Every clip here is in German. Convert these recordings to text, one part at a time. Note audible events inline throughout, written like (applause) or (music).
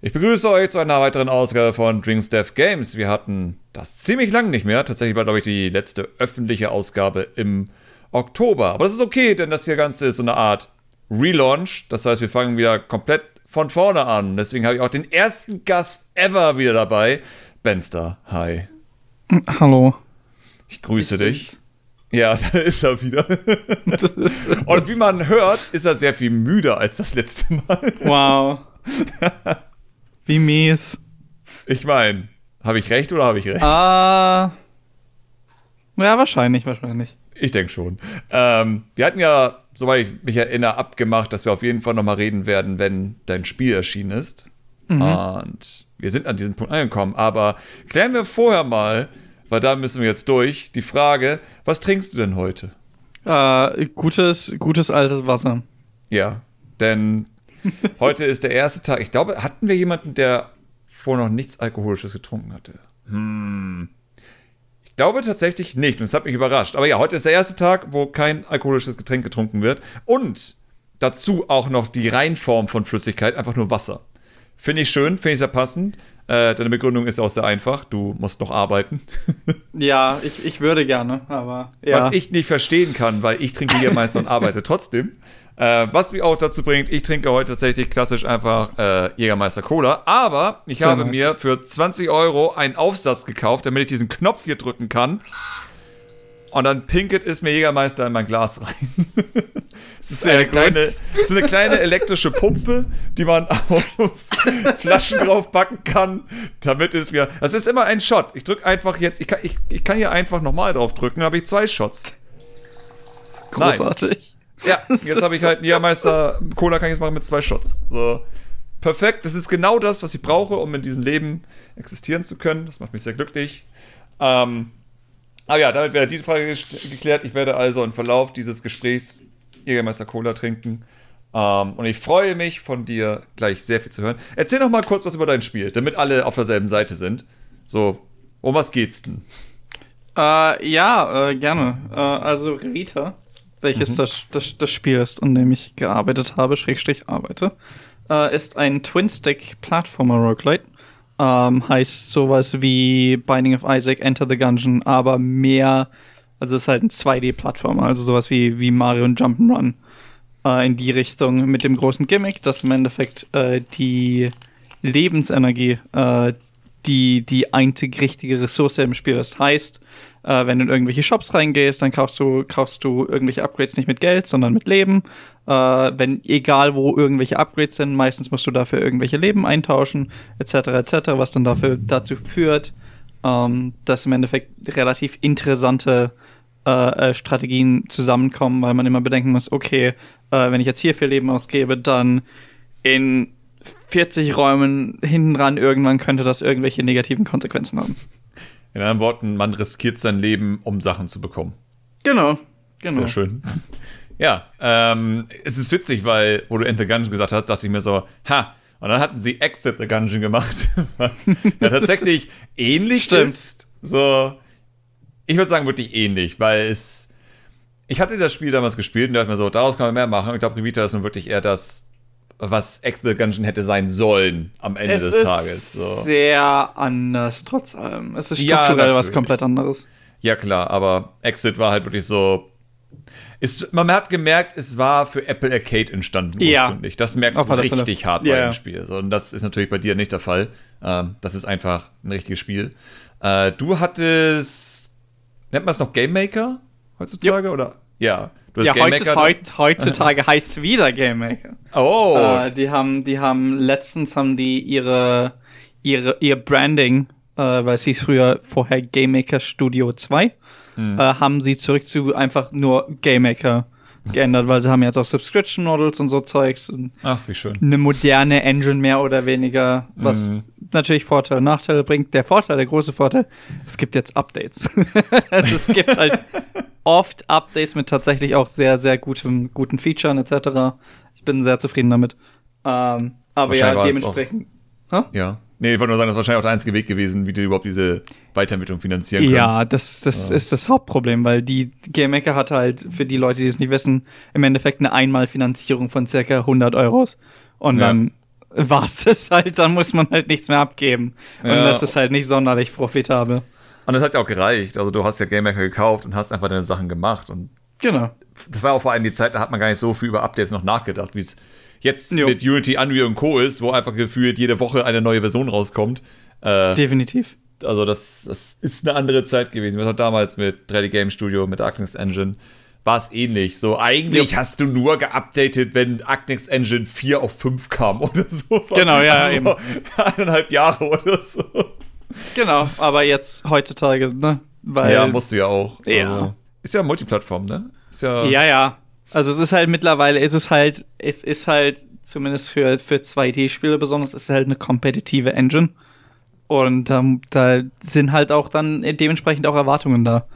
Ich begrüße euch zu einer weiteren Ausgabe von Drinks Death Games. Wir hatten das ziemlich lang nicht mehr. Tatsächlich war, glaube ich, die letzte öffentliche Ausgabe im Oktober. Aber das ist okay, denn das hier Ganze ist so eine Art Relaunch. Das heißt, wir fangen wieder komplett von vorne an. Deswegen habe ich auch den ersten Gast ever wieder dabei. Benster, hi. Hallo. Ich grüße ich dich. Ja, (laughs) da ist er wieder. (laughs) Und wie man hört, ist er sehr viel müder als das letzte Mal. Wow. (laughs) Wie mies. Ich meine, habe ich recht oder habe ich recht? Ah. Ja, wahrscheinlich, wahrscheinlich. Ich denke schon. Ähm, wir hatten ja, soweit ich mich erinnere, abgemacht, dass wir auf jeden Fall nochmal reden werden, wenn dein Spiel erschienen ist. Mhm. Und wir sind an diesem Punkt angekommen. Aber klären wir vorher mal, weil da müssen wir jetzt durch, die Frage, was trinkst du denn heute? Äh, gutes, gutes altes Wasser. Ja, denn (laughs) Heute ist der erste Tag. Ich glaube, hatten wir jemanden, der vorher noch nichts Alkoholisches getrunken hatte? Hm. Ich glaube tatsächlich nicht. Und das hat mich überrascht. Aber ja, heute ist der erste Tag, wo kein alkoholisches Getränk getrunken wird. Und dazu auch noch die Reinform von Flüssigkeit, einfach nur Wasser. Finde ich schön, finde ich sehr passend. Äh, deine Begründung ist auch sehr einfach. Du musst noch arbeiten. (laughs) ja, ich, ich würde gerne, aber ja. Was ich nicht verstehen kann, weil ich trinke hier meist und arbeite trotzdem. Äh, was mich auch dazu bringt, ich trinke heute tatsächlich klassisch einfach äh, Jägermeister Cola. Aber ich Sehr habe nice. mir für 20 Euro einen Aufsatz gekauft, damit ich diesen Knopf hier drücken kann. Und dann pinkelt es mir Jägermeister in mein Glas rein. (laughs) Es ist, eine kleine, ist eine kleine elektrische Pumpe, die man auf (laughs) Flaschen draufpacken kann, damit es mir. Das ist immer ein Shot. Ich drücke einfach jetzt. Ich kann, ich, ich kann hier einfach nochmal drauf drücken, dann habe ich zwei Shots. Großartig. Nice. Ja, (laughs) jetzt habe ich halt Jägermeister Cola kann ich jetzt machen mit zwei Shots. So. Perfekt, das ist genau das, was ich brauche, um in diesem Leben existieren zu können. Das macht mich sehr glücklich. Ähm, aber ja, damit wäre diese Frage geklärt. Ich werde also im Verlauf dieses Gesprächs Jägermeister Cola trinken. Ähm, und ich freue mich, von dir gleich sehr viel zu hören. Erzähl noch mal kurz was über dein Spiel, damit alle auf derselben Seite sind. So, um was geht's denn? Äh, ja, äh, gerne. Äh, also Revita welches mhm. das, das, das Spiel ist, an dem ich gearbeitet habe, Schrägstrich arbeite, äh, ist ein Twin-Stick-Plattformer-Roguelite. Ähm, heißt sowas wie Binding of Isaac, Enter the Gungeon, aber mehr, also es ist halt ein 2D-Plattformer, also sowas wie, wie Mario und Jump'n'Run äh, in die Richtung mit dem großen Gimmick, dass im Endeffekt äh, die Lebensenergie äh, die, die einzig richtige Ressource im Spiel ist. Das heißt, äh, wenn du in irgendwelche Shops reingehst, dann kaufst du, kaufst du irgendwelche Upgrades nicht mit Geld, sondern mit Leben. Äh, wenn, egal wo irgendwelche Upgrades sind, meistens musst du dafür irgendwelche Leben eintauschen, etc., etc., was dann dafür, dazu führt, ähm, dass im Endeffekt relativ interessante äh, äh Strategien zusammenkommen, weil man immer bedenken muss, okay, äh, wenn ich jetzt hier viel Leben ausgebe, dann in 40 Räumen hinten dran irgendwann könnte das irgendwelche negativen Konsequenzen haben. In anderen Worten, man riskiert sein Leben, um Sachen zu bekommen. Genau, genau. Sehr schön. (laughs) ja, ähm, es ist witzig, weil, wo du Enter Gungeon gesagt hast, dachte ich mir so, ha, und dann hatten sie Exit the Gungeon gemacht, (laughs) was ja tatsächlich ähnlich Stimmt. ist. So, ich würde sagen, wirklich ähnlich, weil es. Ich hatte das Spiel damals gespielt und dachte mir so, daraus kann man mehr machen. Ich glaube, Revita ist nun wirklich eher das was Exit Gungeon hätte sein sollen am Ende es des Tages. So. Sehr anders, trotz allem. Es ist strukturell ja, was komplett anderes. Ja, klar, aber Exit war halt wirklich so. Ist, man hat gemerkt, es war für Apple Arcade entstanden ursprünglich. Ja. Das merkst du richtig hart ja, bei dem Spiel. So, und das ist natürlich bei dir nicht der Fall. Ähm, das ist einfach ein richtiges Spiel. Äh, du hattest. Nennt man es noch Game Maker heutzutage? Ja. Oder? Ja ja, heutzutage, heutzutage heißt es wieder Game Maker. Oh. Äh, die haben, die haben letztens haben die ihre, ihre, ihr Branding, äh, weil es hieß früher vorher Game Maker Studio 2, hm. äh, haben sie zurück zu einfach nur Game Maker geändert, weil sie haben jetzt auch Subscription Models und so Zeugs. Und Ach, wie schön. Eine moderne Engine mehr oder weniger, was mhm. natürlich Vorteile und Nachteile bringt. Der Vorteil, der große Vorteil, es gibt jetzt Updates. (laughs) also es gibt halt oft Updates mit tatsächlich auch sehr, sehr gutem, guten Features etc. Ich bin sehr zufrieden damit. Ähm, aber ja, dementsprechend. Auch, ja. Nee, ich wollte nur sagen, das ist wahrscheinlich auch der einzige Weg gewesen, wie du überhaupt diese Weiterentwicklung finanzieren kannst. Ja, das, das ja. ist das Hauptproblem, weil die Game Maker hat halt, für die Leute, die es nicht wissen, im Endeffekt eine Einmalfinanzierung von circa 100 Euros. Und ja. dann war es (laughs) halt, dann muss man halt nichts mehr abgeben. Und ja. das ist halt nicht sonderlich profitabel. Und das hat ja auch gereicht. Also du hast ja Game Maker gekauft und hast einfach deine Sachen gemacht. Und genau. Das war auch vor allem die Zeit, da hat man gar nicht so viel über Updates noch nachgedacht, wie es jetzt jo. mit Unity, Unreal und Co. ist, wo einfach gefühlt jede Woche eine neue Version rauskommt. Äh, Definitiv. Also das, das ist eine andere Zeit gewesen. Was hat damals mit 3D Game Studio, mit Darkness Engine war es ähnlich. So, eigentlich ja. hast du nur geupdatet, wenn Agnex Engine 4 auf 5 kam (laughs) oder so. Genau, ja, also eben. Eineinhalb Jahre oder so. Genau, aber jetzt heutzutage, ne? Weil, ja, musst du ja auch. Ja. Also, ist ja Multiplattform, ne? Ist ja, ja, ja. Also es ist halt mittlerweile, ist es halt, es ist halt, zumindest für, für 2D-Spiele besonders, ist es halt eine kompetitive Engine. Und ähm, da sind halt auch dann dementsprechend auch Erwartungen da.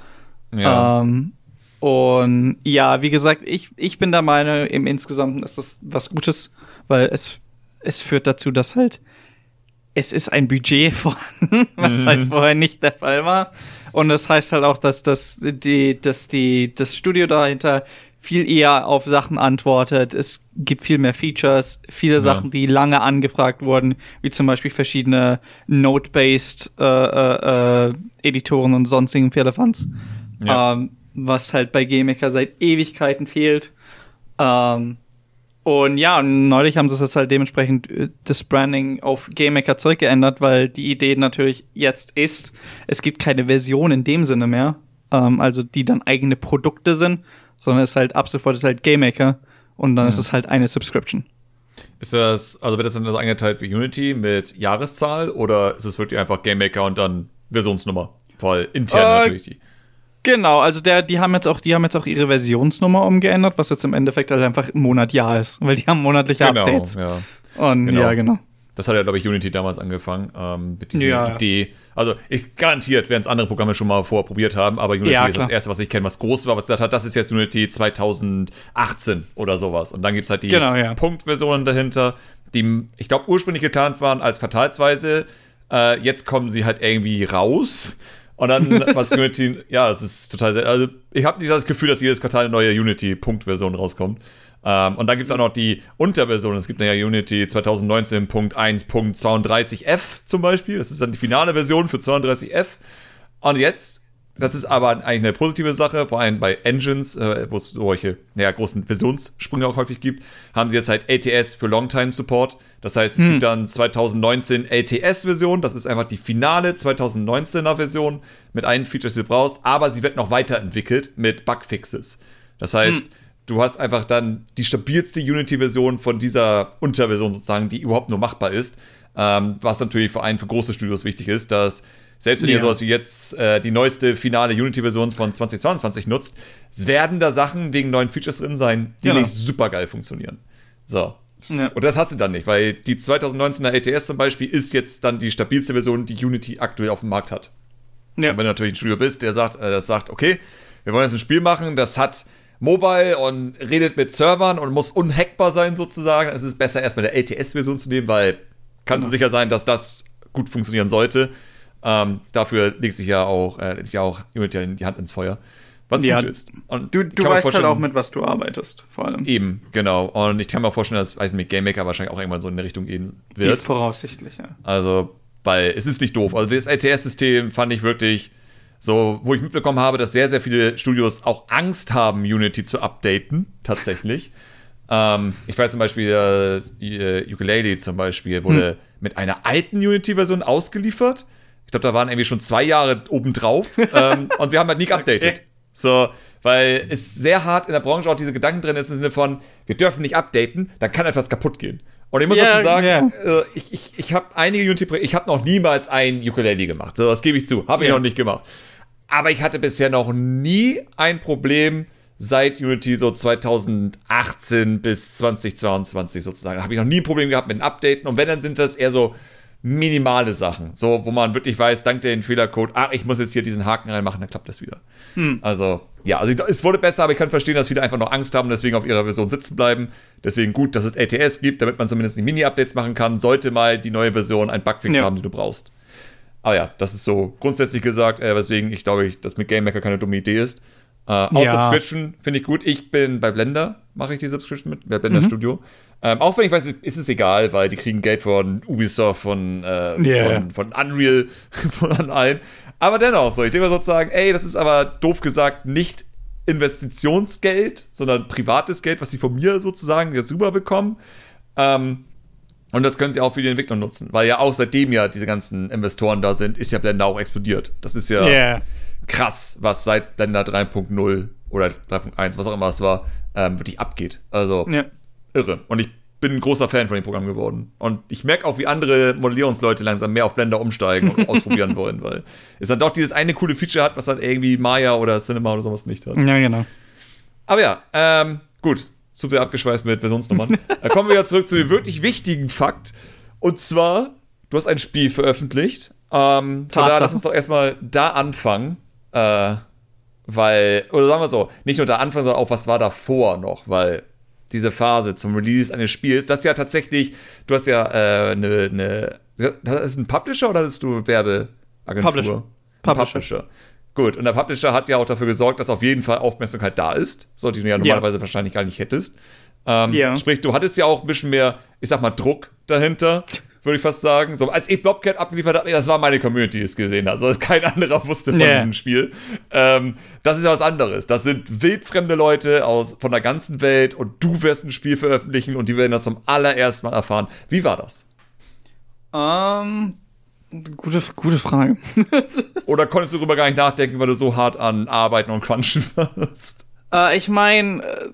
Ja. Ähm, und ja, wie gesagt, ich, ich bin der Meinung, im Insgesamt ist das was Gutes, weil es, es führt dazu, dass halt es ist ein Budget (laughs) vorhanden, was halt mhm. halt vorher nicht der Fall war. Und das heißt halt auch, dass, das, die, dass die, das Studio dahinter viel eher auf Sachen antwortet. Es gibt viel mehr Features, viele ja. Sachen, die lange angefragt wurden, wie zum Beispiel verschiedene Node-based äh, äh, äh, Editoren und sonstigen Firlefanz. Ja. Ähm, was halt bei GameMaker seit Ewigkeiten fehlt. Ähm, und ja, neulich haben sie es halt dementsprechend äh, das Branding auf GameMaker zurückgeändert, weil die Idee natürlich jetzt ist, es gibt keine Version in dem Sinne mehr, ähm, also die dann eigene Produkte sind, sondern es ist halt ab sofort ist halt GameMaker und dann ja. ist es halt eine Subscription. Ist das, also wird das dann so eingeteilt wie Unity mit Jahreszahl oder ist es wirklich einfach GameMaker und dann Versionsnummer? Weil intern äh, natürlich die. Genau, also der, die haben jetzt auch, die haben jetzt auch ihre Versionsnummer umgeändert, was jetzt im Endeffekt halt einfach Monat Jahr ist, weil die haben monatliche genau, Updates. Ja. Und genau. ja, genau. Das hat ja, glaube ich, Unity damals angefangen, ähm, mit dieser ja. Idee. Also, ich garantiert werden es andere Programme schon mal vorher probiert haben, aber Unity ja, ist das erste, was ich kenne, was groß war, was gesagt hat, das ist jetzt Unity 2018 oder sowas. Und dann gibt es halt die genau, ja. Punktversionen dahinter, die, ich glaube, ursprünglich geplant waren als quartalsweise. Äh, jetzt kommen sie halt irgendwie raus. Und dann, (laughs) was Unity, ja, das ist total sehr, also ich habe nicht das Gefühl, dass jedes Quartal eine neue Unity-Punktversion rauskommt. Ähm, und dann gibt es auch noch die Unterversion. Es gibt ja Unity 2019.1.32f zum Beispiel. Das ist dann die finale Version für 32f. Und jetzt das ist aber eigentlich eine positive Sache, vor allem bei Engines, äh, wo es solche ja, großen Versionssprünge auch häufig gibt, haben sie jetzt halt LTS für Longtime Support. Das heißt, es hm. gibt dann 2019 LTS-Version, das ist einfach die finale 2019er Version mit allen Features, die du brauchst, aber sie wird noch weiterentwickelt mit Bugfixes. Das heißt, hm. Du hast einfach dann die stabilste Unity-Version von dieser Unterversion sozusagen, die überhaupt nur machbar ist. Ähm, was natürlich vor allem für große Studios wichtig ist, dass selbst wenn ja. ihr sowas wie jetzt äh, die neueste finale Unity-Version von 2022 nutzt, werden da Sachen wegen neuen Features drin sein, die genau. nicht super geil funktionieren. So. Ja. Und das hast du dann nicht, weil die 2019er LTS zum Beispiel ist jetzt dann die stabilste Version, die Unity aktuell auf dem Markt hat. Ja. Und wenn du natürlich ein Studio bist, der sagt, äh, das sagt, okay, wir wollen jetzt ein Spiel machen, das hat Mobile und redet mit Servern und muss unhackbar sein sozusagen, es ist besser erstmal der LTS-Version zu nehmen, weil kannst du sicher sein, dass das gut funktionieren sollte. Ähm, dafür legt sich ja auch, äh, legt ja auch Unity die Hand ins Feuer. Was ja, gut ist. Und du du weißt halt auch, mit was du arbeitest, vor allem. Eben, genau. Und ich kann mir vorstellen, dass weiß nicht, Game Maker wahrscheinlich auch irgendwann so in eine Richtung gehen wird. Voraussichtlich, ja. Also, weil es ist nicht doof. Also, das LTS-System fand ich wirklich so, wo ich mitbekommen habe, dass sehr, sehr viele Studios auch Angst haben, Unity zu updaten, tatsächlich. (laughs) ähm, ich weiß zum Beispiel, äh, Ukulele zum Beispiel wurde hm. mit einer alten Unity-Version ausgeliefert ich glaube, da waren irgendwie schon zwei Jahre obendrauf ähm, (laughs) und sie haben halt nie geupdatet. Okay. So, weil es sehr hart in der Branche auch diese Gedanken drin ist im Sinne von, wir dürfen nicht updaten, dann kann etwas kaputt gehen. Und ich muss yeah, dazu sagen, yeah. äh, ich, ich, ich habe einige Unity, ich habe noch niemals ein Ukulele gemacht. So, das gebe ich zu, habe ich yeah. noch nicht gemacht. Aber ich hatte bisher noch nie ein Problem seit Unity so 2018 bis 2022 sozusagen. Da habe ich noch nie ein Problem gehabt mit den Updaten. Und wenn, dann sind das eher so minimale Sachen. So, wo man wirklich weiß, dank dem Fehlercode, ach, ich muss jetzt hier diesen Haken reinmachen, dann klappt das wieder. Hm. Also, ja, also es wurde besser, aber ich kann verstehen, dass viele einfach noch Angst haben und deswegen auf ihrer Version sitzen bleiben. Deswegen gut, dass es LTS gibt, damit man zumindest die Mini-Updates machen kann, sollte mal die neue Version einen Bugfix ja. haben, den du brauchst. Aber ja, das ist so grundsätzlich gesagt, äh, weswegen ich glaube, dass mit Game Maker keine dumme Idee ist. Äh, auch ja. Subscription finde ich gut. Ich bin bei Blender, mache ich die Subscription mit, bei Blender mhm. Studio. Ähm, auch wenn ich weiß, ist es egal, weil die kriegen Geld von Ubisoft, von, äh, yeah. von, von, Unreal, (laughs) von allen. Aber dennoch so, ich denke mal sozusagen, ey, das ist aber doof gesagt nicht Investitionsgeld, sondern privates Geld, was sie von mir sozusagen jetzt rüberbekommen. Ähm, und das können sie auch für die Entwicklung nutzen, weil ja auch seitdem ja diese ganzen Investoren da sind, ist ja Blender auch explodiert. Das ist ja yeah. krass, was seit Blender 3.0 oder 3.1, was auch immer es war, ähm, wirklich abgeht. Also ja. irre. Und ich bin ein großer Fan von dem Programm geworden. Und ich merke auch, wie andere Modellierungsleute langsam mehr auf Blender umsteigen und ausprobieren (laughs) wollen, weil es dann doch dieses eine coole Feature hat, was dann irgendwie Maya oder Cinema oder sowas nicht hat. Ja, genau. Aber ja, ähm, gut zu viel abgeschweißt mit Versionsnummern. da kommen wir ja zurück zu dem wirklich wichtigen Fakt. Und zwar, du hast ein Spiel veröffentlicht. Ähm, da, lass uns doch erstmal da anfangen. Äh, weil, oder sagen wir so, nicht nur da anfangen, sondern auch, was war davor noch, weil diese Phase zum Release eines Spiels, das ist ja tatsächlich, du hast ja eine, äh, ne, ne, ist ein Publisher oder hast du Werbeagentur? Publisher. Publisher. Publisher. Gut, und der Publisher hat ja auch dafür gesorgt, dass auf jeden Fall Aufmerksamkeit da ist, so die du ja normalerweise ja. wahrscheinlich gar nicht hättest. Ähm, ja. Sprich, du hattest ja auch ein bisschen mehr, ich sag mal, Druck dahinter, würde ich fast sagen. So, als ich Blobcat abgeliefert habe, das war meine Community, die es gesehen hat. Also, (laughs) kein anderer wusste von yeah. diesem Spiel. Ähm, das ist ja was anderes. Das sind wildfremde Leute aus, von der ganzen Welt und du wirst ein Spiel veröffentlichen und die werden das zum allerersten Mal erfahren. Wie war das? Ähm, Gute, gute Frage. (laughs) Oder konntest du darüber gar nicht nachdenken, weil du so hart an Arbeiten und Crunchen warst? Äh, ich meine, äh,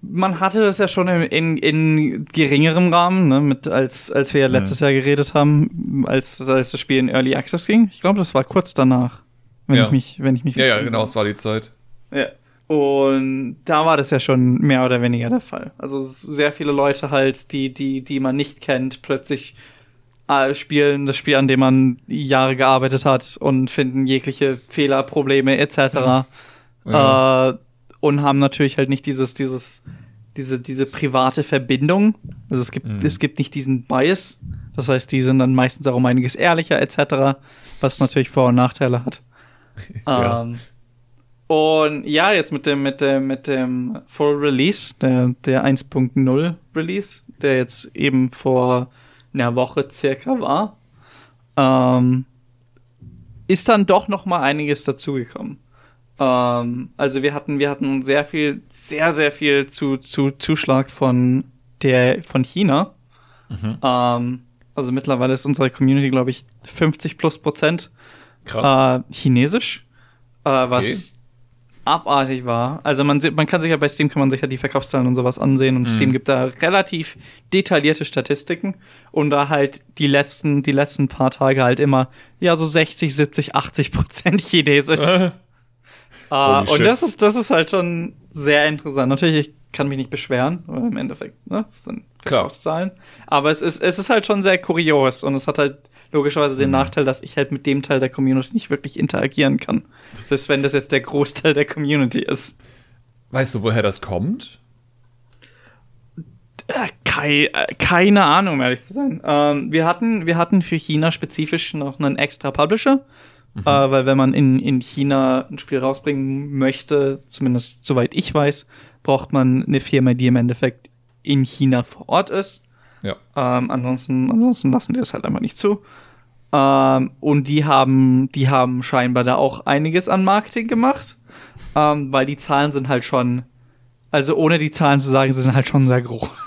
man hatte das ja schon in, in, in geringerem Rahmen, ne, mit, als, als wir ja letztes mhm. Jahr geredet haben, als, als das Spiel in Early Access ging. Ich glaube, das war kurz danach, wenn ja. ich mich, wenn ich mich. Ja, ja, genau, es war die Zeit. Ja. Und da war das ja schon mehr oder weniger der Fall. Also sehr viele Leute halt, die, die, die man nicht kennt, plötzlich spielen das Spiel, an dem man Jahre gearbeitet hat und finden jegliche Fehler, Probleme etc. Ja. Ja. Äh, und haben natürlich halt nicht dieses, dieses, diese, diese private Verbindung. Also es gibt, mhm. es gibt nicht diesen Bias. Das heißt, die sind dann meistens auch um einiges ehrlicher etc., was natürlich Vor- und Nachteile hat. ja. ähm, und ja, jetzt mit dem, mit dem, mit dem Full Release, der, der 1.0 Release, der jetzt eben vor einer Woche circa war, ähm, ist dann doch noch mal einiges dazugekommen. Ähm, also wir hatten, wir hatten sehr viel, sehr, sehr viel zu, zu Zuschlag von der, von China. Mhm. Ähm, also mittlerweile ist unsere Community, glaube ich, 50 plus Prozent. Äh, chinesisch. Äh, was abartig war. Also man, man kann sich ja bei Steam kann man sich ja die Verkaufszahlen und sowas ansehen und mhm. Steam gibt da relativ detaillierte Statistiken und da halt die letzten, die letzten paar Tage halt immer, ja, so 60, 70, 80 Prozent Chinesisch. uh, und das ist, das ist halt schon sehr interessant. Natürlich, ich kann mich nicht beschweren, weil im Endeffekt, ne, sind Verkaufszahlen. Aber es ist, es ist halt schon sehr kurios und es hat halt logischerweise den mhm. Nachteil, dass ich halt mit dem Teil der Community nicht wirklich interagieren kann. Selbst wenn das jetzt der Großteil der Community ist. Weißt du, woher das kommt? Äh, Kei, äh, keine Ahnung, um ehrlich zu sein. Ähm, wir, hatten, wir hatten für China spezifisch noch einen extra Publisher. Mhm. Äh, weil wenn man in, in China ein Spiel rausbringen möchte, zumindest soweit ich weiß, braucht man eine Firma, die im Endeffekt in China vor Ort ist. Ja. Ähm, ansonsten, ansonsten lassen die das halt einfach nicht zu. Ähm, und die haben, die haben scheinbar da auch einiges an Marketing gemacht, ähm, weil die Zahlen sind halt schon, also ohne die Zahlen zu sagen, sie sind halt schon sehr groß. (laughs)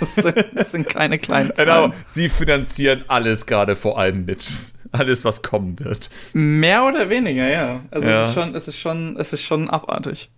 Das sind, das sind keine kleinen genau, Zahlen. Genau, sie finanzieren alles gerade vor allem mit. Alles, was kommen wird. Mehr oder weniger, ja. Also ja. es ist schon, es ist schon, es ist schon abartig.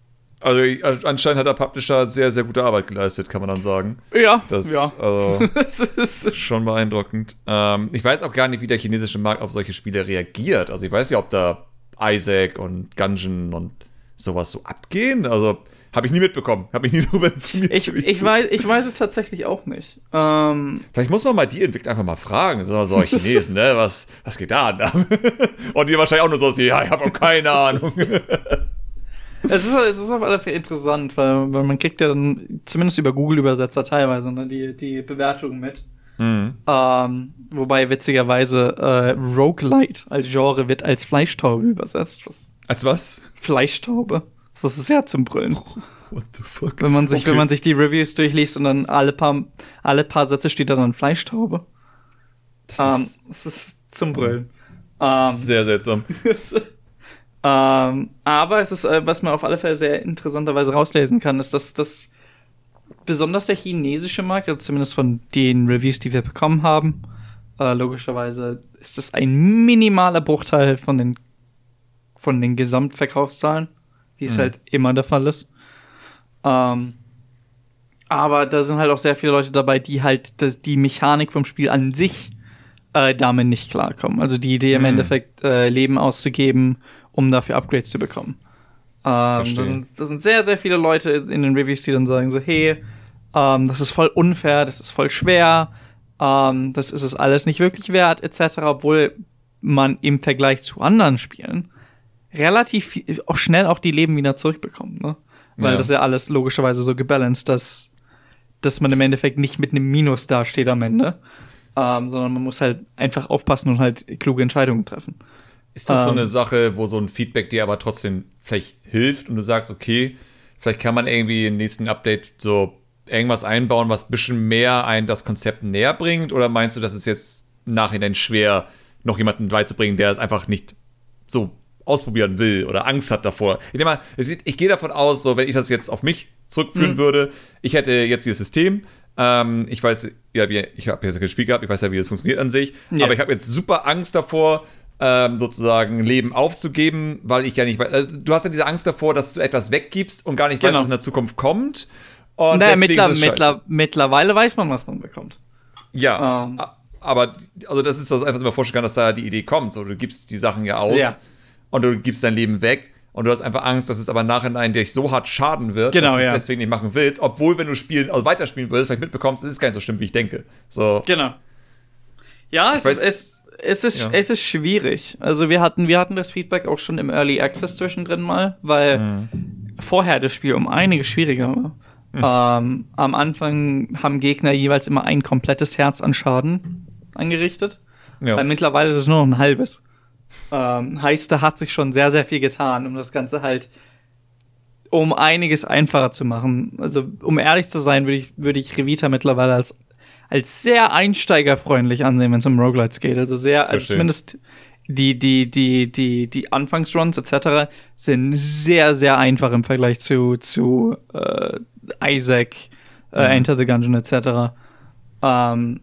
Also anscheinend hat der Publisher sehr, sehr gute Arbeit geleistet, kann man dann sagen. Ja, das ja. Also, (laughs) ist schon beeindruckend. Ähm, ich weiß auch gar nicht, wie der chinesische Markt auf solche Spiele reagiert. Also ich weiß ja, ob da Isaac und Gungeon und sowas so abgehen. Also habe ich nie mitbekommen. Habe ich nie darüber (laughs) informiert. Ich, ich, weiß, ich weiß es tatsächlich auch nicht. Ähm Vielleicht muss man mal die Entwickler einfach mal fragen. So, so (laughs) Chinesen, ne? Was, was geht da an? Und die wahrscheinlich auch nur so, ja, ich habe auch keine Ahnung. Es, ist, es ist auf alle Fälle interessant, weil, weil man kriegt ja dann zumindest über Google-Übersetzer teilweise ne, die, die Bewertungen mit. Mhm. Ähm, wobei witzigerweise äh, Roguelite als Genre wird als Fleischtaube übersetzt. Was als was? Fleischtaube. Das ist sehr zum Brüllen. (laughs) What the fuck? Wenn man sich, Okay. wenn man sich die Reviews durchliest und dann alle paar, alle paar Sätze steht da dann Fleischtaube. Ähm, das ist zum Brüllen. Ähm, Sehr seltsam. (laughs) ähm, aber es ist, äh, was man auf alle Fälle sehr interessanterweise rauslesen kann, ist, dass das besonders der chinesische Markt, also zumindest von den Reviews, die wir bekommen haben, äh, logischerweise ist das ein minimaler Bruchteil von den von den Gesamtverkaufszahlen, wie es Mhm. halt immer der Fall ist. Ähm, aber da sind halt auch sehr viele Leute dabei, die halt das, die Mechanik vom Spiel an sich äh, damit nicht klarkommen. Also die Idee im Mhm. Endeffekt äh, Leben auszugeben, um dafür Upgrades zu bekommen. Ähm, da, sind, da sind sehr, sehr viele Leute in den Reviews, die dann sagen so, hey, ähm, das ist voll unfair, das ist voll schwer, ähm, das ist es alles nicht wirklich wert, etc., obwohl man im Vergleich zu anderen Spielen relativ viel, auch schnell auch die Leben wieder zurückbekommt, ne? Weil Ja. das ja alles logischerweise so gebalanced, dass, dass man im Endeffekt nicht mit einem Minus dasteht am Ende, ähm, sondern man muss halt einfach aufpassen und halt kluge Entscheidungen treffen. Ist das so Ähm. eine Sache, wo so ein Feedback dir aber trotzdem vielleicht hilft und du sagst, okay, vielleicht kann man irgendwie im nächsten Update so irgendwas einbauen, was ein bisschen mehr ein das Konzept näher bringt? Oder meinst du, das ist jetzt im Nachhinein schwer, noch jemanden beizubringen, der es einfach nicht so ausprobieren will oder Angst hat davor? Ich denke mal, ich gehe davon aus, so wenn ich das jetzt auf mich zurückführen Mhm. würde, ich hätte jetzt dieses System, ähm, ich weiß, ja, wie, ich habe jetzt kein Spiel gehabt, ich weiß ja, wie das funktioniert an sich, Ja. aber ich habe jetzt super Angst davor, ähm, sozusagen Leben aufzugeben, weil ich ja nicht weiß. äh, Du hast ja diese Angst davor, dass du etwas weggibst und gar nicht weißt, Genau. was in der Zukunft kommt. Und naja, mittler, mittler, mittlerweile weiß man, was man bekommt. Ja, Ähm. aber also das ist das einfach immer vorstellen kann, dass da die Idee kommt. So, du gibst die Sachen ja aus Ja. und du gibst dein Leben weg und du hast einfach Angst, dass es aber Nachhinein dich so hart schaden wird, Genau, dass du es ja. deswegen nicht machen willst. Obwohl, wenn du spielen, also weiterspielen willst, vielleicht mitbekommst, ist es gar nicht so schlimm, wie ich denke. So, Genau. Ja, es weiß- ist, es, es, ist, Ja. es ist schwierig. Also wir hatten, wir hatten das Feedback auch schon im Early Access zwischendrin mal, weil Mhm. vorher das Spiel um einiges schwieriger war. Ähm, am Anfang haben Gegner jeweils immer ein komplettes Herz an Schaden angerichtet. ja. Weil mittlerweile ist es nur noch ein halbes. Ähm, heißt, da hat sich schon sehr, sehr viel getan, um das Ganze halt um einiges einfacher zu machen. Also, um ehrlich zu sein, würde ich, würde ich Revita mittlerweile als, als sehr einsteigerfreundlich ansehen, wenn es um Roguelites geht. Also sehr, also zumindest die, die, die, die, die Anfangsruns etc. sind sehr, sehr einfach im Vergleich zu, zu äh, Isaac, äh, Mhm. Enter the Gungeon etc. Ähm,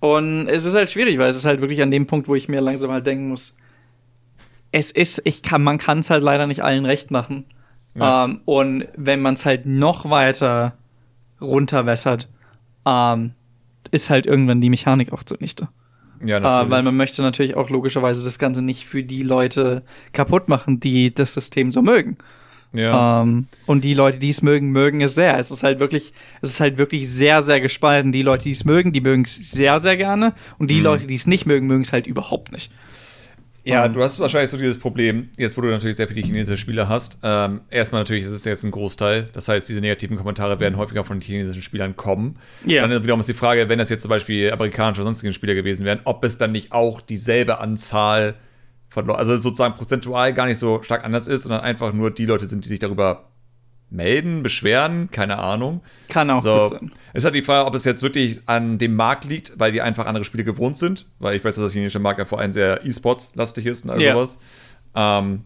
und es ist halt schwierig, weil es ist halt wirklich an dem Punkt, wo ich mir langsam halt denken muss, es ist, ich kann, man kann es halt leider nicht allen recht machen. Ja. Ähm, und wenn man es halt noch weiter runterwässert, ähm, ist halt irgendwann die Mechanik auch zunichte. ja, Äh, natürlich. weil man möchte natürlich auch logischerweise das Ganze nicht für die Leute kaputt machen, die das System so mögen. ja. Ähm, und die Leute, die es mögen, mögen es sehr. Es ist halt wirklich, es ist halt wirklich sehr, sehr gespalten. Die Leute, die es mögen, die mögen es sehr, sehr gerne. Und die Mhm. Leute, die es nicht mögen, mögen es halt überhaupt nicht. Ja, Ähm, du hast wahrscheinlich so dieses Problem, jetzt wo du natürlich sehr viele chinesische Spieler hast. Ähm, erstmal natürlich ist es jetzt ein Großteil. Das heißt, diese negativen Kommentare werden häufiger von chinesischen Spielern kommen. Ja. Dann wiederum ist die Frage, wenn das jetzt zum Beispiel amerikanische oder sonstige Spieler gewesen wären, ob es dann nicht auch dieselbe Anzahl von Leuten, also sozusagen prozentual gar nicht so stark anders ist, sondern einfach nur die Leute sind, die sich darüber melden, beschweren, keine Ahnung. Kann auch So, gut sein. ist halt die Frage, ob es jetzt wirklich an dem Markt liegt, weil die einfach andere Spiele gewohnt sind, weil ich weiß, dass das chinesische Markt ja vor allem sehr E-Sports-lastig ist und all Ja. sowas. Ähm,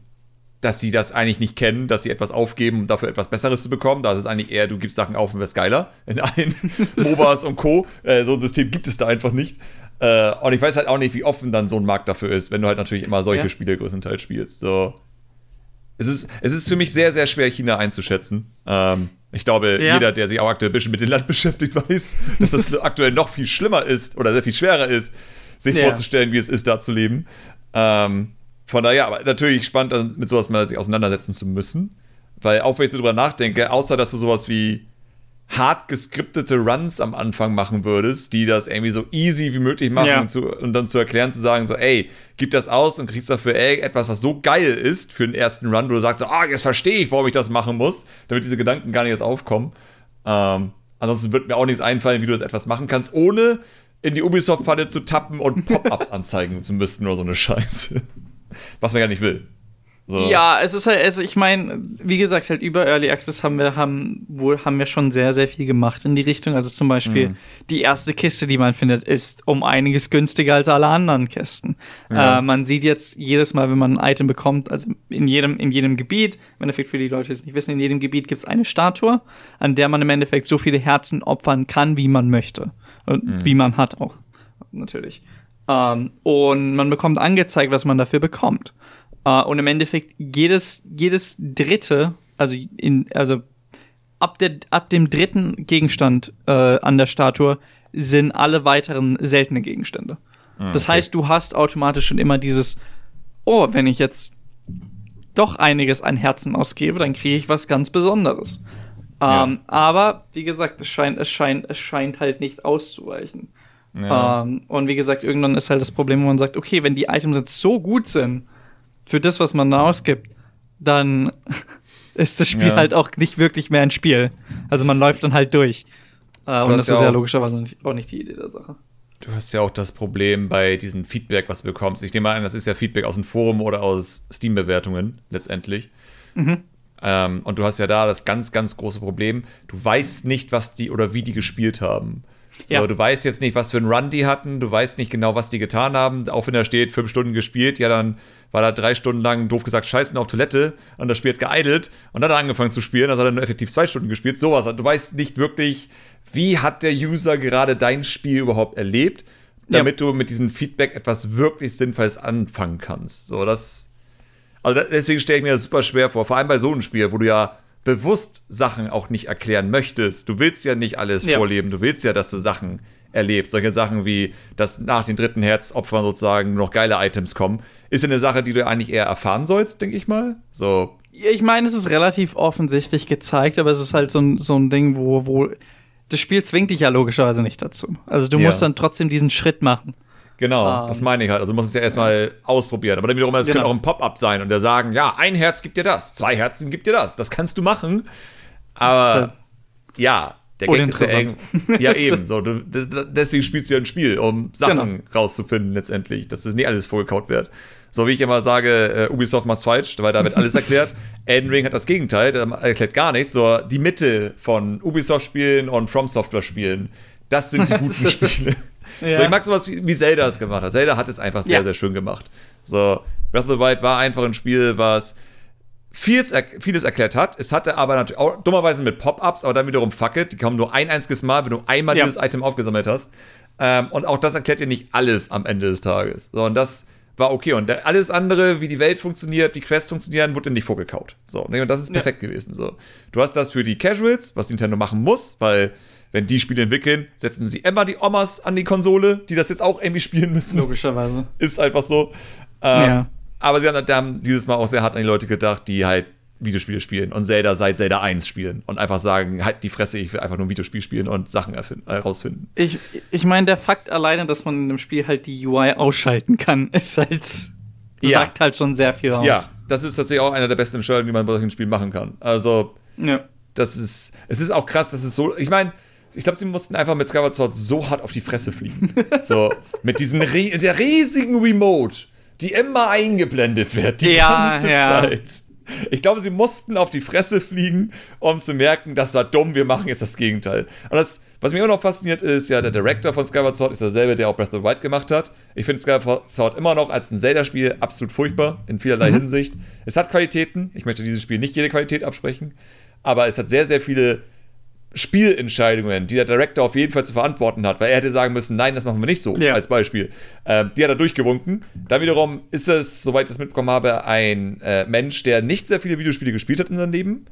dass sie das eigentlich nicht kennen, dass sie etwas aufgeben, um dafür etwas Besseres zu bekommen. Da ist es eigentlich eher, du gibst Sachen auf und wirst geiler. In allen (laughs) MOBAs und Co. Äh, so ein System gibt es da einfach nicht. Äh, und ich weiß halt auch nicht, wie offen dann so ein Markt dafür ist, wenn du halt natürlich immer solche Ja. Spiele größtenteils spielst. So. Es ist, es ist für mich sehr, sehr schwer, China einzuschätzen. Ähm, ich glaube, Ja. jeder, der sich auch aktuell ein bisschen mit dem Land (laughs) beschäftigt, weiß, dass das (laughs) aktuell noch viel schlimmer ist oder sehr viel schwerer ist, sich Ja. vorzustellen, wie es ist, da zu leben. Ähm, von daher, aber natürlich spannend, mit sowas mal sich auseinandersetzen zu müssen. Weil auch wenn ich so drüber nachdenke, außer dass du sowas wie hart geskriptete Runs am Anfang machen würdest, die das irgendwie so easy wie möglich machen Ja. und, zu, und dann zu erklären, zu sagen, so, ey, gib das aus und kriegst dafür ey, etwas, was so geil ist für den ersten Run, wo du sagst, so, ah, jetzt verstehe ich, warum ich das machen muss, damit diese Gedanken gar nicht erst aufkommen. Ähm, ansonsten wird mir auch nichts einfallen, wie du das etwas machen kannst, ohne in die Ubisoft-Falle zu tappen und Pop-Ups (laughs) anzeigen zu müssen oder so eine Scheiße. Was man ja nicht will. So. Ja, es ist halt, also ich meine, wie gesagt, halt über Early Access haben wir, haben, wohl, haben wir schon sehr, sehr viel gemacht in die Richtung. Also zum Beispiel mhm. die erste Kiste, die man findet, ist um einiges günstiger als alle anderen Kisten. Ja. Äh, man sieht jetzt jedes Mal, wenn man ein Item bekommt, also in jedem, in jedem Gebiet, im Endeffekt für die Leute, die es nicht wissen, in jedem Gebiet gibt es eine Statue, an der man im Endeffekt so viele Herzen opfern kann, wie man möchte. Und mhm. wie man hat auch, natürlich. Ähm, und man bekommt angezeigt, was man dafür bekommt. Uh, und im Endeffekt jedes, jedes dritte, also in, also ab, der, ab dem dritten Gegenstand äh, an der Statue sind alle weiteren seltene Gegenstände. Ah, das heißt, du hast automatisch schon immer dieses, oh, wenn ich jetzt doch einiges an Herzen ausgebe, dann kriege ich was ganz Besonderes. Ja. Ähm, aber wie gesagt, es scheint, es scheint, es scheint halt nicht auszureichen. Ja. Ähm, und wie gesagt, irgendwann ist halt das Problem, wo man sagt, okay, wenn die Items jetzt so gut sind, für das, was man da ausgibt, dann (laughs) ist das Spiel ja. halt auch nicht wirklich mehr ein Spiel. Also man läuft dann halt durch. Äh, und das ist ja logischerweise auch nicht die Idee der Sache. Du hast ja auch das Problem bei diesem Feedback, was du bekommst. Ich nehme an, das ist ja Feedback aus dem Forum oder aus Steam-Bewertungen letztendlich. Mhm. Ähm, und du hast ja da das ganz, ganz große Problem. Du weißt nicht, was die oder wie die gespielt haben. So, ja. du weißt jetzt nicht, was für einen Run die hatten, du weißt nicht genau, was die getan haben. Auch wenn da steht, fünf Stunden gespielt, ja, dann war da drei Stunden lang, doof gesagt, scheißen auf Toilette und das Spiel hat geeidelt und dann hat er angefangen zu spielen, also hat er nur effektiv zwei Stunden gespielt. Sowas. Du weißt nicht wirklich, wie hat der User gerade dein Spiel überhaupt erlebt, damit ja. du mit diesem Feedback etwas wirklich Sinnvolles anfangen kannst. So, das. Also deswegen stelle ich mir das super schwer vor, vor allem bei so einem Spiel, wo du ja bewusst Sachen auch nicht erklären möchtest. Du willst ja nicht alles ja. vorleben, du willst ja, dass du Sachen erlebst. Solche Sachen wie, dass nach den dritten Herzopfern sozusagen noch geile Items kommen, ist ja eine Sache, die du eigentlich eher erfahren sollst, denke ich mal. So. Ich meine, es ist relativ offensichtlich gezeigt, aber es ist halt so ein, so ein Ding, wo, wo das Spiel zwingt dich ja logischerweise nicht dazu. Also du ja. musst dann trotzdem diesen Schritt machen. Genau, um, das meine ich halt. Also du musst es ja erstmal ausprobieren. Aber dann wiederum, es genau. könnte auch ein Pop-up sein und der sagen, ja, ein Herz gibt dir das, zwei Herzen gibt dir das. Das kannst du machen. Aber halt ja, der Gang ist ja (laughs) eng. Ja, eben. So, du, deswegen spielst du ja ein Spiel, um Sachen genau. rauszufinden letztendlich, dass das nicht alles vorgekaut wird. So wie ich immer sage, uh, Ubisoft macht's falsch, weil da wird alles (laughs) erklärt. Elden Ring hat das Gegenteil, der erklärt gar nichts. So die Mitte von Ubisoft-Spielen und From Software-Spielen, das sind die (laughs) guten Spiele. Ja. So, ich mag sowas wie, wie Zelda es gemacht hat. Zelda hat es einfach sehr, ja. sehr schön gemacht. So, Breath of the Wild war einfach ein Spiel, was vieles, vieles erklärt hat. Es hatte aber natürlich auch dummerweise mit Pop-Ups, aber dann wiederum fuck it. Die kommen nur ein einziges Mal, wenn du einmal ja. dieses Item aufgesammelt hast. Ähm, und auch das erklärt dir nicht alles am Ende des Tages. So, und das war okay. Und alles andere, wie die Welt funktioniert, wie Quests funktionieren, wurde nicht vorgekaut. So, und das ist perfekt ja. gewesen. So. Du hast das für die Casuals, was Nintendo machen muss, weil wenn die Spiele entwickeln, setzen sie immer die Omas an die Konsole, die das jetzt auch irgendwie spielen müssen. Logischerweise. Ist einfach so. Ähm, ja. Aber sie haben, haben dieses Mal auch sehr hart an die Leute gedacht, die halt Videospiele spielen und Zelda seit Zelda 1 spielen und einfach sagen, halt die Fresse, ich will einfach nur ein Videospiel spielen und Sachen erfinden, äh, rausfinden. Ich, ich meine, der Fakt alleine, dass man in dem Spiel halt die UI ausschalten kann, (laughs) ist halt, ja. sagt halt schon sehr viel aus. Ja, das ist tatsächlich auch einer der besten Entscheidungen, die man bei solchen Spielen machen kann. Also, ja. das ist, es ist auch krass, dass es so, ich meine, ich glaube, sie mussten einfach mit Skyward Sword so hart auf die Fresse fliegen. (laughs) so, mit diesen, der riesigen Remote, die immer eingeblendet wird, die ja, ganze ja. Zeit. Ich glaube, sie mussten auf die Fresse fliegen, um zu merken, das war dumm, wir machen jetzt das Gegenteil. Und das, was mich immer noch fasziniert, ist ja, der Director von Skyward Sword ist derselbe, der auch Breath of the Wild gemacht hat. Ich finde Skyward Sword immer noch als ein Zelda-Spiel absolut furchtbar, in vielerlei mhm. Hinsicht. Es hat Qualitäten, ich möchte diesem Spiel nicht jede Qualität absprechen, aber es hat sehr, sehr viele Spielentscheidungen, die der Director auf jeden Fall zu verantworten hat, weil er hätte sagen müssen, nein, das machen wir nicht so, ja. als Beispiel. Ähm, die hat er durchgewunken. Dann wiederum ist es, soweit ich das mitbekommen habe, ein äh, Mensch, der nicht sehr viele Videospiele gespielt hat in seinem Leben.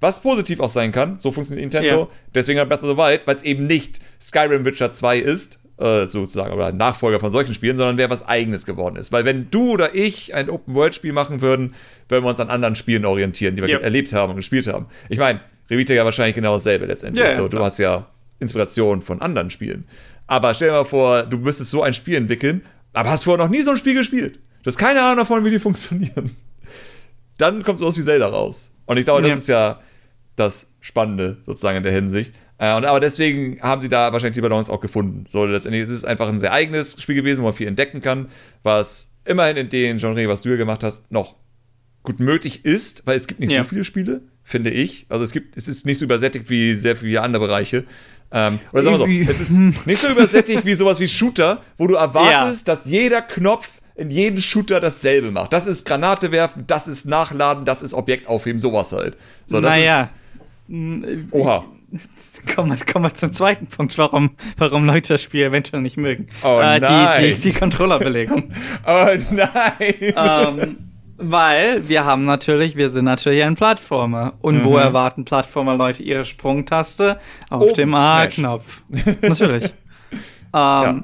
Was positiv auch sein kann, so funktioniert Nintendo. Ja. Deswegen hat Breath of the Wild, weil es eben nicht Skyrim Witcher 2 ist, äh, sozusagen, oder ein Nachfolger von solchen Spielen, sondern wer was Eigenes geworden ist. Weil wenn du oder ich ein Open-World-Spiel machen würden, würden wir uns an anderen Spielen orientieren, die wir ja. erlebt haben und gespielt haben. Ich meine, Revita ja wahrscheinlich genau dasselbe letztendlich. Ja, so, du hast ja Inspiration von anderen Spielen. Aber stell dir mal vor, du müsstest so ein Spiel entwickeln, aber hast vorher noch nie so ein Spiel gespielt. Du hast keine Ahnung davon, wie die (laughs) funktionieren. Dann kommt sowas wie Zelda raus. Und ich glaube, das ist ja das Spannende sozusagen in der Hinsicht. Äh, und, aber deswegen haben sie da wahrscheinlich die Balance auch gefunden. So, letztendlich ist es einfach ein sehr eigenes Spiel gewesen, wo man viel entdecken kann, was immerhin in den Genre, was du hier gemacht hast, noch gut möglich ist, weil es gibt nicht ja. so viele Spiele, finde ich. Also es gibt, es ist nicht so übersättigt wie sehr viele andere Bereiche. Ähm, oder sagen wir so, es ist nicht so übersättigt wie sowas wie Shooter, wo du erwartest, ja. dass jeder Knopf in jedem Shooter dasselbe macht. Das ist Granate werfen, das ist Nachladen, das ist Objekt aufheben, sowas halt. So, naja. Ist, Oha. Kommen wir, kommen wir zum zweiten Punkt, warum, warum Leute das Spiel eventuell nicht mögen. Oh äh, nein. Die, die, die Controllerbelegung. (laughs) oh nein. Ähm, weil wir haben natürlich, wir sind natürlich ein Plattformer. Und mhm. wo erwarten Plattformer-Leute ihre Sprungtaste? Auf oh, dem A-Knopf. (laughs) natürlich. ähm, ja.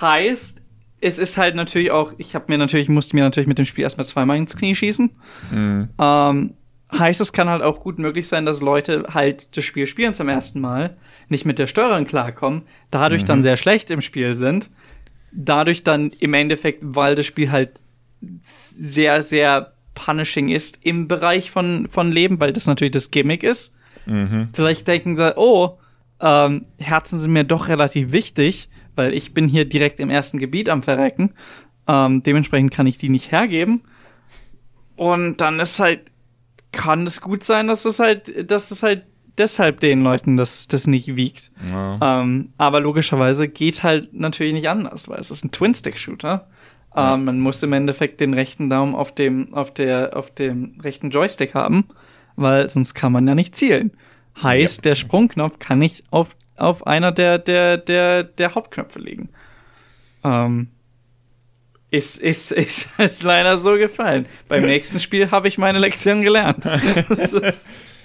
Heißt, es ist halt natürlich auch, ich habe mir natürlich, musste mir natürlich mit dem Spiel erstmal zweimal ins Knie schießen. Mhm. Ähm, heißt, es kann halt auch gut möglich sein, dass Leute halt das Spiel spielen zum ersten Mal, nicht mit der Steuerung klarkommen, dadurch mhm. dann sehr schlecht im Spiel sind, dadurch dann im Endeffekt, weil das Spiel halt sehr, sehr punishing ist im Bereich von, von Leben, weil das natürlich das Gimmick ist. Mhm. Vielleicht denken sie, oh, ähm, Herzen sind mir doch relativ wichtig, weil ich bin hier direkt im ersten Gebiet am Verrecken. Ähm, dementsprechend kann ich die nicht hergeben. Und dann ist halt, kann es gut sein, dass es halt, dass es halt deshalb den Leuten das, das nicht wiegt. Ja. Ähm, aber logischerweise geht halt natürlich nicht anders, weil es ist ein Twin-Stick-Shooter. Ja. Ähm, man muss im Endeffekt den rechten Daumen auf dem, auf der, auf dem rechten Joystick haben, weil sonst kann man ja nicht zielen. Heißt, ja. der Sprungknopf kann nicht auf, auf einer der, der, der, der Hauptknöpfe liegen. Ähm, ist, ist, ist (laughs) halt leider so gefallen. Beim nächsten Spiel habe ich meine Lektion gelernt. (laughs)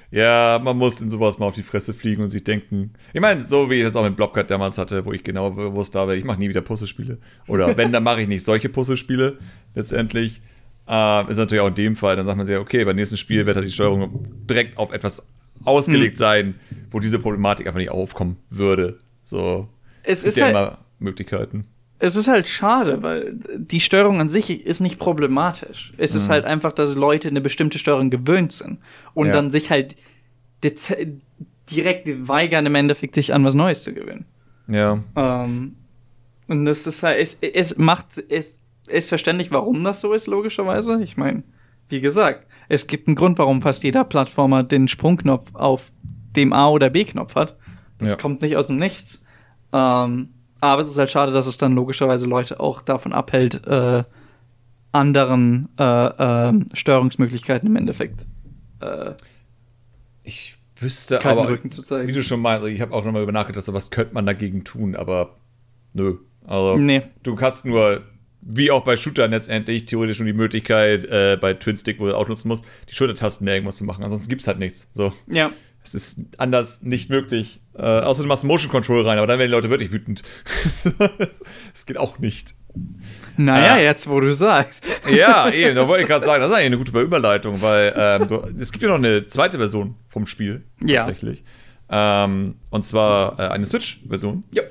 Ja, man muss in sowas mal auf die Fresse fliegen und sich denken. Ich meine, so wie ich das auch mit Blobcut damals hatte, wo ich genau wusste, aber ich mache nie wieder Puzzlespiele. Oder (laughs) wenn, dann mache ich nicht solche Puzzlespiele letztendlich. Äh, ist natürlich auch in dem Fall, dann sagt man sich, okay, beim nächsten Spiel wird halt die Steuerung direkt auf etwas ausgelegt hm. sein, wo diese Problematik einfach nicht aufkommen würde. So. Es ist ja halt, immer Möglichkeiten. Es ist halt schade, weil die Steuerung an sich ist nicht problematisch. Es mhm. ist halt einfach, dass Leute eine bestimmte Steuerung gewöhnt sind und ja. dann sich halt direkt weigern, im Endeffekt sich an was Neues zu gewöhnen. Ja. Ähm, und das ist halt, es, es macht, es ist verständlich, warum das so ist, logischerweise. Ich meine, wie gesagt, es gibt einen Grund, warum fast jeder Plattformer den Sprungknopf auf dem A- oder B-Knopf hat. Das ja. kommt nicht aus dem Nichts. Ähm, aber es ist halt schade, dass es dann logischerweise Leute auch davon abhält, äh, anderen äh, äh, Steuerungsmöglichkeiten im Endeffekt. Äh, ich wüsste aber, wie du schon meinst, ich habe auch nochmal über nachgedacht, was könnte man dagegen tun, aber nö. Also, nee. du hast nur, wie auch bei Shootern letztendlich, theoretisch nur die Möglichkeit, äh, bei Twin Stick, wo du auch nutzen musst, die Schultertasten irgendwas zu machen. Ansonsten gibt es halt nichts. So. Ja. Es ist anders nicht möglich. Äh, außer du machst Motion Control rein, aber dann werden die Leute wirklich wütend. (laughs) das geht auch nicht. Naja, äh, jetzt wo du sagst. ja, (laughs) eben, da wollte ich gerade sagen, das ist eigentlich eine gute Überleitung, weil ähm, du, es gibt ja noch eine zweite Version vom Spiel. Ja. Tatsächlich. Ähm, und zwar äh, eine Switch-Version. Ja.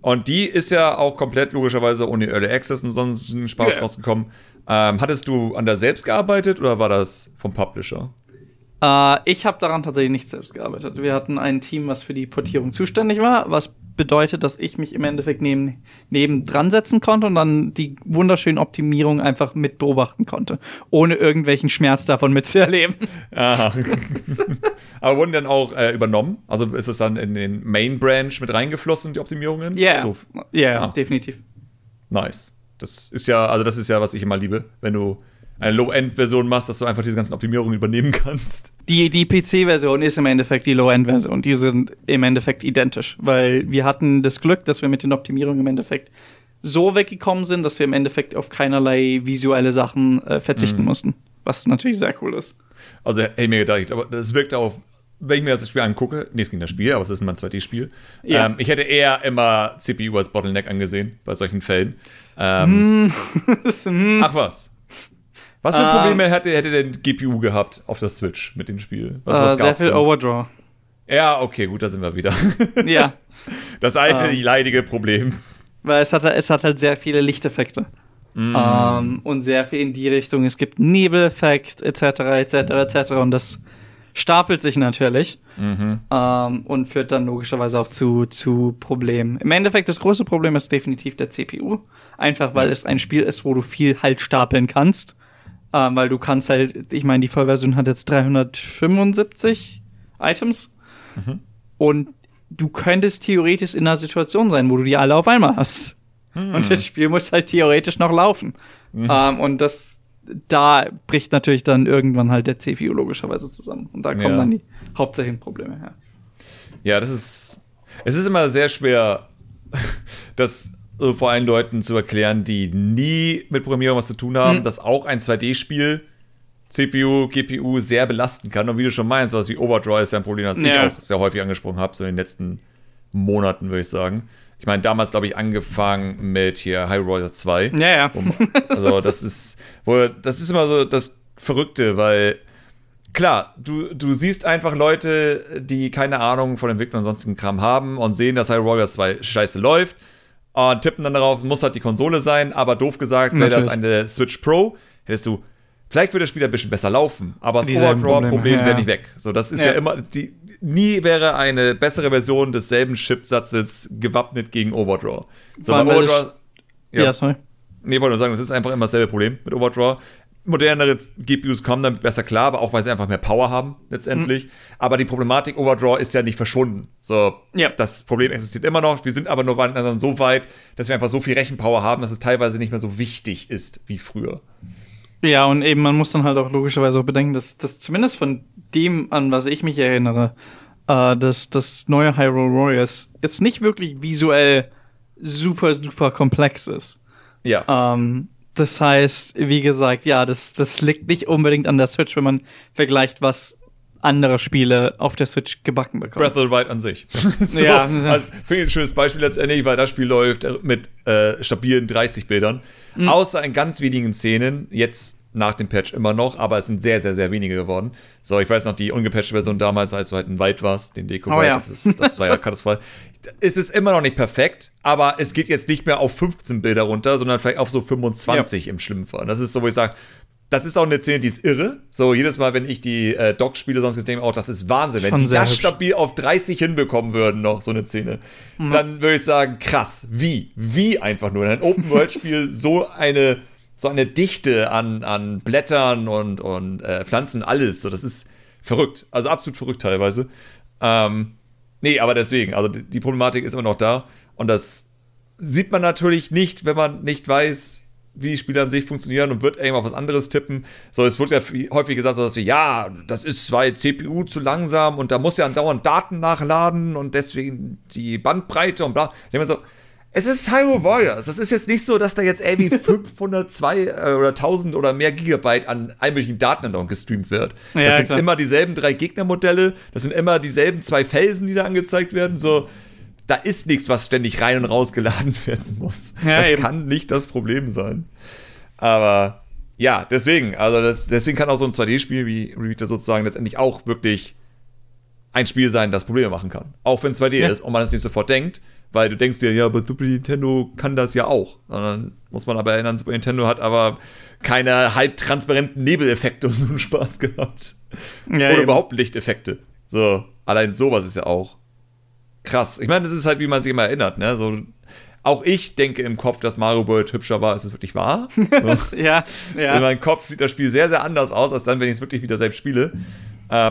Und die ist ja auch komplett logischerweise ohne Early Access und sonst Spaß ja. rausgekommen. Ähm, hattest du an der selbst gearbeitet oder war das vom Publisher? Äh, ich habe daran tatsächlich nicht selbst gearbeitet. Wir hatten ein Team, was für die Portierung zuständig war, was bedeutet, dass ich mich im Endeffekt neben, neben dran setzen konnte und dann die wunderschönen Optimierungen einfach mit beobachten konnte, ohne irgendwelchen Schmerz davon mitzuerleben. (laughs) Aha. (laughs) Aber wurden dann auch äh, übernommen? Also ist es dann in den Main Branch mit reingeflossen, die Optimierungen? Ja, yeah. so. yeah, ah. definitiv. Nice. Das ist ja, also das ist ja, was ich immer liebe, wenn du eine Low-End-Version machst, dass du einfach diese ganzen Optimierungen übernehmen kannst. Die, die PC-Version ist im Endeffekt die Low-End-Version. Die sind im Endeffekt identisch, weil wir hatten das Glück, dass wir mit den Optimierungen im Endeffekt so weggekommen sind, dass wir im Endeffekt auf keinerlei visuelle Sachen äh, verzichten mhm. mussten. Was natürlich sehr cool ist. Also hätte ich mir gedacht, aber das wirkt auch, wenn ich mir das Spiel angucke, nichts gegen das Spiel, aber es ist mein zweites Spiel. Ja. Ähm, ich hätte eher immer CPU als Bottleneck angesehen bei solchen Fällen. Ähm, (laughs) hm. ach was. Was für Probleme ähm, hätte, hätte denn GPU gehabt auf der Switch mit dem Spiel? Was, was äh, sehr viel denn? Overdraw. Ja, okay, gut, da sind wir wieder. ja. (laughs) Das alte, ähm, leidige Problem. Weil es hat, es hat halt sehr viele Lichteffekte. Mm. Ähm, und sehr viel in die Richtung. Es gibt Nebeleffekt, etc., etc., etc. Und das stapelt sich natürlich mhm. ähm, und führt dann logischerweise auch zu, zu Problemen. Im Endeffekt, das große Problem ist definitiv der CPU. Einfach weil es ein Spiel ist, wo du viel halt stapeln kannst Ähm, weil du kannst halt, ich meine, die Vollversion hat jetzt 375 Items. Mhm. Und du könntest theoretisch in einer Situation sein, wo du die alle auf einmal hast. Mhm. Und das Spiel muss halt theoretisch noch laufen. Mhm. Ähm, und das, da bricht natürlich dann irgendwann halt der CPU logischerweise zusammen. Und da kommen ja. dann die hauptsächlichen Probleme her. Ja, das ist. Es ist immer sehr schwer, (laughs) das äh, vor allen Leuten zu erklären, die nie mit Programmierung was zu tun haben, mhm. dass auch ein 2D-Spiel CPU, GPU sehr belasten kann. Und wie du schon meinst, sowas wie Overdraw ist ja ein Problem, das ja. ich auch sehr häufig angesprochen habe, so in den letzten Monaten, würde ich sagen. Ich meine, damals, glaube ich, angefangen mit hier High Roller 2. Ja, ja. Um, also, das ist, wo, das ist immer so das Verrückte, weil klar, du, du siehst einfach Leute, die keine Ahnung von Entwicklung und sonstigen Kram haben und sehen, dass High Warriors 2 scheiße läuft und tippen dann darauf, muss halt die Konsole sein, aber doof gesagt, wäre das eine Switch Pro, hättest du, vielleicht würde das Spiel ein bisschen besser laufen, aber das Overdraw-Problem ja. wäre nicht weg. So, das ist ja, ja immer, die, nie wäre eine bessere Version desselben Chipsatzes gewappnet gegen Overdraw. So, bei Overdraw, ja, ja, sorry. Nee, wollte nur sagen, das ist einfach immer dasselbe Problem mit Overdraw modernere GPUs kommen damit besser klar, aber auch weil sie einfach mehr Power haben letztendlich. Mhm. Aber die Problematik Overdraw ist ja nicht verschwunden. So, ja. das Problem existiert immer noch. Wir sind aber nur also so weit, dass wir einfach so viel Rechenpower haben, dass es teilweise nicht mehr so wichtig ist wie früher. Ja, und eben man muss dann halt auch logischerweise auch bedenken, dass das zumindest von dem an, was ich mich erinnere, äh, dass das neue Hyrule Warriors jetzt nicht wirklich visuell super super komplex ist. Ja. Ähm, das heißt, wie gesagt, ja, das, das liegt nicht unbedingt an der Switch, wenn man vergleicht, was andere Spiele auf der Switch gebacken bekommen. Breath of the Wild an sich. (laughs) so, ja. Also, finde ich ein schönes Beispiel letztendlich, weil das Spiel läuft mit äh, stabilen 30 Bildern. Mhm. Außer in ganz wenigen Szenen, jetzt nach dem Patch immer noch, aber es sind sehr, sehr, sehr wenige geworden. So, ich weiß noch, die ungepatchte Version damals, als du halt ein Wald warst, den Deko oh, ja. das, ist, das war ja (laughs) katastrophal. Es ist immer noch nicht perfekt, aber es geht jetzt nicht mehr auf 15 Bilder runter, sondern vielleicht auf so 25 ja. im schlimmen Fall. Das ist so, wo ich sage, das ist auch eine Szene, die ist irre. So, jedes Mal, wenn ich die äh, Doc spiele, sonst denke ich auch, das ist Wahnsinn. Schon wenn die das hübsch. stabil auf 30 hinbekommen würden, noch so eine Szene, mhm. dann würde ich sagen, krass, wie? Wie einfach nur? In einem Open-World-Spiel (laughs) so eine so eine Dichte an, an Blättern und, und äh, Pflanzen, alles. So, das ist verrückt. Also absolut verrückt teilweise. Ähm, nee, aber deswegen, also die, Problematik ist immer noch da. Und das sieht man natürlich nicht, wenn man nicht weiß, wie die Spiele an sich funktionieren und wird irgendwann was anderes tippen. So, es wird ja häufig gesagt, dass wir, ja, das ist zwei CPU zu langsam und da muss ja andauernd Daten nachladen und deswegen die Bandbreite und bla. Ich denke mir so, es ist Hyrule Warriors. Das ist jetzt nicht so, dass da jetzt irgendwie (laughs) 502 äh, oder 1000 oder mehr Gigabyte an allmöglichen Daten gestreamt wird. Das ja, sind klar. immer dieselben drei Gegnermodelle. Das sind immer dieselben zwei Felsen, die da angezeigt werden. So, da ist nichts, was ständig rein und raus geladen (laughs) werden muss. Ja, das eben. kann nicht das Problem sein. Aber ja, deswegen, also das, deswegen kann auch so ein 2D-Spiel wie Reader sozusagen letztendlich auch wirklich ein Spiel sein, das Probleme machen kann. Auch wenn es 2D ja. ist und man es nicht sofort denkt weil du denkst dir, ja, aber Super Nintendo kann das ja auch. Sondern muss man aber erinnern, Super Nintendo hat aber keine halbtransparenten Nebeleffekte (laughs) und so einen Spaß gehabt. Ja, Oder eben. überhaupt Lichteffekte. So, allein sowas ist ja auch krass. Ich meine, das ist halt, wie man sich immer erinnert, ne? So, auch ich denke im Kopf, dass Mario World hübscher war, als es wirklich war. So. (laughs) ja, ja. In meinem Kopf sieht das Spiel sehr, sehr anders aus, als dann, wenn ich es wirklich wieder selbst spiele. Äh,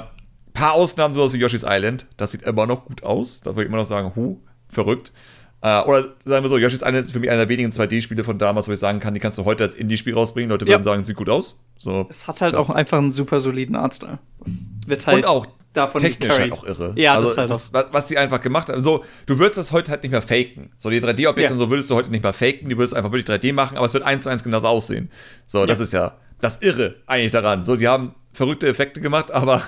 paar Ausnahmen, sowas wie Yoshi's Island. Das sieht immer noch gut aus. Da würde ich immer noch sagen, hu, verrückt. Uh, oder sagen wir so, Island ist für mich einer der wenigen 2D-Spiele von damals, wo ich sagen kann, die kannst du heute als Indie-Spiel rausbringen. Leute ja. würden sagen, sieht gut aus. So, es hat halt auch einfach einen super soliden Artstyle. Wird halt und auch davon technisch halt auch irre. Ja, also das ist halt ist, was sie einfach gemacht haben. So, du würdest das heute halt nicht mehr faken. So, die 3D-Objekte ja. und so würdest du heute nicht mehr faken. Die würdest einfach wirklich 3D machen, aber es wird eins zu eins genauso aussehen. So, ja. das ist ja das Irre eigentlich daran. So, die haben verrückte Effekte gemacht, (laughs) aber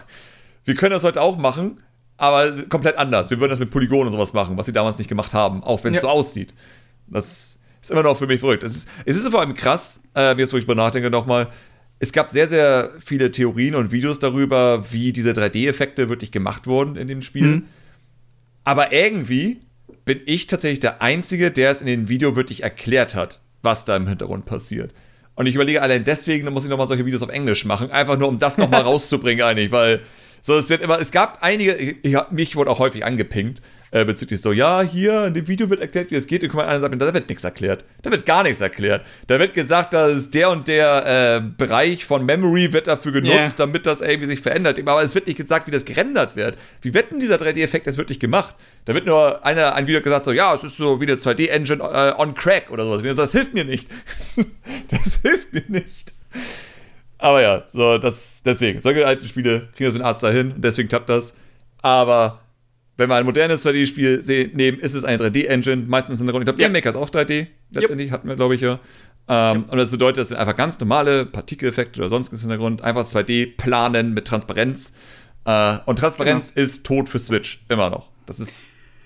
wir können das heute auch machen aber komplett anders. Wir würden das mit Polygonen und sowas machen, was sie damals nicht gemacht haben, auch wenn es ja. so aussieht. Das ist immer noch für mich verrückt. Es ist, es ist vor allem krass, äh, jetzt wo ich drüber nachdenke nochmal, es gab sehr, sehr viele Theorien und Videos darüber, wie diese 3D-Effekte wirklich gemacht wurden in dem Spiel. Mhm. Aber irgendwie bin ich tatsächlich der Einzige, der es in dem Video wirklich erklärt hat, was da im Hintergrund passiert. Und ich überlege allein deswegen, dann muss ich nochmal solche Videos auf Englisch machen, einfach nur um das nochmal (laughs) rauszubringen eigentlich, weil so, es wird immer, es gab einige, ich, mich wurde auch häufig angepinkt, äh, bezüglich so, ja, hier in dem Video wird erklärt, wie es geht. Und kommt einer und sagt, da wird nichts erklärt. Da wird gar nichts erklärt. Da wird gesagt, dass der und der äh, Bereich von Memory wird dafür genutzt, yeah. damit das irgendwie sich verändert. Aber es wird nicht gesagt, wie das gerendert wird. Wie wird denn dieser 3D-Effekt jetzt wirklich gemacht? Da wird nur einer ein Video gesagt, so, ja, es ist so wie eine 2D-Engine äh, on Crack oder sowas. Das hilft mir nicht. (laughs) das hilft mir nicht. Aber ja, so, das, deswegen, solche alten Spiele kriegen das mit Arzt dahin, deswegen klappt das. Aber wenn wir ein modernes 2D-Spiel nehmen, ist es eine 3D-Engine, meistens in der Runde. Ich glaube, ja. Game Maker ist auch 3D, letztendlich, yep. hatten wir, glaube ich, ja. Ähm, yep. Und das bedeutet, das sind einfach ganz normale Partikeleffekte oder sonstiges Hintergrund, einfach 2D planen mit Transparenz. Äh, und Transparenz genau. ist tot für Switch, immer noch. Das ist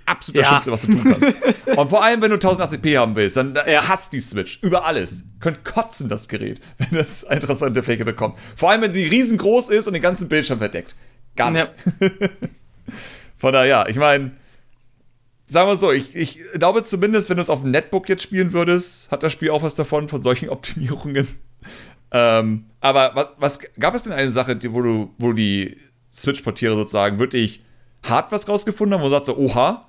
absolut das ja. Schlimmste, was du tun kannst. (laughs) und vor allem, wenn du 1080p haben willst, dann ja. hasst die Switch über alles. Könnt kotzen, das Gerät, (laughs) wenn es eine transparente Fläche bekommt. Vor allem, wenn sie riesengroß ist und den ganzen Bildschirm verdeckt. Gar nicht. Ja. (laughs) Von daher, ja, ich meine, sagen wir so, ich, ich glaube zumindest, wenn du es auf dem Netbook jetzt spielen würdest, hat das Spiel auch was davon, von solchen Optimierungen. Ähm, aber was, was, gab es denn eine Sache, die, wo du, wo die Switch-Portiere sozusagen wirklich hart was rausgefunden haben, wo du sagst so, oha,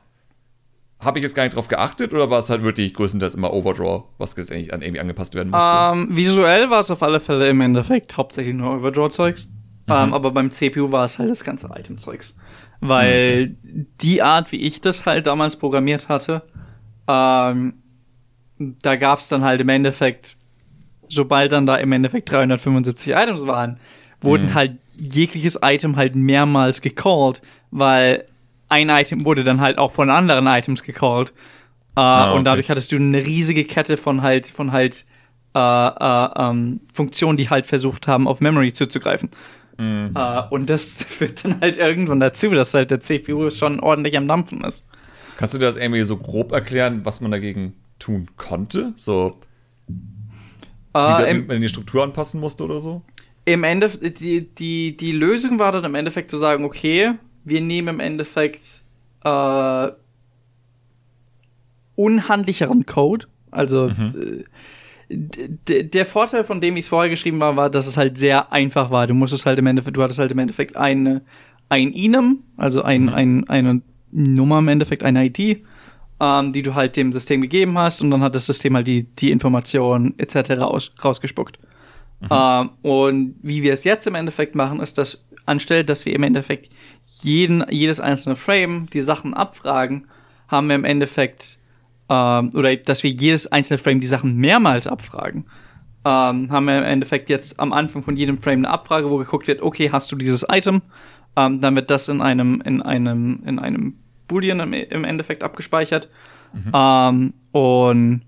habe ich jetzt gar nicht drauf geachtet oder war es halt wirklich größtenteils immer Overdraw, was jetzt eigentlich an irgendwie angepasst werden musste? Um, ähm, visuell war es auf alle Fälle im Endeffekt hauptsächlich nur Overdraw-Zeugs. Mhm. Um, ähm, aber beim CPU war es halt das ganze Item-Zeugs. Weil okay. die Art, wie ich das halt damals programmiert hatte, ähm, da gab es dann halt im Endeffekt, sobald dann da im Endeffekt 375 Items waren, wurden mhm. halt jegliches Item halt mehrmals gecallt, weil ein Item wurde dann halt auch von anderen Items gecallt. Äh, ah, okay. Und dadurch hattest du eine riesige Kette von halt, von halt äh, äh, ähm, Funktionen, die halt versucht haben, auf Memory zuzugreifen. Mhm. Uh, und das (laughs) führt dann halt irgendwann dazu, dass halt der CPU schon ordentlich am Dampfen ist. Kannst du dir das irgendwie so grob erklären, was man dagegen tun konnte? So, uh, wenn man die Struktur anpassen musste oder so? Im Endeffekt, die, die, die Lösung war dann im Endeffekt zu sagen, okay, wir nehmen im Endeffekt äh, unhandlicheren Code. Also mhm. der Vorteil, von dem ich es vorher geschrieben war, war, dass es halt sehr einfach war. Du musstest halt im Endeffekt, du hattest halt im Endeffekt eine, ein Enum, also ein, mhm. ein, eine Nummer im Endeffekt, eine ID, ähm, die du halt dem System gegeben hast und dann hat das System halt die, die Informationen etc. Raus, rausgespuckt. Mhm. Ähm, und wie wir es jetzt im Endeffekt machen, ist, dass anstelle, dass wir im Endeffekt jeden, jedes einzelne Frame die Sachen abfragen, haben wir im Endeffekt, ähm, oder dass wir jedes einzelne Frame die Sachen mehrmals abfragen, ähm, haben wir im Endeffekt jetzt am Anfang von jedem Frame eine Abfrage, wo geguckt wird, okay, hast du dieses Item? Ähm, dann wird das in einem, in einem, in einem Boolean im, im Endeffekt abgespeichert. Mhm. Ähm, und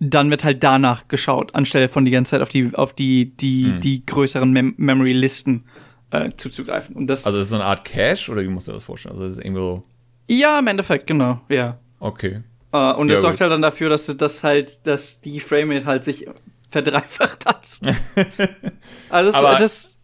dann wird halt danach geschaut, anstelle von die ganze Zeit auf die, auf die, die, mhm. die größeren Mem Memory-Listen äh, zuzugreifen. Und das also ist so eine Art Cache oder wie musst du das vorstellen? Also ist es irgendwo. Ja, im Endeffekt, genau, ja. Okay. Uh, und ja, das sorgt halt dann dafür, dass das halt, dass die Framerate halt sich verdreifacht hat. (laughs) also das, Aber, das,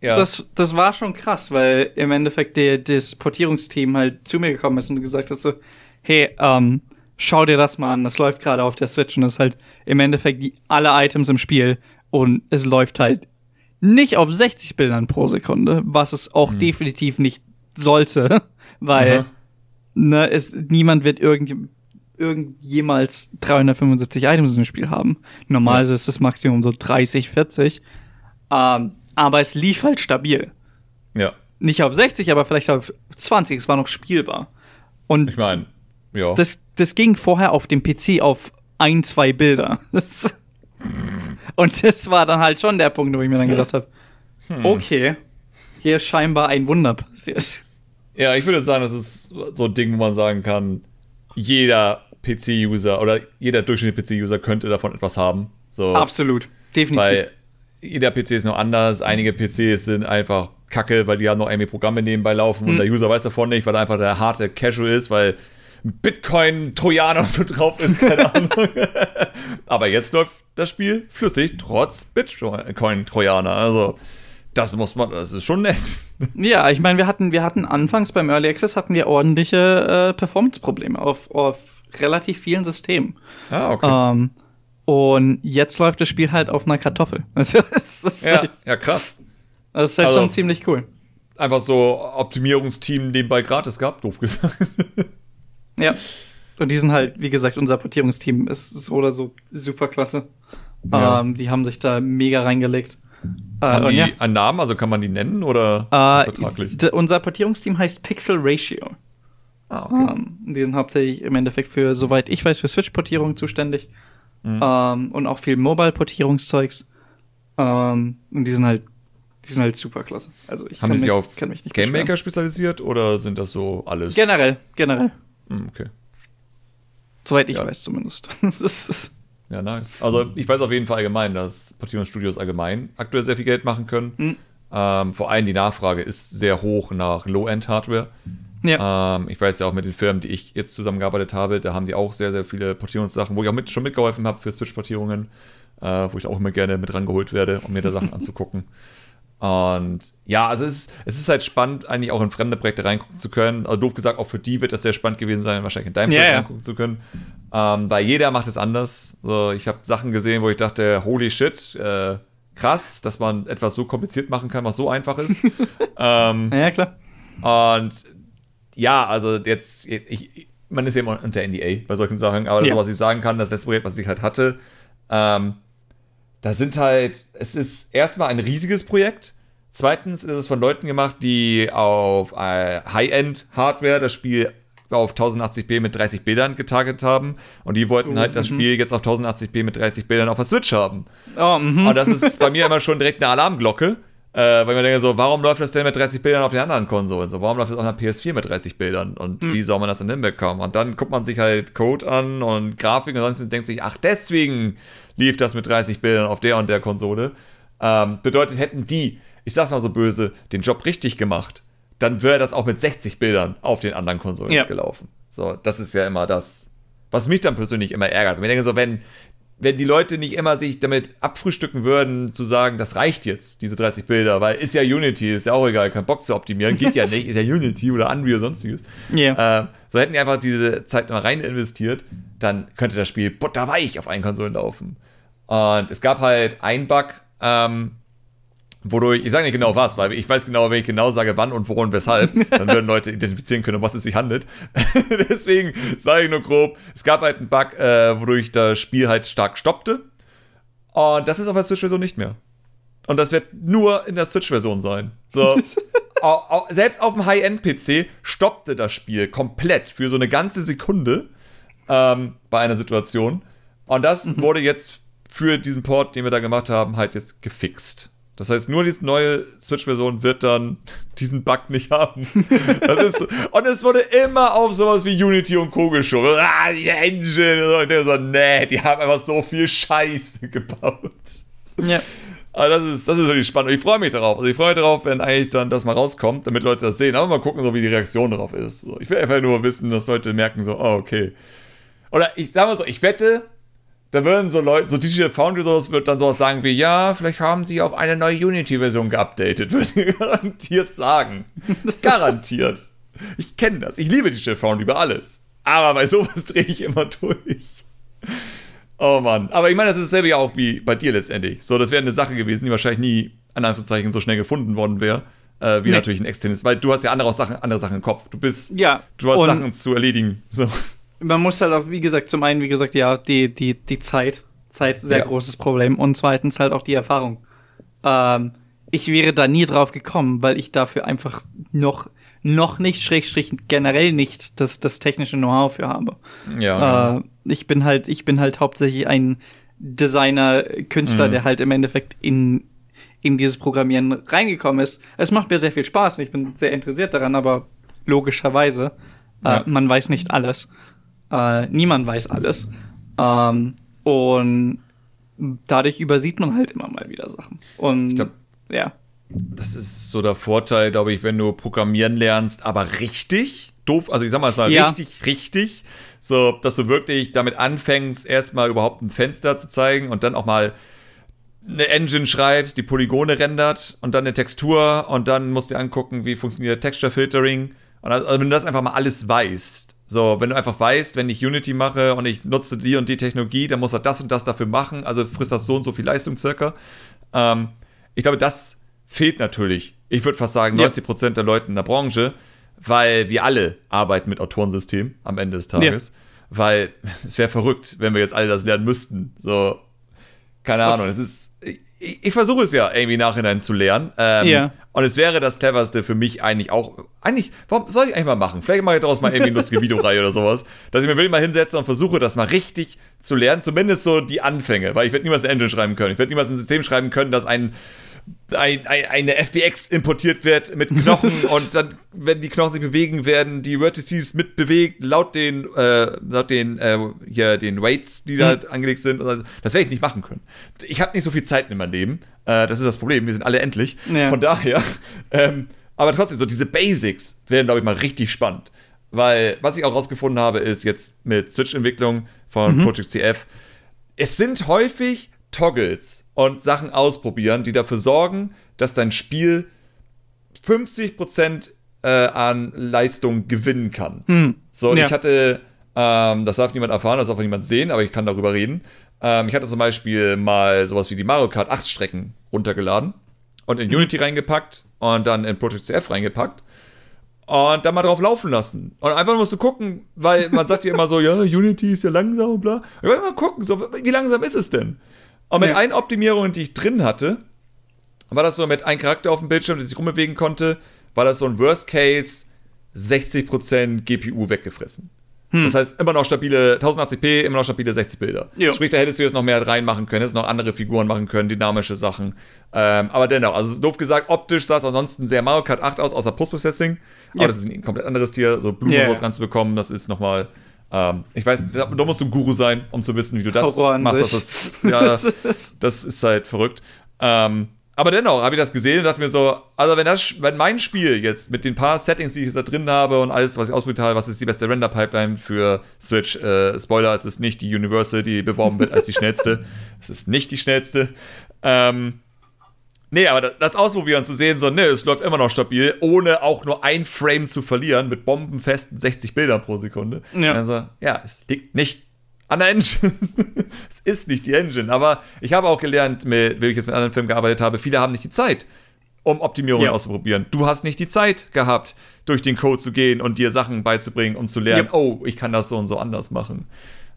ja. das, das war schon krass, weil im Endeffekt der, das Portierungsteam halt zu mir gekommen ist und gesagt hat so, hey, ähm, schau dir das mal an, das läuft gerade auf der Switch und das ist halt im Endeffekt die, alle Items im Spiel und es läuft halt nicht auf 60 Bildern pro Sekunde, was es auch mhm. definitiv nicht sollte, (laughs) weil ne, es, niemand wird irgend, irgend jemals 375 Items im Spiel haben. Normalerweise ja. ist das Maximum so 30, 40. Ähm, aber es lief halt stabil. Ja. Nicht auf 60, aber vielleicht auf 20. Es war noch spielbar. Und ich meine, ja. Das, das ging vorher auf dem PC auf ein, zwei Bilder. (laughs) Das und das war dann halt schon der Punkt, wo ich mir dann gedacht habe, hm. okay, hier ist scheinbar ein Wunder passiert. Ja, ich würde sagen, das ist so ein Ding, wo man sagen kann, jeder PC-User oder jeder durchschnittliche PC-User könnte davon etwas haben. So, Absolut, definitiv. Weil jeder PC ist noch anders. Einige PCs sind einfach kacke, weil die haben noch irgendwie Programme nebenbei laufen hm. und der User weiß davon nicht, weil er einfach der harte Casual ist, weil Bitcoin-Trojaner so drauf ist, keine (laughs) Ahnung. Aber jetzt läuft das Spiel flüssig, trotz Bitcoin-Trojaner. Also, das muss man, das ist schon nett. Ja, ich meine, wir hatten, wir hatten anfangs beim Early Access hatten wir ordentliche äh, Performance-Probleme auf, auf relativ vielen Systemen. Ah, okay. Ähm, und jetzt läuft das Spiel halt auf einer Kartoffel. (laughs) Also, das ist ja, halt, ja, krass. Das ist halt also, schon ziemlich cool einfach so Optimierungsteam nebenbei gratis gab, doof gesagt. (laughs) Ja. Und die sind halt, wie gesagt, unser Portierungsteam ist so oder so super klasse. Ja. Ähm, die haben sich da mega reingelegt. Äh, haben die ja. einen Namen, also kann man die nennen oder äh, ist das vertraglich? Unser Portierungsteam heißt Pixel Ratio. Ah, okay. Ähm, die sind hauptsächlich im Endeffekt für, soweit ich weiß, für Switch-Portierung zuständig. Mhm. Ähm, und auch viel Mobile-Portierungszeugs. Ähm, und die sind halt, die sind halt super klasse. Also ich Haben kann, die mich, auf kann mich nicht Game Maker spezialisiert oder sind das so alles? Generell, generell. Mhm, okay. Soweit ich ja. weiß zumindest. (laughs) ja, nice. Also ich weiß auf jeden Fall allgemein, dass Portierungsstudios allgemein aktuell sehr viel Geld machen können. Mhm. Ähm, vor allem die Nachfrage ist sehr hoch nach Low-End-Hardware. Ja. Ähm, ich weiß ja auch mit den Firmen, die ich jetzt zusammengearbeitet habe, da haben die auch sehr, sehr viele Portierungssachen, wo ich auch mit, schon mitgeholfen habe für Switch-Portierungen, äh, wo ich auch immer gerne mit rangeholt werde, um mir da Sachen (laughs) anzugucken. Und ja, also es ist, es ist halt spannend, eigentlich auch in fremde Projekte reingucken zu können. Also doof gesagt, auch für die wird das sehr spannend gewesen sein, wahrscheinlich in deinem Projekt yeah, reingucken zu können. Ähm, weil jeder macht es anders. So, ich habe Sachen gesehen, wo ich dachte, holy shit, äh, krass, dass man etwas so kompliziert machen kann, was so einfach ist. (laughs) ähm, ja, klar. Und ja, also jetzt, ich, man ist ja immer unter NDA bei solchen Sachen, aber ja. das, was ich sagen kann, das letzte Projekt, was ich halt hatte, ähm, da sind halt, es ist erstmal ein riesiges Projekt. Zweitens ist es von Leuten gemacht, die auf äh, High-End-Hardware das Spiel auf 1080p mit 30 Bildern getarget haben und die wollten halt das mhm. Spiel jetzt auf 1080p mit 30 Bildern auf der Switch haben. Oh, mhm. und das ist bei mir immer schon direkt eine Alarmglocke, äh, weil man denkt so, warum läuft das denn mit 30 Bildern auf den anderen Konsolen? So, warum läuft das auf einer PS4 mit 30 Bildern? Und mhm. wie soll man das denn hinbekommen? Und dann guckt man sich halt Code an und Grafik und sonst denkt sich, ach, deswegen lief das mit 30 Bildern auf der und der Konsole. Ähm, bedeutet, hätten die, ich sag's mal so böse, den Job richtig gemacht, dann wäre das auch mit 60 Bildern auf den anderen Konsolen ja. gelaufen. So, das ist ja immer das, was mich dann persönlich immer ärgert. Und ich denke so, wenn wenn die Leute nicht immer sich damit abfrühstücken würden, zu sagen, das reicht jetzt, diese 30 Bilder, weil ist ja Unity, ist ja auch egal, kein Bock zu optimieren, geht ja (laughs) nicht, ist ja Unity oder Unreal sonstiges. Yeah. Äh, so hätten die einfach diese Zeit mal rein investiert, dann könnte das Spiel butterweich auf einen Konsolen laufen. Und es gab halt einen Bug, ähm, wodurch, ich sage nicht genau was, weil ich weiß genau, wenn ich genau sage, wann und wo und weshalb, (laughs) dann würden Leute identifizieren können, um was es sich handelt. (laughs) Deswegen sage ich nur grob, es gab halt einen Bug, äh, wodurch das Spiel halt stark stoppte. Und das ist auf der Switch-Version nicht mehr. Und das wird nur in der Switch-Version sein. So. (laughs) selbst auf dem High-End-PC stoppte das Spiel komplett für so eine ganze Sekunde ähm, bei einer Situation. Und das mhm. wurde jetzt für diesen Port, den wir da gemacht haben, halt jetzt gefixt. Das heißt, nur diese neue Switch-Version wird dann diesen Bug nicht haben. (laughs) Das ist, und es wurde immer auf sowas wie Unity und Co. geschoben. Ah, die Engine. Und der so, nee, die haben einfach so viel Scheiße gebaut. Ja. Aber das ist, das ist wirklich spannend. Und ich freue mich darauf. Also ich freue mich darauf, wenn eigentlich dann das mal rauskommt, damit Leute das sehen. Aber mal gucken, so wie die Reaktion darauf ist. Ich will einfach nur wissen, dass Leute merken, so, oh, okay. Oder ich sag mal so, ich wette, da würden so Leute, so Digital Foundry sowas wird dann sowas sagen wie, ja, vielleicht haben sie auf eine neue Unity-Version geupdatet, (laughs) würde ich garantiert sagen. (laughs) garantiert. Ich kenne das. Ich liebe Digital Foundry über alles. Aber bei sowas (laughs) drehe ich immer durch. Oh Mann. Aber ich meine, das ist dasselbe ja auch wie bei dir letztendlich. So, das wäre eine Sache gewesen, die wahrscheinlich nie, an Anführungszeichen, so schnell gefunden worden wäre. Äh, wie nee. natürlich ein externes, weil du hast ja andere Sachen, andere Sachen im Kopf. Du bist, ja, du hast Sachen zu erledigen. So man muss halt auch, wie gesagt, zum einen, wie gesagt, ja, die, die, die Zeit. Zeit, sehr ja. großes Problem. Und zweitens halt auch die Erfahrung. Ähm, ich wäre da nie drauf gekommen, weil ich dafür einfach noch, noch nicht, schrägstrich generell nicht das, das technische Know-how für habe. Ja. Äh, ich bin halt, ich bin halt hauptsächlich ein Designer, Künstler, mhm. der halt im Endeffekt in, in dieses Programmieren reingekommen ist. Es macht mir sehr viel Spaß und ich bin sehr interessiert daran, aber logischerweise, äh, ja. man weiß nicht alles. Äh, niemand weiß alles. Ähm, und dadurch übersieht man halt immer mal wieder Sachen. Und glaub, ja. Das ist so der Vorteil, glaube ich, wenn du programmieren lernst, aber richtig doof, also ich sag mal, es war ja. richtig, richtig, so, dass du wirklich damit anfängst, erstmal überhaupt ein Fenster zu zeigen und dann auch mal eine Engine schreibst, die Polygone rendert und dann eine Textur und dann musst du dir angucken, wie funktioniert Texture Filtering. Und also, wenn du das einfach mal alles weißt, so, wenn du einfach weißt, wenn ich Unity mache und ich nutze die und die Technologie, dann muss er das und das dafür machen, also frisst das so und so viel Leistung circa. Ähm, ich glaube, das fehlt natürlich Ich würde fast sagen, 90 Prozent der Leute in der Branche, weil wir alle arbeiten mit Autorensystemen am Ende des Tages. Ja. Weil (laughs) es wäre verrückt, wenn wir jetzt alle das lernen müssten. So, keine Ahnung, es ist. Ich, ich versuche es ja irgendwie nachhinein zu lernen. Ähm, ja. Und es wäre das cleverste für mich eigentlich auch. Eigentlich, warum soll ich eigentlich mal machen? Vielleicht mache ich daraus mal irgendwie eine lustige Videoreihe oder sowas. Dass ich mir wirklich mal hinsetze und versuche, das mal richtig zu lernen. Zumindest so die Anfänge. Weil ich werde niemals eine Engine schreiben können. Ich werde niemals ein System schreiben können, das ein ein, ein, eine FBX importiert wird mit Knochen (laughs) und dann, wenn die Knochen sich bewegen, werden die Vertices mitbewegt, laut den, äh, laut den, äh, hier, den Weights, die da mhm. angelegt sind. Das werde ich nicht machen können. Ich habe nicht so viel Zeit in meinem Leben. Äh, das ist das Problem. Wir sind alle endlich. Ja. Von daher, (laughs) ähm, aber trotzdem, so diese Basics werden, glaube ich, mal richtig spannend. Weil, was ich auch rausgefunden habe, ist jetzt mit Switch-Entwicklung von mhm. Project CF, es sind häufig Toggles und Sachen ausprobieren, die dafür sorgen, dass dein Spiel 50% äh, an Leistung gewinnen kann. Hm. So, ja. ich hatte, ähm, das darf niemand erfahren, das darf auch niemand sehen, aber ich kann darüber reden. Ähm, ich hatte zum Beispiel mal sowas wie die Mario Kart 8 Strecken runtergeladen und in mhm. Unity reingepackt und dann in Project CF reingepackt und dann mal drauf laufen lassen. Und einfach musst du gucken, weil man sagt ja immer so, (laughs) ja, Unity ist ja langsam und bla. Ich wollte mal gucken, so, wie langsam ist es denn? Und mit ja. einen Optimierungen, die ich drin hatte, war das so mit einem Charakter auf dem Bildschirm, der sich rumbewegen konnte, war das so ein Worst Case 60% GPU weggefressen. Hm. Das heißt, immer noch stabile 1080p, immer noch stabile 60 Bilder. Jo. Sprich, da hättest du jetzt noch mehr reinmachen können, hättest noch andere Figuren machen können, dynamische Sachen. Ähm, aber dennoch, also doof gesagt, optisch sah es ansonsten sehr Mario Kart 8 aus, außer Postprocessing. Aber das ist ein komplett anderes Tier. So Blumen yeah. ranzubekommen, das ist nochmal ähm, ich weiß, da, da, musst du ein Guru sein, um zu wissen, wie du das machst. Das ist, ja, (laughs) das ist halt verrückt. Ähm, aber dennoch habe ich das gesehen und dachte mir so, also wenn das, wenn mein Spiel jetzt mit den paar Settings, die ich jetzt da drin habe und alles, was ich ausprobiert habe, was ist die beste Render-Pipeline für Switch? Äh, Spoiler, es ist nicht die Universal, die beworben wird als die schnellste. (laughs) es ist nicht die schnellste. Ähm, Nee, aber das Ausprobieren zu sehen, so, ne, es läuft immer noch stabil, ohne auch nur ein Frame zu verlieren, mit bombenfesten 60 Bildern pro Sekunde. Ja. Also, ja, es liegt nicht an der Engine. (laughs) es ist nicht die Engine. Aber ich habe auch gelernt, mit, wenn ich jetzt mit anderen Filmen gearbeitet habe, viele haben nicht die Zeit, um Optimierungen ja. auszuprobieren. Du hast nicht die Zeit gehabt, durch den Code zu gehen und dir Sachen beizubringen, um zu lernen, ja. oh, ich kann das so und so anders machen.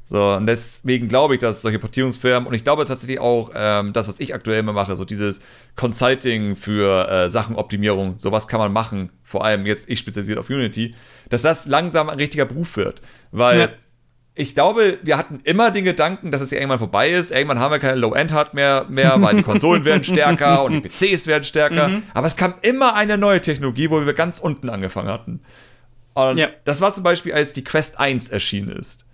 So, und deswegen glaube ich, dass solche Portierungsfirmen und ich glaube tatsächlich auch, ähm, das, was ich aktuell immer mache, so dieses Consulting für äh, Sachenoptimierung, sowas kann man machen, vor allem jetzt ich spezialisiert auf Unity, dass das langsam ein richtiger Beruf wird. Weil ja. ich glaube, wir hatten immer den Gedanken, dass es ja irgendwann vorbei ist. Irgendwann haben wir keine Low-End-Hardware mehr, (laughs) weil die Konsolen werden stärker und die PCs werden stärker. Mhm. Aber es kam immer eine neue Technologie, wo wir ganz unten angefangen hatten. Und ja. das war zum Beispiel, als die Quest 1 erschienen ist.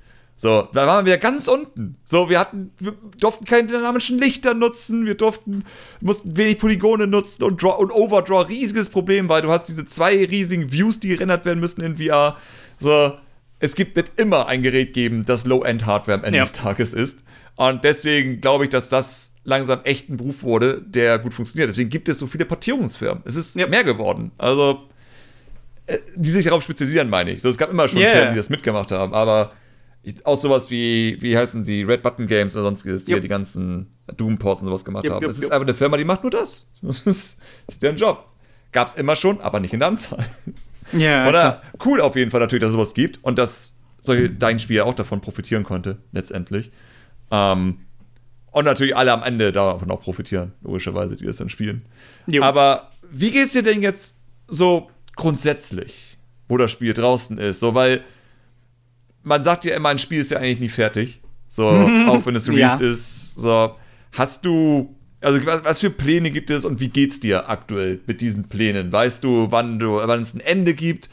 So, da waren wir ganz unten. So, wir hatten, wir durften keine dynamischen Lichter nutzen, wir durften, mussten wenig Polygone nutzen und, Draw, und Overdraw, riesiges Problem, weil du hast diese zwei riesigen Views, die gerendert werden müssen in VR. So, es gibt, wird immer ein Gerät geben, das Low-End-Hardware am Ende ja. des Tages ist. Und deswegen glaube ich, dass das langsam echt ein Beruf wurde, der gut funktioniert. Deswegen gibt es so viele Portierungsfirmen. Es ist ja. mehr geworden. Also, äh, die sich darauf spezialisieren, meine ich. So, es gab immer schon yeah. Firmen, die das mitgemacht haben, aber auch sowas wie, wie heißen sie, Red Button Games oder sonstiges, die yep. ja die ganzen Doom-Ports und sowas gemacht yep, haben. Yep, es ist einfach eine Firma, die macht nur das. (laughs) Das ist, deren Job. Gab's immer schon, aber nicht in der Anzahl. Ja. (laughs) Oder cool auf jeden Fall natürlich, dass es sowas gibt und dass solche, dein Spiel auch davon profitieren konnte, letztendlich. Ähm, und natürlich alle am Ende davon auch profitieren, logischerweise, die das dann spielen. Jo. Aber wie geht's dir denn jetzt so grundsätzlich, wo das Spiel draußen ist? So, weil man sagt ja immer, ein Spiel ist ja eigentlich nie fertig. So, (laughs) auch wenn es released ja. ist. So, hast du, also was, was, für Pläne gibt es und wie geht's dir aktuell mit diesen Plänen? Weißt du, wann du, wann es ein Ende gibt?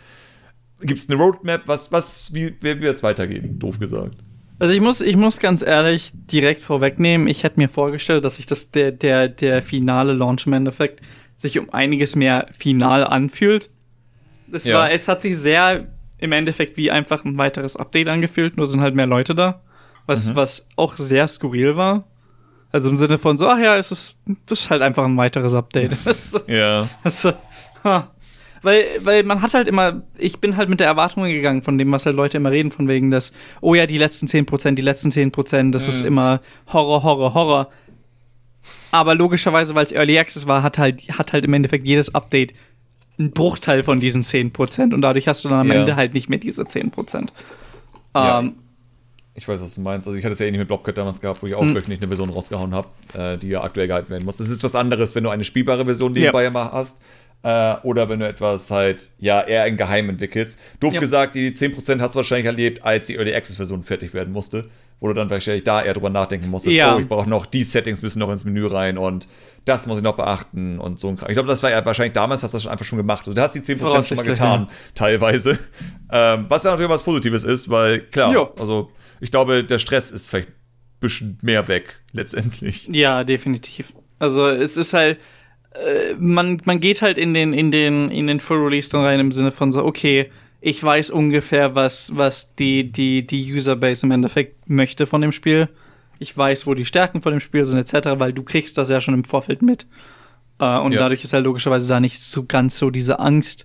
Gibt es eine Roadmap? Was, was, wie, wie wird es weitergehen? Doof gesagt. Also ich muss, ich muss ganz ehrlich direkt vorwegnehmen, ich hätte mir vorgestellt, dass sich das der, der, der finale Launch im Endeffekt sich um einiges mehr final anfühlt. Es ja. war, es hat sich sehr im Endeffekt wie einfach ein weiteres Update angefühlt, nur sind halt mehr Leute da. Was, mhm. was auch sehr skurril war. Also im Sinne von so, ach ja, es ist, das ist halt einfach ein weiteres Update. (laughs) ja. Also, weil, weil man hat halt immer, ich bin halt mit der Erwartung gegangen von dem, was halt Leute immer reden, von wegen das, oh ja, die letzten 10%, die letzten 10%, das mhm. ist immer Horror, Horror, Horror. Aber logischerweise, weil es Early Access war, hat halt, hat halt im Endeffekt jedes Update einen Bruchteil von diesen 10% und dadurch hast du dann am Ja. Ende halt nicht mehr diese 10%. Ja. Ähm, Ich weiß, was du meinst. Also ich hatte es ja ähnlich mit Blobcat damals gehabt, wo ich auch Mhm. wöchentlich eine Version rausgehauen habe, äh, die ja aktuell gehalten werden muss. Es ist was anderes, wenn du eine spielbare Version nebenbei Ja. mal hast. Äh, oder wenn du etwas halt, ja, eher im Geheim entwickelst. Doof Ja. gesagt, die 10% hast du wahrscheinlich erlebt, als die Early Access Version fertig werden musste. Wo du dann wahrscheinlich da eher drüber nachdenken musstest, Ja. oh, ich brauche noch die Settings müssen noch ins Menü rein und das muss ich noch beachten und so ein Kram. Ich glaube, das war ja wahrscheinlich damals, hast du das einfach schon gemacht. Also, du hast die 10% schon mal getan, teilweise. Ähm, was ja natürlich was Positives ist, weil klar, Ja. also ich glaube, der Stress ist vielleicht ein bisschen mehr weg, letztendlich. Ja, definitiv. Also es ist halt, äh, man, man geht halt in den, in den, in den Full Release dann rein im Sinne von so, okay, ich weiß ungefähr, was, was die, die, die Userbase im Endeffekt möchte von dem Spiel. Ich weiß, wo die Stärken von dem Spiel sind, etc., weil du kriegst das ja schon im Vorfeld mit. Äh, und Ja. dadurch ist halt logischerweise da nicht so ganz so diese Angst.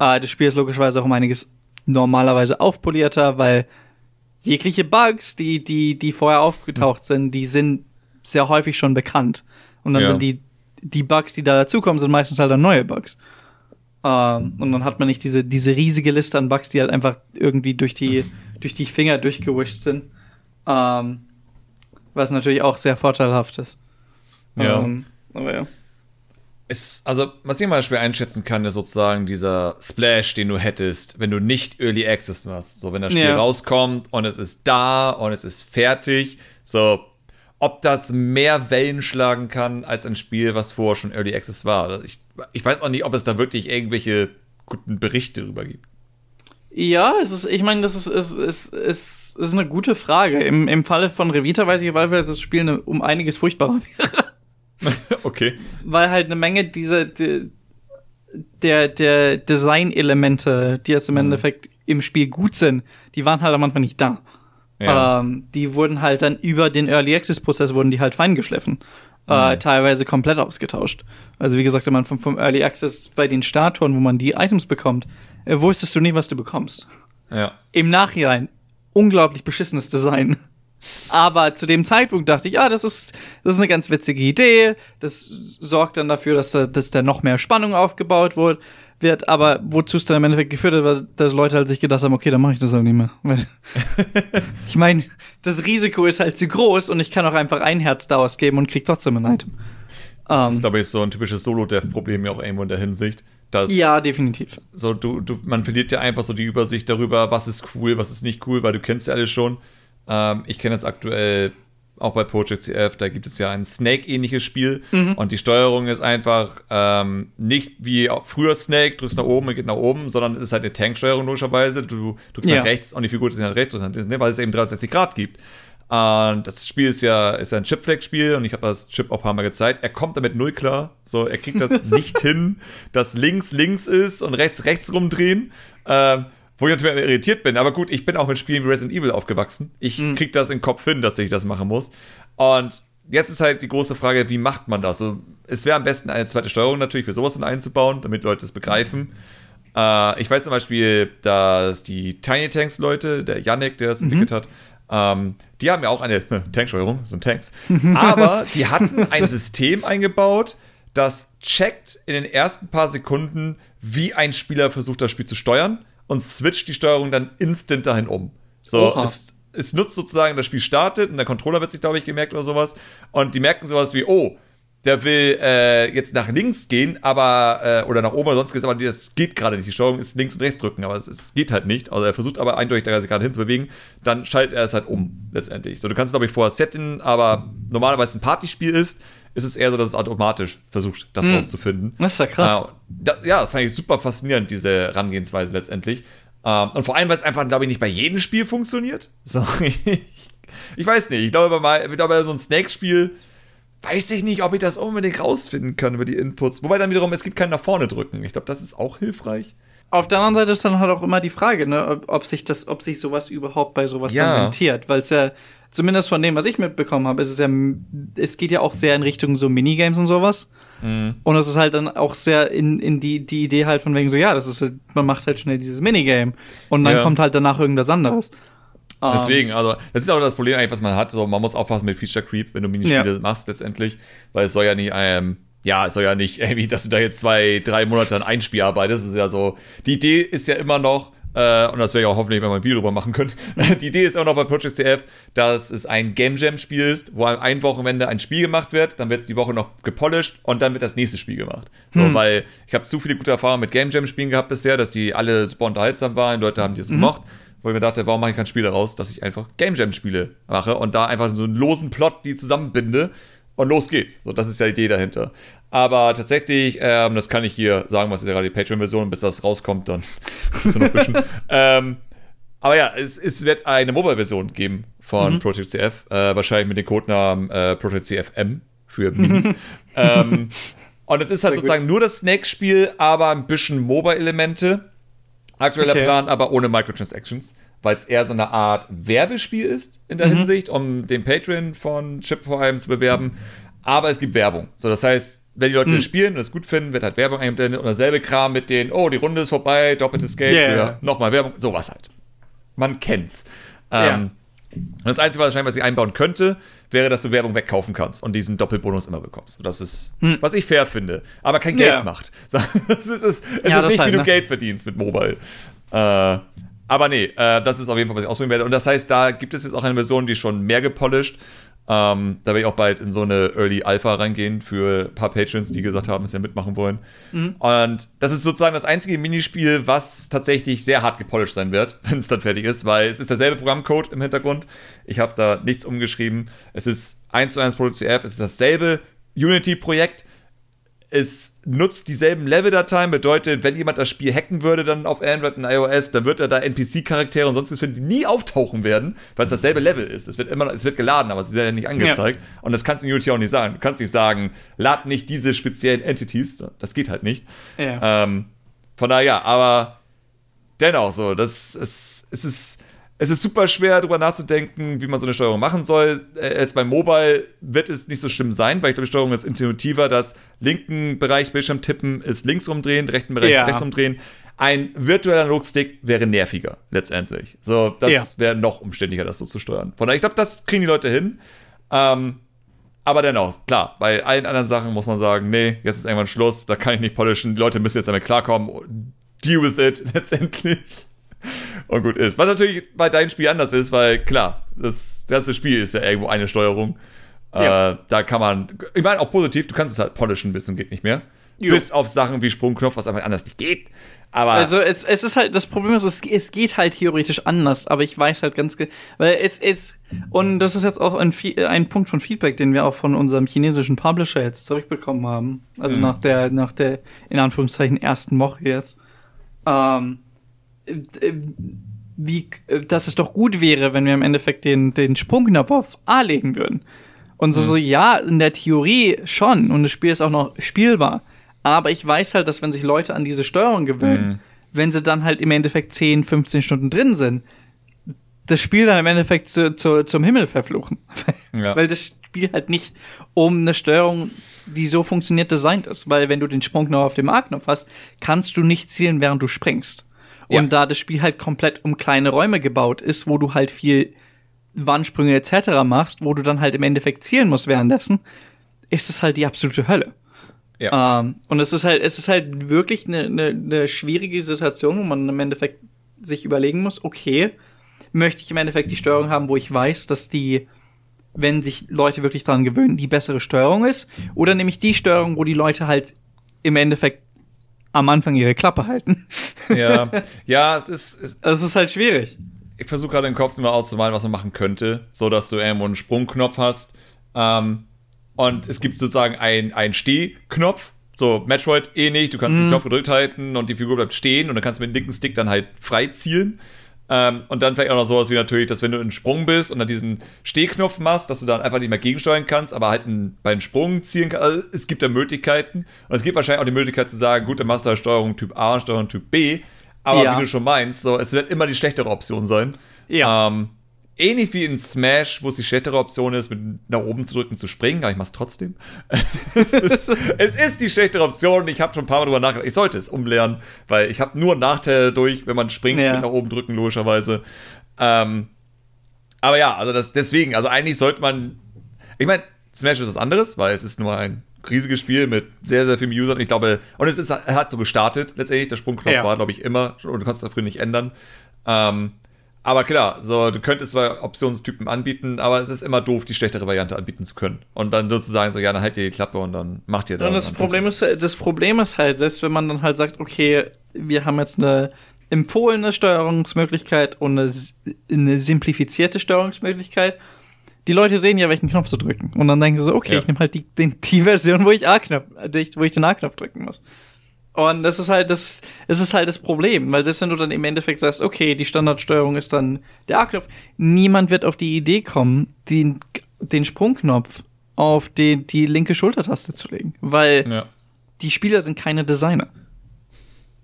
Äh, das Spiel ist logischerweise auch um einiges normalerweise aufpolierter, weil jegliche Bugs, die, die, die vorher aufgetaucht sind, die sind sehr häufig schon bekannt. Und dann Ja. sind die, die Bugs, die da dazukommen, sind meistens halt dann neue Bugs. Ähm, und dann hat man nicht diese, diese riesige Liste an Bugs, die halt einfach irgendwie durch die, durch die Finger durchgewischt sind. Ähm, was natürlich auch sehr vorteilhaft ist. Ja. Ähm, aber ja. Es, also, was ich mal schwer einschätzen kann, ist sozusagen dieser Splash, den du hättest, wenn du nicht Early Access machst. So, wenn das Spiel Ja. rauskommt und es ist da und es ist fertig. So, ob das mehr Wellen schlagen kann als ein Spiel, was vorher schon Early Access war. Ich, ich weiß auch nicht, ob es da wirklich irgendwelche guten Berichte darüber gibt. Ja, es ist, ich meine, das ist, ist, ist, ist, ist eine gute Frage. Im, Im Falle von Revita weiß ich auf jeden Fall, dass das Spiel eine, um einiges furchtbarer (laughs) wäre. (laughs) okay. Weil halt eine Menge dieser die, der, der Design-Elemente, die jetzt im Endeffekt im Spiel gut sind, die waren halt am Anfang nicht da. Ja. Ähm, die wurden halt dann über den Early Access-Prozess wurden die halt feingeschliffen. Äh, teilweise komplett ausgetauscht. Also wie gesagt, wenn man vom, vom Early Access bei den Statuen, wo man die Items bekommt, äh, wusstest du nie, was du bekommst. ja. Im Nachhinein unglaublich beschissenes Design. Aber zu dem Zeitpunkt dachte ich, ah, das ist, das ist eine ganz witzige Idee. Das sorgt dann dafür, dass da, dass da noch mehr Spannung aufgebaut wird. Wird. Aber wozu es dann im Endeffekt geführt hat, war, dass Leute halt sich gedacht haben, okay, dann mache ich das halt nicht mehr. (laughs) Ich meine, das Risiko ist halt zu groß und ich kann auch einfach ein Herz da ausgeben und krieg trotzdem ein Item. Das ist, Ähm, glaube ich, so ein typisches Solo-Dev-Problem ja auch irgendwo in der Hinsicht. Dass ja, definitiv. so du, du, man verliert ja einfach so die Übersicht darüber, was ist cool, was ist nicht cool, weil du kennst ja alles schon. Ähm, ich kenne das aktuell auch bei Project CF, da gibt es ja ein Snake-ähnliches Spiel und die Steuerung ist einfach ähm, nicht wie früher Snake, drückst nach oben und geht nach oben, sondern es ist halt eine Tanksteuerung logischerweise. Du drückst Ja. nach rechts und die Figur ist nach rechts, und dann- weil es eben 360 Grad gibt. Und das Spiel ist ja, ist ja ein Chip-Flag-Spiel und ich habe das Chip auch ein paar Mal gezeigt. Er kommt damit null klar. So, er kriegt das (laughs) nicht hin, dass links links ist und rechts rechts rumdrehen. Ähm, wo ich natürlich irritiert bin. Aber gut, ich bin auch mit Spielen wie Resident Evil aufgewachsen. Ich krieg das in den Kopf hin, dass ich das machen muss. Und jetzt ist halt die große Frage, wie macht man das? So, es wäre am besten eine zweite Steuerung natürlich für sowas dann einzubauen, damit Leute es begreifen. Äh, ich weiß zum Beispiel, dass die Tiny Tanks Leute, der Yannick, der es entwickelt hat, ähm, die haben ja auch eine (laughs) Tanksteuerung, das sind Tanks. (laughs) Aber die hatten (laughs) ein System eingebaut, das checkt in den ersten paar Sekunden, wie ein Spieler versucht, das Spiel zu steuern und switcht die Steuerung dann instant dahin um. So, es, es nutzt sozusagen, das Spiel startet und der Controller wird sich, glaube ich, gemerkt oder sowas. Und die merken sowas wie, oh, der will äh, jetzt nach links gehen, aber äh, oder nach oben oder sonst aber das geht gerade nicht. Die Steuerung ist links und rechts drücken, aber es, es geht halt nicht. Also er versucht aber eindeutig da gerade hinzubewegen, dann schaltet er es halt um letztendlich. So, du kannst es glaube ich vorher setten, aber normalerweise ein Partyspiel ist, ist es eher so, dass es automatisch versucht, das rauszufinden. Das ist ja krass. Äh, da, ja, das fand ich super faszinierend, diese Herangehensweise letztendlich. Ähm, und vor allem, weil es einfach, glaube ich, nicht bei jedem Spiel funktioniert. So, (laughs) ich, ich weiß nicht. Ich glaube, bei, ich glaube, bei so einem Snake-Spiel weiß ich nicht, ob ich das unbedingt rausfinden kann über die Inputs. Wobei dann wiederum, es gibt kein nach vorne drücken. Ich glaube, das ist auch hilfreich. Auf der anderen Seite ist dann halt auch immer die Frage, ne, ob, ob sich das, ob sich sowas überhaupt bei sowas Ja. dann rentiert, weil es ja zumindest von dem, was ich mitbekommen habe, ist es ja, es geht ja auch sehr in Richtung so Minigames und sowas. Und es ist halt dann auch sehr in, in die, die Idee halt von wegen so, ja, das ist, halt- man macht halt schnell dieses Minigame und dann Ja. kommt halt danach irgendwas anderes. Um, Deswegen, also, das ist auch das Problem eigentlich, was man hat. So, man muss aufpassen mit Feature Creep, wenn du Minispiele ja. machst, letztendlich, weil es soll ja nicht, ähm, ja, es soll ja nicht (laughs) irgendwie, dass du da jetzt zwei, drei Monate an ein Spiel arbeitest. Das ist ja so, die Idee ist ja immer noch, äh, und das werde ich auch hoffentlich mal ein Video drüber machen können. (laughs) die Idee ist auch noch bei Project CF, dass es ein Game Jam Spiel ist, wo ein Wochenende ein Spiel gemacht wird, dann wird es die Woche noch gepolished und dann wird das nächste Spiel gemacht. So, hm. weil ich habe zu viele gute Erfahrungen mit Game Jam Spielen gehabt bisher, dass die alle super unterhaltsam waren, Leute haben die es mhm. gemocht wo ich mir dachte, warum mache ich kein Spiel daraus, dass ich einfach Game Jam Spiele mache und da einfach so einen losen Plot die zusammenbinde und los geht's. So, das ist ja die Idee dahinter. Aber tatsächlich, ähm, das kann ich hier sagen, was ist ja gerade die Patreon-Version, bis das rauskommt, dann (laughs) ist es noch ein bisschen. ähm, aber ja, es, es wird eine Mobile-Version geben von mhm. Project CF, äh, wahrscheinlich mit dem Codenamen äh, Project CFM für Mini. (laughs) ähm, und es ist halt Sehr sozusagen gut. nur das Snake-Spiel, aber ein bisschen Mobile-Elemente. Aktueller okay. Plan, aber ohne Microtransactions, weil es eher so eine Art Werbespiel ist in der mhm. Hinsicht, um den Patreon von Chip vor allem zu bewerben. Aber es gibt Werbung. So, das heißt, wenn die Leute mhm. spielen und es gut finden, wird halt Werbung eingeblendet und dasselbe Kram mit den, oh, die Runde ist vorbei, doppeltes Geld yeah. für nochmal Werbung, sowas halt. Man kennt's. Ja. Ähm, das Einzige, wahrscheinlich, was ich einbauen könnte, wäre, dass du Werbung wegkaufen kannst und diesen Doppelbonus immer bekommst. Und das ist, hm. was ich fair finde, aber kein Geld ja. macht. (laughs) Es ist, es ja, ist nicht, halt, wie du ne? Geld verdienst mit Mobile. Äh, aber nee, äh, das ist auf jeden Fall, was ich ausprobieren werde. Und das heißt, da gibt es jetzt auch eine Version, die schon mehr gepolished ähm, da werde ich auch bald in so eine Early Alpha reingehen für ein paar Patrons, die gesagt haben, dass sie ja mitmachen wollen. Mhm. Und das ist sozusagen das einzige Minispiel, was tatsächlich sehr hart gepolished sein wird, (laughs) wenn es dann fertig ist, weil es ist derselbe Programmcode im Hintergrund. Ich habe da nichts umgeschrieben. Es ist 1 zu 1 Product CF, es ist dasselbe Unity-Projekt es nutzt dieselben Level-Dateien, bedeutet, wenn jemand das Spiel hacken würde, dann auf Android und iOS, dann wird er da NPC-Charaktere und sonstiges finden, die nie auftauchen werden, weil es dasselbe Level ist. Es wird immer, es wird geladen, aber es wird ja nicht angezeigt. Ja. Und das kannst du in Unity auch nicht sagen. Du kannst nicht sagen, lad nicht diese speziellen Entities. Das geht halt nicht. Ja. Ähm, von daher, aber dennoch so, das ist, es ist es ist super schwer, darüber nachzudenken, wie man so eine Steuerung machen soll. Äh, jetzt beim Mobile wird es nicht so schlimm sein, weil ich glaube, die Steuerung ist intuitiver. Das linken Bereich Bildschirm tippen ist links umdrehen, rechten Bereich ja. rechts umdrehen. Ein virtueller Analogstick wäre nerviger, letztendlich. So, das ja. wäre noch umständlicher, das so zu steuern. Von daher, ich glaube, das kriegen die Leute hin. Ähm, aber dennoch, klar, bei allen anderen Sachen muss man sagen, nee, jetzt ist irgendwann Schluss, da kann ich nicht polischen, die Leute müssen jetzt damit klarkommen. Deal with it, (laughs) letztendlich (laughs) und gut ist. Was natürlich bei deinem Spiel anders ist, weil klar, das ganze Spiel ist ja irgendwo eine Steuerung. Ja. Äh, da kann man, ich meine auch positiv, du kannst es halt polischen bis und geht nicht mehr. Jo. Bis auf Sachen wie Sprungknopf, was einfach anders nicht geht. Aber also es, es ist halt, das Problem ist, es, es geht halt theoretisch anders, aber ich weiß halt ganz, weil es ist, und das ist jetzt auch ein, ein Punkt von Feedback, den wir auch von unserem chinesischen Publisher jetzt zurückbekommen haben. Also mhm. nach der, nach der, in Anführungszeichen, ersten Woche jetzt. Ähm, wie, dass es doch gut wäre, wenn wir im Endeffekt den, den Sprungknopf auf A legen würden. Und so, mhm. so, ja, in der Theorie schon. Und das Spiel ist auch noch spielbar. Aber ich weiß halt, dass wenn sich Leute an diese Steuerung gewöhnen, mhm. wenn sie dann halt im Endeffekt 10, 15 Stunden drin sind, das Spiel dann im Endeffekt zu, zu, zum Himmel verfluchen. Ja. (laughs) Weil das Spiel halt nicht um eine Steuerung, die so funktioniert, designt ist. Weil wenn du den Sprungknopf auf dem A-Knopf hast, kannst du nicht zielen, während du springst. Und ja. da das Spiel halt komplett um kleine Räume gebaut ist, wo du halt viel Wandsprünge etc. machst, wo du dann halt im Endeffekt zielen musst währenddessen, ist es halt die absolute Hölle. Ja. Ähm, und es ist halt, es ist halt wirklich eine, eine, eine schwierige Situation, wo man im Endeffekt sich überlegen muss, okay, möchte ich im Endeffekt die Steuerung haben, wo ich weiß, dass die, wenn sich Leute wirklich daran gewöhnen, die bessere Steuerung ist, oder nehme ich die Steuerung, wo die Leute halt im Endeffekt am Anfang ihre Klappe halten. Ja, (laughs) ja, es ist. Es, es ist halt schwierig. Ich versuche gerade im Kopf mal auszumalen, was man machen könnte, so dass du irgendwo einen Sprungknopf hast. Ähm, und es gibt sozusagen einen Stehknopf. So, Metroid eh nicht, du kannst mm. den mhm. Knopf gedrückt halten und die Figur bleibt stehen und dann kannst du mit dem linken Stick dann halt frei zielen. Ähm, und dann vielleicht auch noch sowas wie natürlich, dass wenn du in Sprung bist und dann diesen Stehknopf machst, dass du dann einfach nicht mehr gegensteuern kannst, aber halt in, beim Sprung zielen kannst. Also, es gibt da Möglichkeiten. Und es gibt wahrscheinlich auch die Möglichkeit zu sagen, gut, dann machst du halt Steuerung Typ A und Steuerung Typ B. Aber ja. wie du schon meinst, so, es wird immer die schlechtere Option sein. Ja. Ähm, ähnlich wie in Smash, wo es die schlechtere Option ist, mit nach oben zu drücken, zu springen, aber ich mach's trotzdem. (laughs) es, ist, es, ist, die schlechtere Option. Ich habe schon ein paar Mal drüber nachgedacht. Ich sollte es umlernen, weil ich habe nur Nachteile durch, wenn man springt, ja. mit nach oben drücken, logischerweise. Ähm, Aber ja, also das, deswegen, also eigentlich sollte man, ich meine, Smash ist was anderes, weil es ist nur ein riesiges Spiel mit sehr, sehr vielen Usern. Ich glaube, und es ist, hat so gestartet letztendlich. Der Sprungknopf ja. war, glaube ich, immer, und du kannst dafür nicht ändern. Ähm, aber klar, so, du könntest zwar Optionstypen anbieten, aber es ist immer doof, die schlechtere Variante anbieten zu können. Und dann sozusagen so, ja, dann halt ihr die Klappe und dann macht ihr das. Und das Problem ist, das Problem ist halt, selbst wenn man dann halt sagt, okay, wir haben jetzt eine empfohlene Steuerungsmöglichkeit und eine, eine simplifizierte Steuerungsmöglichkeit, die Leute sehen ja, welchen Knopf zu drücken. Und dann denken sie so, okay, ja. ich nehme halt die, die, die Version, wo ich A-Knopf, wo ich den A-Knopf drücken muss. Und das ist halt das, es ist halt das Problem, weil selbst wenn du dann im Endeffekt sagst, okay, die Standardsteuerung ist dann der A-Knopf, niemand wird auf die Idee kommen, den, den Sprungknopf auf die, die linke Schultertaste zu legen, weil ja. die Spieler sind keine Designer.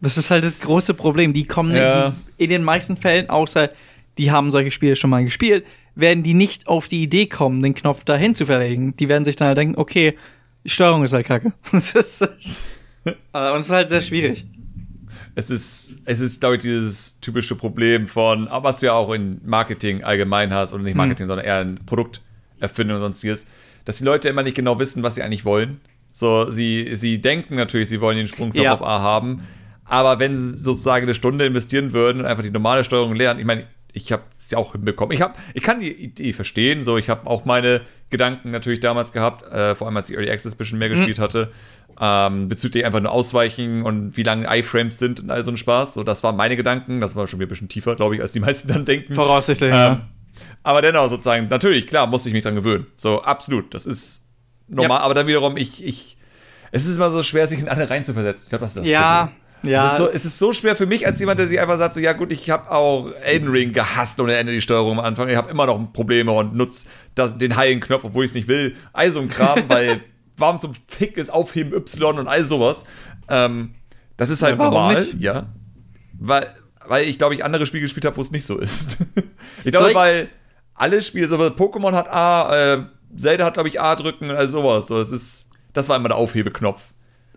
Das ist halt das große Problem. Die kommen ja. die, in den meisten Fällen, außer die haben solche Spiele schon mal gespielt, werden die nicht auf die Idee kommen, den Knopf dahin zu verlegen. Die werden sich dann halt denken, okay, die Steuerung ist halt kacke. (laughs) Äh, und es ist halt sehr schwierig. Es ist, es ist, glaube ich, dieses typische Problem von, was du ja auch in Marketing allgemein hast, oder nicht hm. Marketing, hm. sondern eher in Produkterfindung und sonstiges, dass die Leute immer nicht genau wissen, was sie eigentlich wollen. So, sie, sie denken natürlich, sie wollen den Sprungknopf ja. auf A haben, aber wenn sie sozusagen eine Stunde investieren würden und einfach die normale Steuerung lernen, ich meine, ich habe es ja auch hinbekommen. Ich, hab, ich kann die Idee verstehen, so, ich habe auch meine Gedanken natürlich damals gehabt, äh, vor allem als ich Early Access ein bisschen mehr mhm. gespielt hatte ähm, bezüglich einfach nur Ausweichen und wie lange Iframes sind und all so ein Spaß. So, das waren meine Gedanken. Das war schon wieder ein bisschen tiefer, glaube ich, als die (laughs) meisten dann denken. Voraussichtlich, ähm, ja. Aber dennoch sozusagen, natürlich, klar, musste ich mich dran gewöhnen. So, absolut. Das ist normal. Ja. Aber dann wiederum, ich, ich, es ist immer so schwer, sich in alle reinzuversetzen. Ich glaube, das ist das ja. Problem. Ja, es ist, so, es ist so schwer für mich als jemand, der sich einfach sagt, so ja gut, ich habe auch Elden Ring gehasst ohne Ende die Steuerung am Anfang. Ich habe immer noch Probleme und nutze den heilen Knopf, obwohl ich es nicht will. Also ein Kram, (laughs) weil warum zum Fick ist Aufheben Y und all sowas. Ähm, das ist halt ja, normal, nicht? ja. Weil, weil ich, glaube ich, andere Spiele gespielt habe, wo es nicht so ist. (laughs) ich glaube, weil alle Spiele, so Pokémon hat A, äh, Zelda hat, glaube ich, A drücken und all sowas. So, das, ist, das war immer der Aufhebeknopf.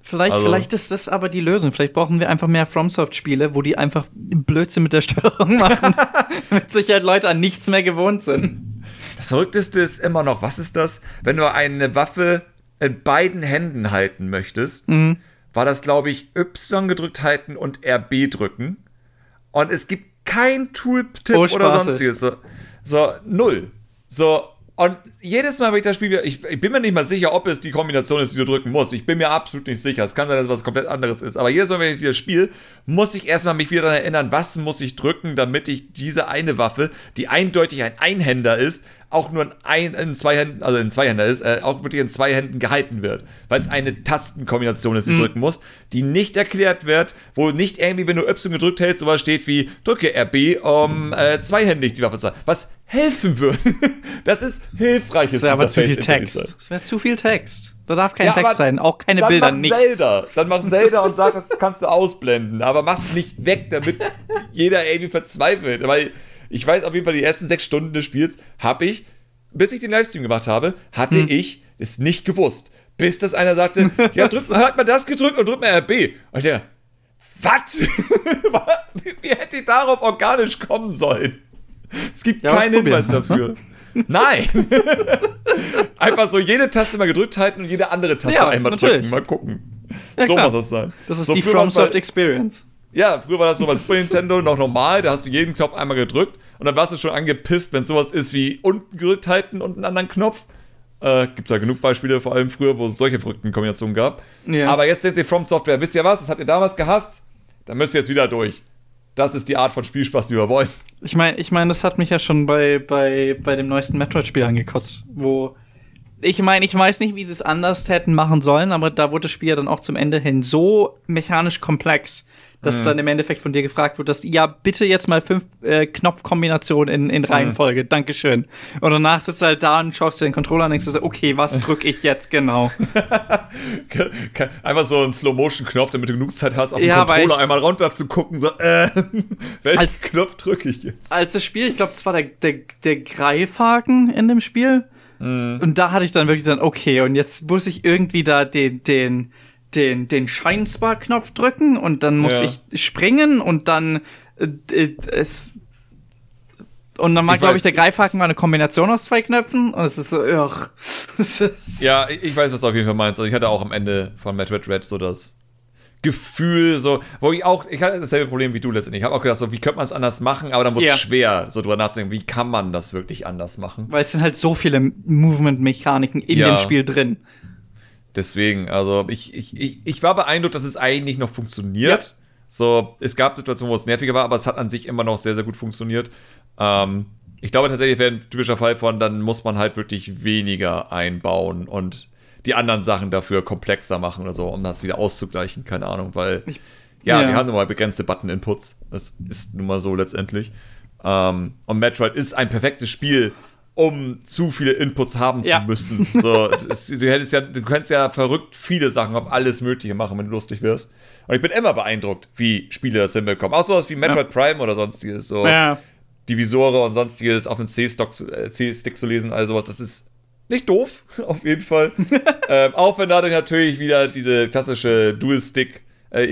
Vielleicht, also. vielleicht ist das aber die Lösung. Vielleicht brauchen wir einfach mehr FromSoft-Spiele, wo die einfach Blödsinn mit der Steuerung machen, (laughs) damit sich halt Leute an nichts mehr gewohnt sind. Das Verrückteste ist immer noch, was ist das? Wenn du eine Waffe in beiden Händen halten möchtest, mhm. war das, glaube ich, Y gedrückt halten und RB drücken. Und es gibt kein Tooltip oh, oder sonstiges. So, so, null. So, und jedes Mal, wenn ich das spiele, ich, ich, bin mir nicht mal sicher, ob es die Kombination ist, die du drücken musst. Ich bin mir absolut nicht sicher. Es kann sein, dass es was komplett anderes ist. Aber jedes Mal, wenn ich wieder spiele, muss ich erstmal mich wieder daran erinnern, was muss ich drücken, damit ich diese eine Waffe, die eindeutig ein Einhänder ist, auch nur in, ein, in zwei Händen, also in zwei Händen ist, äh, auch wirklich in zwei Händen gehalten wird. Weil es eine Tastenkombination ist, die mhm. du drücken musst, die nicht erklärt wird, wo nicht irgendwie, wenn du Y gedrückt hältst, sowas steht wie drücke RB, um äh, zweihändig die Waffe zu halten. Was helfen würde. (laughs) das ist hilfreiches. Das wäre aber zu viel Text. Das wäre zu viel Text. Da darf kein ja, Text sein, auch keine dann Bilder, nichts. Zelda. Dann mach Zelda und sag, das kannst du ausblenden. Aber mach's nicht weg, damit (laughs) jeder irgendwie verzweifelt. Weil ich weiß auf jeden Fall, die ersten sechs Stunden des Spiels habe ich, bis ich den Livestream gemacht habe, hatte hm. ich es nicht gewusst. Bis das einer sagte, (laughs) ja, drück, hat man das gedrückt und drückt mal RB. Und der, was? (laughs) Wie hätte ich darauf organisch kommen sollen? Es gibt ja, keinen Hinweis dafür. (laughs) Nein! Einfach so jede Taste mal gedrückt halten und jede andere Taste ja, einmal natürlich. drücken. Mal gucken. Ja, so klar. muss das sein. Das ist so die FromSoft Experience. Ja, früher war das so bei Super Nintendo noch normal, da hast du jeden Knopf einmal gedrückt und dann warst du schon angepisst, wenn sowas ist wie unten gedrückt halten und einen anderen Knopf. Äh, Gibt es ja genug Beispiele, vor allem früher, wo es solche verrückten Kombinationen gab. Ja. Aber jetzt sind sie From Software. Wisst ihr was? Das habt ihr damals gehasst? Dann müsst ihr jetzt wieder durch. Das ist die Art von Spielspaß, die wir wollen. Ich meine, ich mein, das hat mich ja schon bei, bei, bei dem neuesten Metroid-Spiel angekotzt, wo ich meine, ich weiß nicht, wie sie es anders hätten machen sollen, aber da wurde das Spiel ja dann auch zum Ende hin so mechanisch komplex, dass mhm. dann im Endeffekt von dir gefragt wird, dass ja bitte jetzt mal fünf äh, Knopfkombinationen in, in. Reihenfolge, mhm. Dankeschön. Und danach sitzt du halt da und schaust dir den Controller und denkst okay, was (laughs) drücke ich jetzt genau? (laughs) Einfach so ein Slow-Motion-Knopf, damit du genug Zeit hast, auf den ja, Controller einmal runter zu gucken, so, äh, (laughs) welchen als, Knopf drücke ich jetzt? Als das Spiel, ich glaube, es war der, der, der Greifhaken in dem Spiel. Mhm. Und da hatte ich dann wirklich dann, okay, und jetzt muss ich irgendwie da den, den, den, den Scheinspar-Knopf drücken und dann muss ja. ich springen und dann äh, es Und dann war, glaube ich, der Greifhaken war eine Kombination aus zwei Knöpfen. Und es ist so, ugh. (laughs) ja, ich weiß, was du auf jeden Fall meinst. Also ich hatte auch am Ende von Metroid Red so das Gefühl, so, wo ich auch, ich hatte dasselbe Problem wie du letztendlich. Ich habe auch gedacht, so, wie könnte man es anders machen, aber dann wurde es yeah. schwer, so drüber nachzudenken, wie kann man das wirklich anders machen? Weil es sind halt so viele Movement-Mechaniken in ja. dem Spiel drin. Deswegen, also ich, ich, ich, ich war beeindruckt, dass es eigentlich noch funktioniert. Ja. So, es gab Situationen, wo es nerviger war, aber es hat an sich immer noch sehr, sehr gut funktioniert. Ähm, ich glaube tatsächlich wäre ein typischer Fall von, dann muss man halt wirklich weniger einbauen und die anderen Sachen dafür komplexer machen oder so, um das wieder auszugleichen, keine Ahnung, weil ich, ja, ja, wir haben nun mal begrenzte Button-Inputs. Das ist nun mal so letztendlich. Ähm, und Metroid ist ein perfektes Spiel, um zu viele Inputs haben ja. zu müssen. So, das, du ja, du könntest ja verrückt viele Sachen auf alles Mögliche machen, wenn du lustig wirst. Und ich bin immer beeindruckt, wie Spiele das hinbekommen. Auch sowas wie Metroid ja. Prime oder sonstiges. So ja. Divisore und sonstiges auf dem äh, C-Stick zu lesen, also sowas. Das ist nicht doof, (laughs) auf jeden Fall. (laughs) ähm, auch wenn dadurch natürlich wieder diese klassische Dual-Stick äh,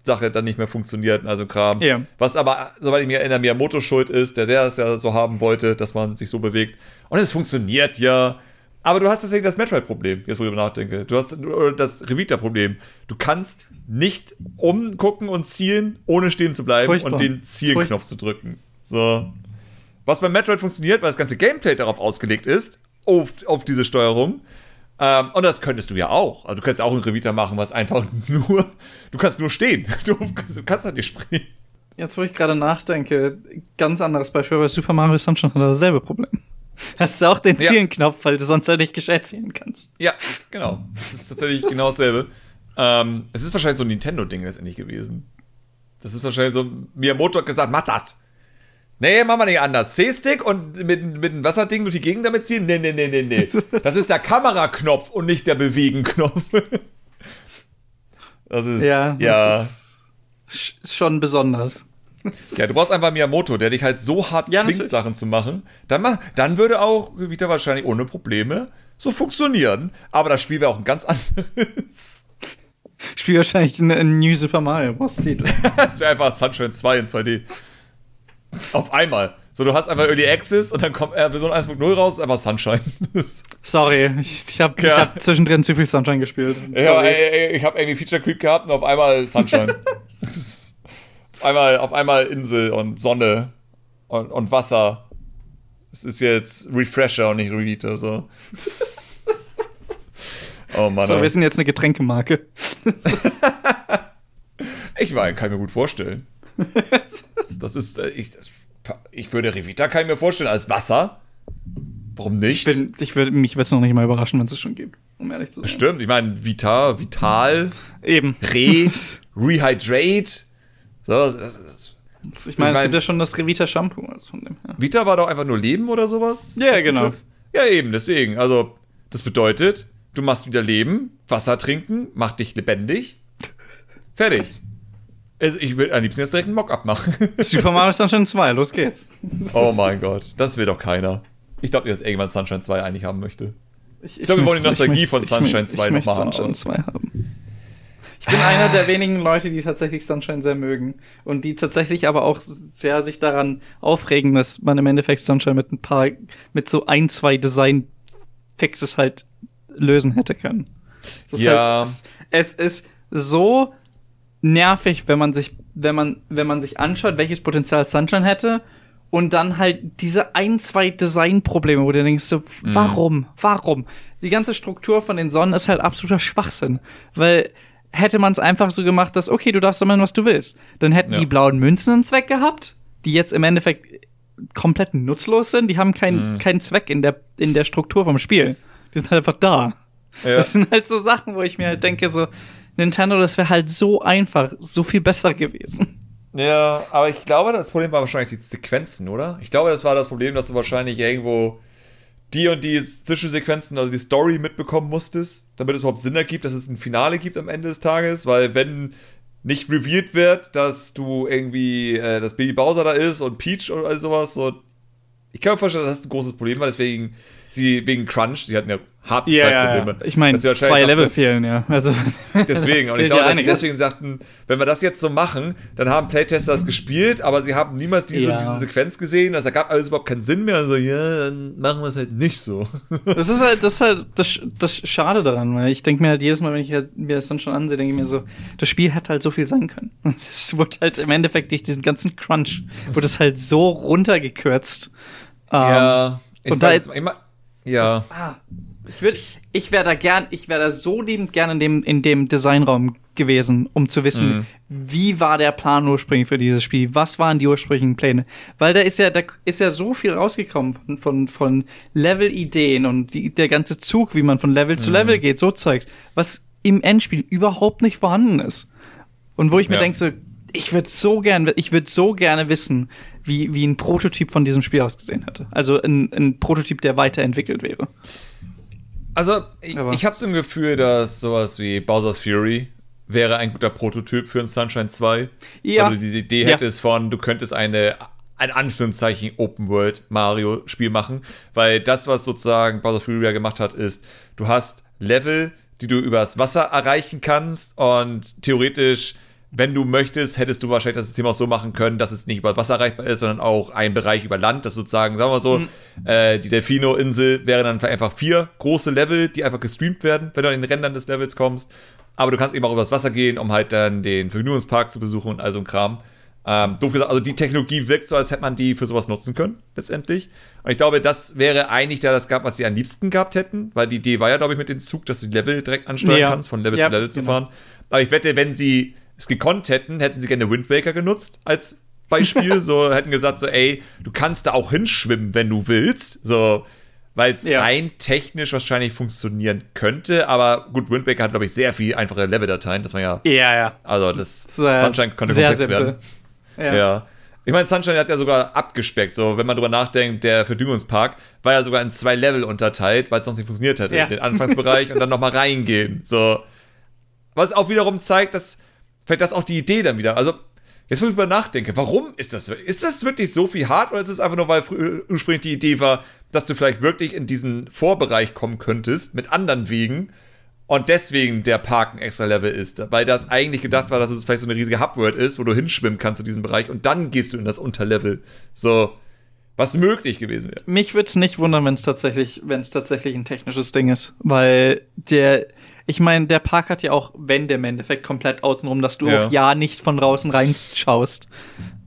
EU-Shooter-Sache dann nicht mehr funktioniert, also Kram. Ja. Was aber, soweit ich mich erinnere, Miyamoto schuld ist, der der es ja so haben wollte, dass man sich so bewegt. Und es funktioniert ja. Aber du hast tatsächlich das Metroid-Problem, jetzt wo ich nachdenke. Du hast das Revita-Problem. Du kannst nicht umgucken und zielen, ohne stehen zu bleiben Furchtbar. und den Zielknopf zu drücken. So. Was bei Metroid funktioniert, weil das ganze Gameplay darauf ausgelegt ist, auf, auf diese Steuerung. Ähm, und das könntest du ja auch. Also du könntest auch ein Revita machen, was einfach (laughs) nur, du kannst nur stehen. Du, (laughs) du kannst halt nicht springen. Jetzt, wo ich gerade nachdenke, ganz anderes Beispiel, bei Super Mario Sunshine hat dasselbe Problem. Hast du auch den Ziehenknopf, weil du sonst halt nicht gescheit ziehen kannst. Ja, genau. Das ist tatsächlich genau dasselbe. Ähm, es ist wahrscheinlich so ein Nintendo-Ding letztendlich gewesen. Das ist wahrscheinlich so, Miyamoto hat gesagt, mach das. Nee, machen wir nicht anders. C-Stick und mit, mit einem Wasserding durch die Gegend damit ziehen? Nee, nee, nee, nee, nee. (laughs) Das ist der Kameraknopf und nicht der Bewegen-Knopf. Das ist, ja, ja. Das ist schon besonders. Ja, du brauchst einfach Miyamoto, der dich halt so hart ja, zwingt, Sachen zu machen. Dann, mach, dann würde auch wieder wahrscheinlich ohne Probleme so funktionieren. Aber das Spiel wäre auch ein ganz (laughs) anderes. Spiel wahrscheinlich ein New Super Mario Bros. Titel. (laughs) das wäre einfach Sunshine 2 in 2D. (laughs) Auf einmal. So, du hast einfach Early Access und dann kommt äh, Version 1.0 raus, ist einfach Sunshine. (laughs) Sorry, ich, ich habe ja. hab zwischendrin zu viel Sunshine gespielt. Sorry. Ja, ey, ey, ich habe irgendwie Feature Creep gehabt und auf einmal Sunshine. (laughs) auf, einmal, auf einmal Insel und Sonne und, und Wasser. Es ist jetzt Refresher und nicht Revita, so. Oh Mann. So, wir sind jetzt eine Getränkemarke. ich meine, kann ich mir gut vorstellen. Das ist, äh, ich, ich würde Revita kann ich mir vorstellen als Wasser. Warum nicht? Ich, bin, ich würde mich jetzt noch nicht mal überraschen, wenn es es schon gibt, um ehrlich zu sein. Stimmt, ich meine, Vital, Vital, eben. Re, (laughs) Rehydrate. So, das, das, das, ich meine, es gibt ja schon das Revita Shampoo. Also von dem, ja. Vita war doch einfach nur Leben oder sowas? Ja, genau. Begriff? Ja, eben, deswegen. Also, das bedeutet, du machst wieder Leben, Wasser trinken, macht dich lebendig. Fertig. Also ich will am liebsten jetzt direkt einen Mock-up machen. (laughs) Super Mario Sunshine 2, los geht's. Oh mein Gott, das will doch keiner. Ich glaube, dass irgendwann Sunshine 2 eigentlich haben möchte. Ich, ich, ich glaube, wir wollen die Nostalgie von Sunshine 2 nochmal haben. Sunshine 2 haben. Ich bin einer der wenigen Leute, die tatsächlich Sunshine sehr mögen. Und die tatsächlich aber auch sehr sich daran aufregen, dass man im Endeffekt Sunshine mit ein paar, mit so ein, zwei Design-Fixes halt lösen hätte können. ja. Halt, es ist so nervig, wenn man sich, wenn man, wenn man sich anschaut, welches Potenzial Sunshine hätte und dann halt diese ein, zwei Designprobleme, wo du denkst so, mhm. warum, warum? Die ganze Struktur von den Sonnen ist halt absoluter Schwachsinn, weil hätte man es einfach so gemacht, dass okay, du darfst sammeln, was du willst, dann hätten ja. die blauen Münzen einen Zweck gehabt, die jetzt im Endeffekt komplett nutzlos sind, die haben keinen mhm. keinen Zweck in der in der Struktur vom Spiel. Die sind halt einfach da. Ja. Das sind halt so Sachen, wo ich mir halt denke so, Nintendo, das wäre halt so einfach, so viel besser gewesen. Ja, aber ich glaube, das Problem war wahrscheinlich die Sequenzen, oder? Ich glaube, das war das Problem, dass du wahrscheinlich irgendwo die und die Zwischensequenzen oder die Story mitbekommen musstest, damit es überhaupt Sinn ergibt, dass es ein Finale gibt am Ende des Tages, weil wenn nicht revealed wird, dass du irgendwie, äh, dass Baby Bowser da ist und Peach oder sowas, so. Ich kann mir vorstellen, das ist ein großes Problem, weil deswegen sie wegen Crunch, sie hatten ja harte ja, Zeitprobleme. Ja, ja. Ich meine, zwei Level fehlen, ja. Also, (laughs) deswegen, und (laughs) ich glaube, dass sie deswegen sagten, wenn wir das jetzt so machen, dann haben Playtester das gespielt, aber sie haben niemals diese, ja. diese Sequenz gesehen, das ergab alles überhaupt keinen Sinn mehr. Also, ja, dann machen wir es halt nicht so. (laughs) Das ist halt, das ist halt das, das Schade daran, weil ich denke mir halt jedes Mal, wenn ich halt mir das dann schon ansehe, denke ich mir so, das Spiel hätte halt so viel sein können. Es wurde halt im Endeffekt durch diesen ganzen Crunch, wurde es halt so runtergekürzt. Ja, um, ich und da immer, ja. Das, ah, ich würde, ich wäre da gern, ich wäre da so liebend gern in dem, in dem Designraum gewesen, um zu wissen, mhm. wie war der Plan ursprünglich für dieses Spiel? Was waren die ursprünglichen Pläne? Weil da ist ja, da ist ja so viel rausgekommen von, von, von Level-Ideen und die, der ganze Zug, wie man von Level mhm. zu Level geht, so Zeugs, was im Endspiel überhaupt nicht vorhanden ist. Und wo ich mir ja. denke, so, ich würde so gern, ich würde so gerne wissen, wie, wie ein Prototyp von diesem Spiel ausgesehen hätte. Also ein, ein Prototyp, der weiterentwickelt wäre. Also, ich, ich habe so ein Gefühl, dass sowas wie Bowser's Fury wäre ein guter Prototyp für ein Sunshine 2. Ja. Weil du diese Idee ja. hättest von, du könntest eine, ein Anführungszeichen Open World Mario Spiel machen. Weil das, was sozusagen Bowser's Fury ja gemacht hat, ist, du hast Level, die du übers Wasser erreichen kannst und theoretisch wenn du möchtest, hättest du wahrscheinlich das System auch so machen können, dass es nicht über Wasser erreichbar ist, sondern auch ein Bereich über Land, das sozusagen, sagen wir so, mhm. äh, die Delfino-Insel wäre dann einfach vier große Level, die einfach gestreamt werden, wenn du an den Rändern des Levels kommst. Aber du kannst eben auch übers Wasser gehen, um halt dann den Vergnügungspark zu besuchen und all so ein Kram. Ähm, doof gesagt, also die Technologie wirkt so, als hätte man die für sowas nutzen können, letztendlich. Und ich glaube, das wäre eigentlich da das gab, was sie am liebsten gehabt hätten, weil die Idee war ja, glaube ich, mit dem Zug, dass du die Level direkt ansteuern ja. kannst, von Level ja, zu Level zu genau. fahren. Aber ich wette, wenn sie es gekonnt hätten, hätten sie gerne Wind Waker genutzt als Beispiel. (laughs) so hätten gesagt, so, ey, du kannst da auch hinschwimmen, wenn du willst. So, weil es ja. rein technisch wahrscheinlich funktionieren könnte. Aber gut, Wind Waker hat, glaube ich, sehr viel einfache Level-Dateien. Das war ja. Ja, ja. Also, das, das äh, Sunshine konnte sehr komplex simpel. werden. Ja. ja. Ich meine, Sunshine hat ja sogar abgespeckt. So, wenn man drüber nachdenkt, der Verdüngungspark war ja sogar in zwei Level unterteilt, weil es sonst nicht funktioniert hätte. Ja. Den Anfangsbereich (laughs) und dann nochmal reingehen. So. Was auch wiederum zeigt, dass vielleicht das auch die Idee dann wieder. Also, jetzt wo ich drüber nachdenke, warum ist das? Ist das wirklich so viel hart oder ist es einfach nur, weil ursprünglich die Idee war, dass du vielleicht wirklich in diesen Vorbereich kommen könntest mit anderen Wegen und deswegen der Park ein extra Level ist, weil das eigentlich gedacht war, dass es vielleicht so eine riesige Hubworld ist, wo du hinschwimmen kannst zu diesem Bereich und dann gehst du in das Unterlevel. So, was möglich gewesen wäre. Mich würde es nicht wundern, wenn es tatsächlich, wenn es tatsächlich ein technisches Ding ist, weil der ich meine, der Park hat ja auch Wände im Endeffekt komplett außenrum, dass du ja. auch ja nicht von draußen reinschaust.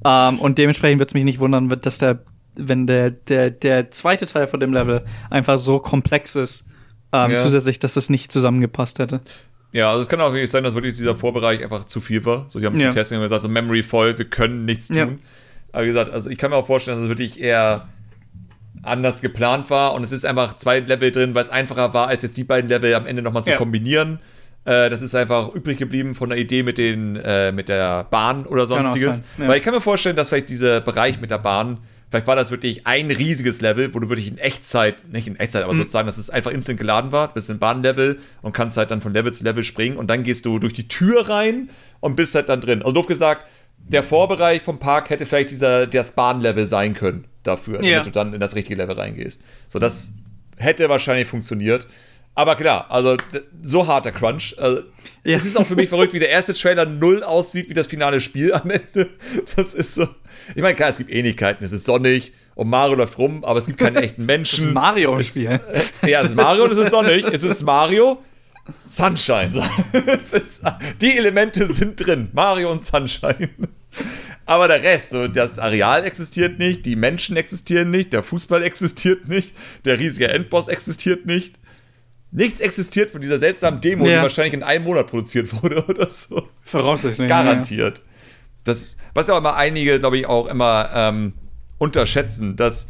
Ähm, und dementsprechend würde es mich nicht wundern, dass der, wenn der, der, der zweite Teil von dem Level einfach so komplex ist, ähm, ja. zusätzlich, dass es nicht zusammengepasst hätte. Ja, also es kann auch wirklich sein, dass wirklich dieser Vorbereich einfach zu viel war. So, die haben es ja. getestet und gesagt, so Memory voll, wir können nichts tun. Ja. Aber wie gesagt, also ich kann mir auch vorstellen, dass es wirklich eher anders geplant war und es ist einfach zwei Level drin, weil es einfacher war, als jetzt die beiden Level am Ende nochmal zu ja. kombinieren. Äh, das ist einfach übrig geblieben von der Idee mit, den, äh, mit der Bahn oder sonstiges. Ja. Weil ich kann mir vorstellen, dass vielleicht dieser Bereich mit der Bahn, vielleicht war das wirklich ein riesiges Level, wo du wirklich in Echtzeit, nicht in Echtzeit, aber mhm. sozusagen, dass es einfach instant geladen war, du bist in Bahnlevel und kannst halt dann von Level zu Level springen und dann gehst du durch die Tür rein und bist halt dann drin. Also doof gesagt, der Vorbereich vom Park hätte vielleicht dieser, das Bahnlevel sein können dafür, damit ja. du dann in das richtige Level reingehst. So, das hätte wahrscheinlich funktioniert. Aber klar, also so harter Crunch. Also, ja. Es ist auch für mich verrückt, wie der erste Trailer null aussieht, wie das finale Spiel am Ende. Das ist so. Ich meine, klar, es gibt Ähnlichkeiten. Es ist sonnig und Mario läuft rum, aber es gibt keine (laughs) echten Menschen. Das ist Mario-Spiel. Ja, es ist Mario und es ist sonnig. Es ist Mario, Sunshine. (laughs) Ist, die Elemente sind drin. Mario und Sunshine. Aber der Rest, so das Areal existiert nicht, die Menschen existieren nicht, der Fußball (laughs) existiert nicht, der riesige Endboss existiert nicht. Nichts existiert von dieser seltsamen Demo, ja. die wahrscheinlich in einem Monat produziert wurde (laughs) oder so. Voraussichtlich. Garantiert. Ja. Das, was ja auch immer einige, glaube ich, auch immer ähm, unterschätzen, dass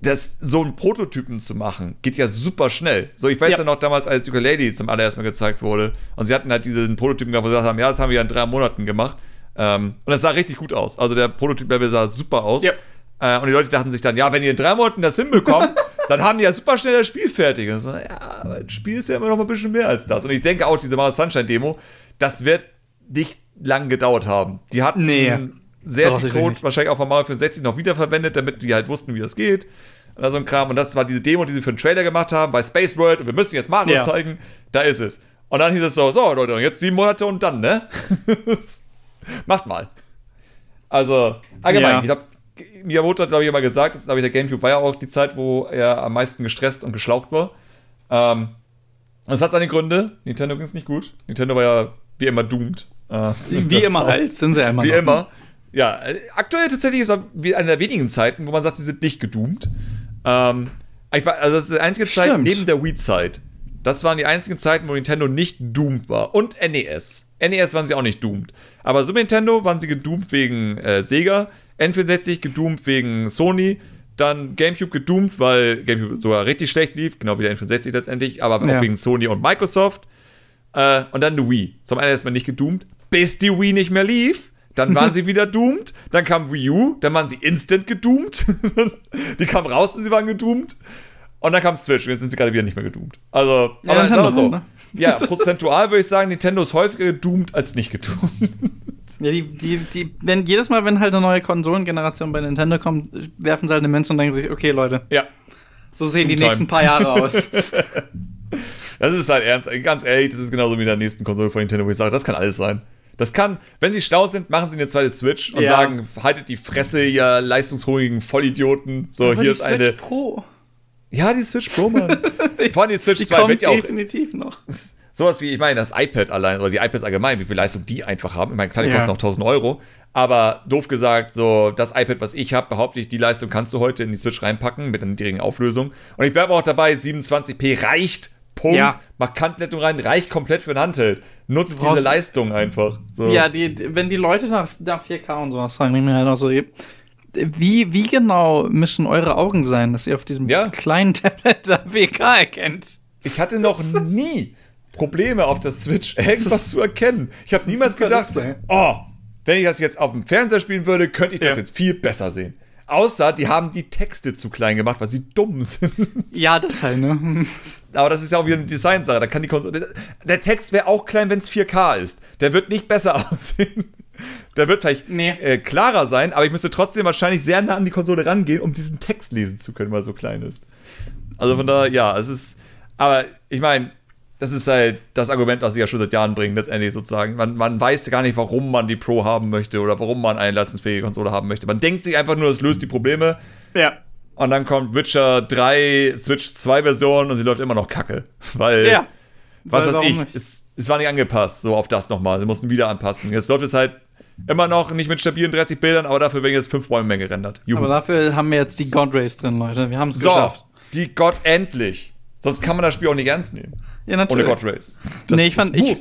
das, so einen Prototypen zu machen, geht ja super schnell. So, ich weiß ja, ja noch damals, als Ukulele zum allerersten Mal gezeigt wurde, und sie hatten halt diesen Prototypen gemacht, wo sie gesagt haben, ja, das haben wir ja in drei Monaten gemacht. Ähm, und das sah richtig gut aus. Also der Prototyp-Level sah super aus. Ja. Äh, und die Leute dachten sich dann, ja, wenn die in drei Monaten das hinbekommen, (laughs) dann haben die ja super schnell das Spiel fertig. Und so, ja, aber das Spiel ist ja immer noch mal ein bisschen mehr als das. Und ich denke auch, diese Mario Sunshine-Demo, das wird nicht lang gedauert haben. Die hatten nee, sehr viel Code wahrscheinlich auch von Mario 64 noch wiederverwendet, damit die halt wussten, wie das geht. oder so ein Kram. Und das war diese Demo, die sie für den Trailer gemacht haben bei Space World und wir müssen jetzt Mario ja. zeigen. Da ist es. Und dann hieß es so, so Leute, jetzt sieben Monate und dann, ne? (laughs) Macht mal. Also, allgemein, ja. ich glaube, Miyamoto hat, glaube ich, immer gesagt, das, glaube ich, der Gamecube war ja auch die Zeit, wo er am meisten gestresst und geschlaucht war. Ähm, das hat seine Gründe. Nintendo ging es nicht gut. Nintendo war ja wie immer doomed. Äh, wie (laughs) immer halt, sind sie ja immer. Wie immer. Ja, aktuell tatsächlich ist es eine der wenigen Zeiten, wo man sagt, sie sind nicht gedoomed. Ähm, also das ist die einzige Stimmt. Zeit neben der Wii-Zeit. Das waren die einzigen Zeiten, wo Nintendo nicht doomed war. Und NES. NES waren sie auch nicht doomed. Aber Super Nintendo waren sie gedoomed wegen äh, Sega, N64 gedoomed wegen Sony, dann GameCube gedoomed, weil GameCube sogar richtig schlecht lief, genau wie der N64 letztendlich, aber ja. auch wegen Sony und Microsoft. Äh, und dann die Wii. Zum einen erstmal nicht gedoomed, bis die Wii nicht mehr lief. Dann waren sie (laughs) wieder doomed. Dann kam Wii U. Dann waren sie instant gedoomed. (laughs) die kam raus und sie waren gedoomed. Und dann kam Switch und jetzt sind sie gerade wieder nicht mehr gedoomt. Also, ja, aber Nintendo, so. Ne? Ja, (laughs) prozentual würde ich sagen, Nintendo ist häufiger gedoomt als nicht gedoomt. (laughs) Ja, die, die, die, wenn jedes Mal, wenn halt eine neue Konsolengeneration bei Nintendo kommt, werfen sie halt eine Münze und denken sich, okay, Leute. Ja. So sehen die nächsten paar Jahre aus. (laughs) das ist halt ernst. Ganz ehrlich, das ist genauso wie in der nächsten Konsole von Nintendo, wo ich sage, das kann alles sein. Das kann, wenn sie schlau sind, machen sie eine zweite Switch und ja. sagen, haltet die Fresse, ihr leistungshungrigen Vollidioten. So, Aber hier ist Switch eine. Pro. Ja, die Switch Pro, Mann. (laughs) Vor allem die Switch die 2 wird ja auch. definitiv noch. Sowas wie, ich meine, das iPad allein oder die iPads allgemein, wie viel Leistung die einfach haben. Ich meine, klar, die ja. kosten auch 1000 Euro. Aber doof gesagt, so das iPad, was ich habe, behaupte ich, die Leistung kannst du heute in die Switch reinpacken mit einer niedrigen Auflösung. Und ich bleibe auch dabei, 27p reicht. Punkt. Ja. Markantlettung rein, reicht komplett für ein Handheld. Nutzt diese Leistung einfach. So. Ja, die, wenn die Leute nach, nach 4K und sowas fragen, ich mir halt auch so, wie, wie genau müssen eure Augen sein, dass ihr auf diesem ja. kleinen (laughs) Tablet da WK erkennt? Ich hatte noch nie Probleme auf der Switch, irgendwas zu erkennen. Ich habe niemals gedacht, Display. oh, wenn ich das jetzt auf dem Fernseher spielen würde, könnte ich das ja. jetzt viel besser sehen. Außer, die haben die Texte zu klein gemacht, weil sie dumm (laughs) sind. Ja, das halt, ne? Aber das ist ja auch wieder eine Designsache. Da kann die Konsole. Der Text wäre auch klein, wenn es 4K ist. Der wird nicht besser (laughs) aussehen. Der wird vielleicht nee. äh, klarer sein, aber ich müsste trotzdem wahrscheinlich sehr nah an die Konsole rangehen, um diesen Text lesen zu können, weil er so klein ist. Also von daher, ja, es ist. Aber ich meine, das ist halt das Argument, was sie ja schon seit Jahren bringen, letztendlich sozusagen. Man, man weiß gar nicht, warum man die Pro haben möchte oder warum man eine leistungsfähige Konsole haben möchte. Man denkt sich einfach nur, es löst die Probleme. Ja. Und dann kommt Witcher 3, Switch 2 Version und sie läuft immer noch kacke. (laughs) Weil, ja. was weiß ich, es, es war nicht angepasst, so auf das nochmal. Sie mussten wieder anpassen. Jetzt läuft es halt immer noch nicht mit stabilen 30 Bildern, aber dafür werden jetzt 5 Bäume mehr gerendert. Juhu. Aber dafür haben wir jetzt die God Rays drin, Leute. Wir haben es so, geschafft. Die Gott endlich. Sonst kann man das Spiel auch nicht ernst nehmen. Ja, natürlich. Ohne God Race. Das nee, ich fand, ich,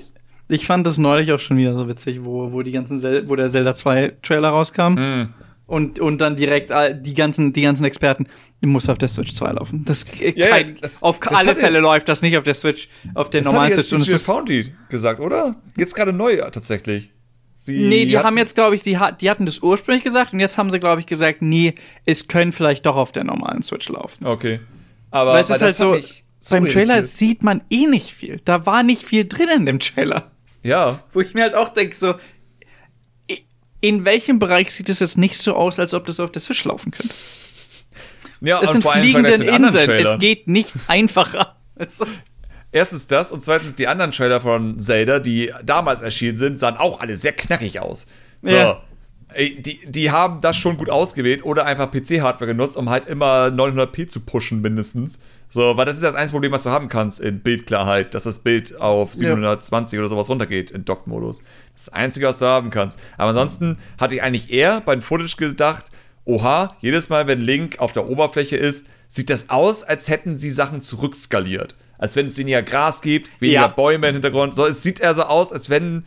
ich fand das neulich auch schon wieder so witzig, wo, wo die ganzen, Zel wo der Zelda 2 Trailer rauskam. Mm. Und, und dann direkt die ganzen, die ganzen Experten, muss auf der Switch 2 laufen. Das, ja, kein, das auf das alle Fälle läuft das nicht auf der Switch, auf der normalen Switch. Das hat jetzt Founty gesagt, oder? Jetzt gerade neu tatsächlich. Sie nee, die haben jetzt, glaube ich, die, die hatten das ursprünglich gesagt und jetzt haben sie, glaube ich, gesagt, nee, es können vielleicht doch auf der normalen Switch laufen. Okay. Aber weil es ist halt so, so beim Trailer irritiert. sieht man eh nicht viel. Da war nicht viel drin in dem Trailer. Ja. Wo ich mir halt auch denke, so, in welchem Bereich sieht es jetzt nicht so aus, als ob das auf der Switch laufen könnte? Ja, es sind fliegende Inseln. Es geht nicht (laughs) einfacher. Erstens das und zweitens die anderen Trailer von Zelda, die damals erschienen sind, sahen auch alle sehr knackig aus. So. Ja. Ey, die, die haben das schon gut ausgewählt oder einfach PC-Hardware genutzt, um halt immer 900p zu pushen, mindestens. So, weil das ist das einzige Problem, was du haben kannst in Bildklarheit, dass das Bild auf 720 ja. oder sowas runtergeht in Dock-Modus. Das ist das Einzige, was du haben kannst. Aber ansonsten hatte ich eigentlich eher beim Footage gedacht, oha, jedes Mal, wenn Link auf der Oberfläche ist, sieht das aus, als hätten sie Sachen zurückskaliert. Als wenn es weniger Gras gibt, weniger ja. Bäume im Hintergrund. So, es sieht eher so aus, als wenn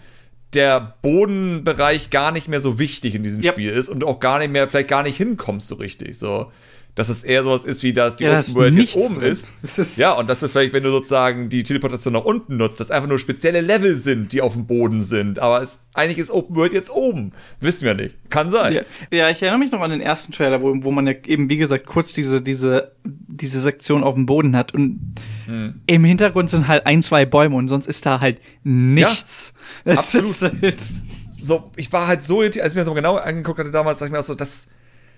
der Bodenbereich gar nicht mehr so wichtig in diesem yep. Spiel ist und auch gar nicht mehr, vielleicht gar nicht hinkommst so richtig. So dass es eher sowas ist, wie dass die ja, Open World jetzt oben drin. ist. (laughs) ja, und dass du vielleicht, wenn du sozusagen die Teleportation nach unten nutzt, dass einfach nur spezielle Level sind, die auf dem Boden sind. Aber es, eigentlich ist Open World jetzt oben. Wissen wir nicht. Kann sein. Ja, ja ich erinnere mich noch an den ersten Trailer, wo, wo man ja eben, wie gesagt, kurz diese, diese, diese Sektion auf dem Boden hat. Und hm. im Hintergrund sind halt ein, zwei Bäume und sonst ist da halt nichts. Ja, absolut. (laughs) Halt so, ich war halt so, als ich mir das mal genau angeguckt hatte damals, dachte ich mir auch so, das,